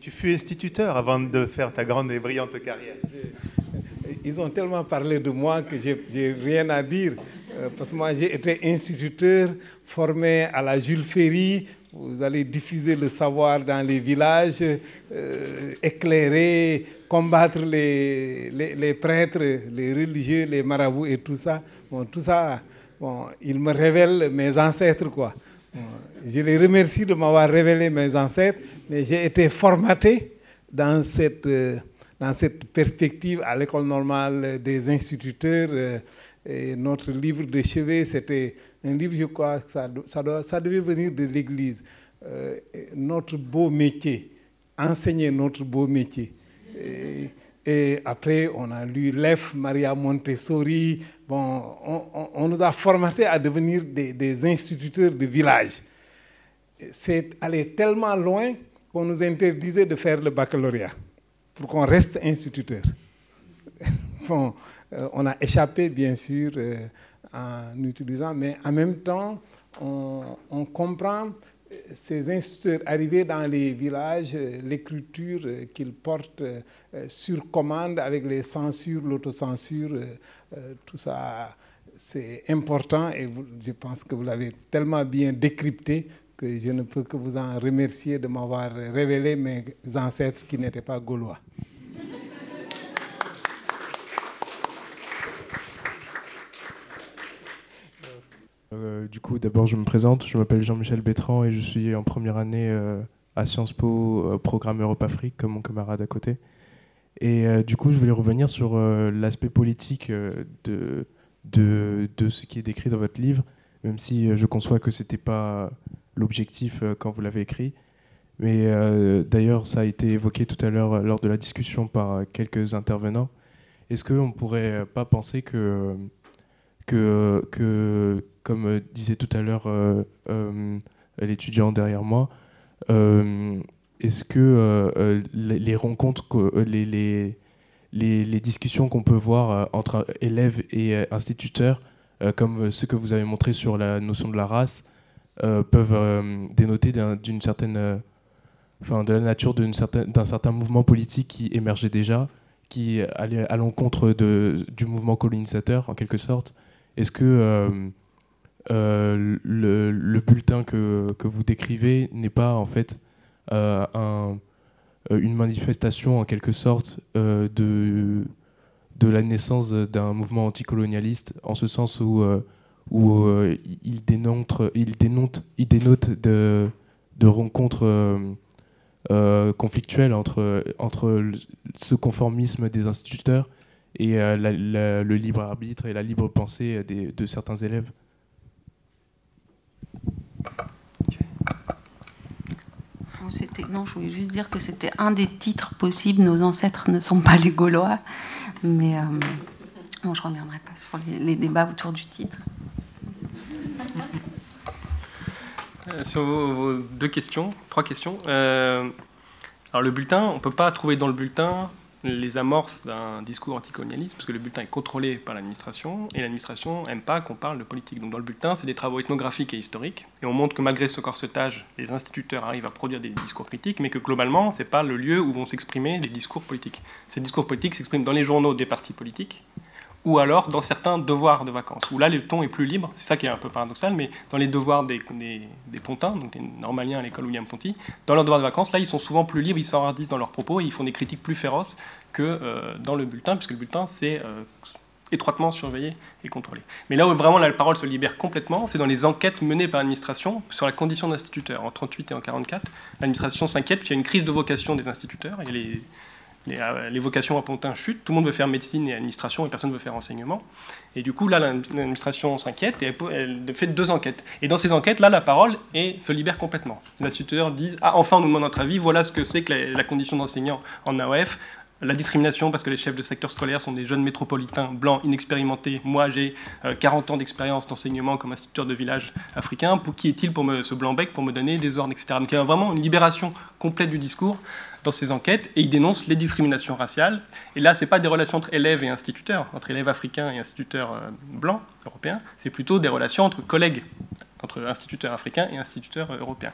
A: Tu fus instituteur avant de faire ta grande et brillante carrière.
J: Ils ont tellement parlé de moi que j'ai rien à dire. Euh, parce que moi, j'ai été instituteur formé à la Jules Ferry. Vous allez diffuser le savoir dans les villages, euh, éclairer, combattre les, les, prêtres, les religieux, les marabouts et tout ça. Bon, tout ça, bon, il me révèle mes ancêtres, quoi. je les remercie de m'avoir révélé mes ancêtres, mais j'ai été formaté dans cette, euh, dans cette perspective à l'école normale des instituteurs. Et notre livre de chevet, c'était un livre, je crois, que ça, devait venir de l'Église. Euh, notre beau métier, enseigner notre beau métier. Et, après, on a lu Lef, Maria Montessori. Bon, on, nous a formatés à devenir des, instituteurs de village. C'est allé tellement loin qu'on nous interdisait de faire le baccalauréat pour qu'on reste instituteur. bon, euh, on a échappé, bien sûr, euh, en utilisant, mais en même temps, on, comprend ces instituteurs arrivés dans les villages, l'écriture qu'ils portent sur commande avec les censures, l'autocensure, tout ça, c'est important et je pense que vous l'avez tellement bien décrypté que je ne peux que vous en remercier de m'avoir révélé mes ancêtres qui n'étaient pas gaulois.
K: Euh, du coup, d'abord, je me présente. Je m'appelle Jean-Michel Bétran et je suis en première année euh, à Sciences Po, euh, programme Europe-Afrique, comme mon camarade à côté. Et du coup, je voulais revenir sur l'aspect politique de, ce qui est décrit dans votre livre, même si je conçois que ce n'était pas l'objectif quand vous l'avez écrit. Mais d'ailleurs, ça a été évoqué tout à l'heure lors de la discussion par quelques intervenants. Est-ce qu'on ne pourrait pas penser que comme euh, disait tout à l'heure euh, euh, l'étudiant derrière moi, est-ce que les, rencontres, les, discussions qu'on peut voir entre élèves et instituteurs, comme ce que vous avez montré sur la notion de la race, peuvent dénoter d'une certaine, enfin, de la nature d'un certain, mouvement politique qui émergeait déjà, qui allait à l'encontre du mouvement colonisateur en quelque sorte? Est-ce que le, bulletin que, vous décrivez n'est pas en fait euh, euh, une manifestation en quelque sorte de, la naissance d'un mouvement anticolonialiste, en ce sens où, il, dénote, il, dénote, il dénote de, rencontres conflictuelles entre, entre ce conformisme des instituteurs et le libre arbitre et la libre pensée de certains élèves.
C: Non, je voulais juste dire que c'était un des titres possibles. Nos ancêtres ne sont pas les Gaulois. Mais euh, je ne reviendrai pas sur les, débats autour du titre.
B: Euh, sur vos, deux questions, trois questions. Euh, alors le bulletin, on ne peut pas trouver dans le bulletin les amorces d'un discours anticolonialiste, parce que le bulletin est contrôlé par l'administration, et l'administration n'aime pas qu'on parle de politique. Donc dans le bulletin, c'est des travaux ethnographiques et historiques, et on montre que malgré ce corsetage, les instituteurs arrivent à produire des discours critiques, mais que globalement, ce n'est pas le lieu où vont s'exprimer les discours politiques. Ces discours politiques s'expriment dans les journaux des partis politiques, ou alors dans certains devoirs de vacances, où là le ton est plus libre, c'est ça qui est un peu paradoxal, mais dans les devoirs des, des, pontins, donc des normaliens à l'école William Ponty, dans leurs devoirs de vacances, là ils sont souvent plus libres, ils s'enhardissent dans leurs propos et ils font des critiques plus féroces que euh, dans le bulletin, puisque le bulletin c'est euh, étroitement surveillé et contrôlé. Mais là où vraiment la parole se libère complètement, c'est dans les enquêtes menées par l'administration sur la condition d'instituteur. En 38 et en 44, l'administration s'inquiète qu'il y a une crise de vocation des instituteurs, il y a les euh, vocations à Pontin chutent, tout le monde veut faire médecine et administration et personne ne veut faire enseignement. Et du coup, là, l'administration s'inquiète et elle, fait deux enquêtes. Et dans ces enquêtes, là, la parole se libère complètement. Les instituteurs disent Ah, enfin, on nous demande notre avis, voilà ce que c'est que la, condition d'enseignant en AOF la discrimination parce que les chefs de secteur scolaire sont des jeunes métropolitains blancs inexpérimentés. Moi, j'ai 40 euh, ans d'expérience d'enseignement comme instituteur de village africain. Pour qui est-il pour me, ce blanc-bec pour me donner des ordres, etc. Donc il y a vraiment une libération complète du discours dans ces enquêtes et il dénonce les discriminations raciales. Et là, ce n'est pas des relations entre élèves et instituteurs, entre élèves africains et instituteurs euh, blancs, européens, c'est plutôt des relations entre collègues, entre instituteurs africains et instituteurs euh, européens.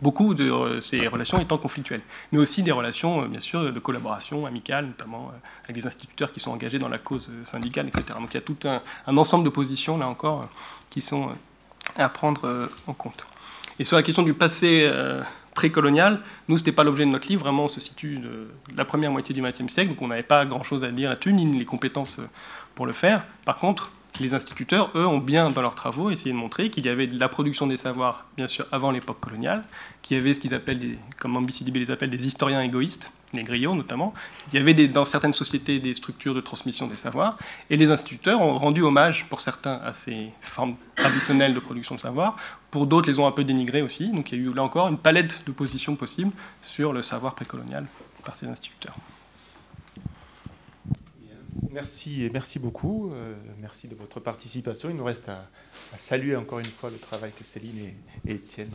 B: Beaucoup de euh, ces relations étant conflictuelles, mais aussi des relations, bien sûr, de collaboration amicale, notamment avec des instituteurs qui sont engagés dans la cause syndicale, etc. Donc il y a tout un, un ensemble de positions, là encore, qui sont à prendre en compte. Et sur la question du passé précolonial. Nous, ce n'était pas l'objet de notre livre. Vraiment, on se situe de la première moitié du XXe siècle, donc on n'avait pas grand-chose à dire là-dessus, ni les compétences pour le faire. Par contre, les instituteurs, eux, ont bien, dans leurs travaux, essayé de montrer qu'il y avait de la production des savoirs, bien sûr, avant l'époque coloniale, qu'il y avait ce qu'ils appellent, comme Ambicidibé les appelle, des historiens égoïstes, les griots notamment. Il y avait dans certaines sociétés des structures de transmission des savoirs, et les instituteurs ont rendu hommage, pour certains, à ces formes traditionnelles de production de savoir, pour d'autres, les ont un peu dénigrées aussi. Donc il y a eu là encore une palette de positions possibles sur le savoir précolonial par ces instituteurs.
A: Merci, merci beaucoup. Euh, merci de votre participation. Il nous reste à, saluer encore une fois le travail que Céline et, Étienne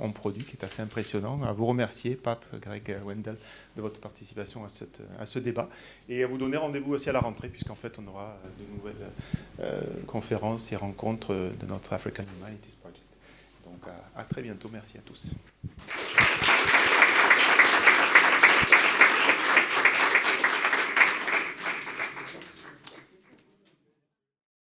A: ont, produit, qui est assez impressionnant. À vous remercier, Pape, Greg, Wendell, de votre participation à ce débat. Et à vous donner rendez-vous aussi à la rentrée, puisqu'en fait, on aura de nouvelles euh, conférences et rencontres de notre African Humanities Project. Donc à très bientôt. Merci à tous.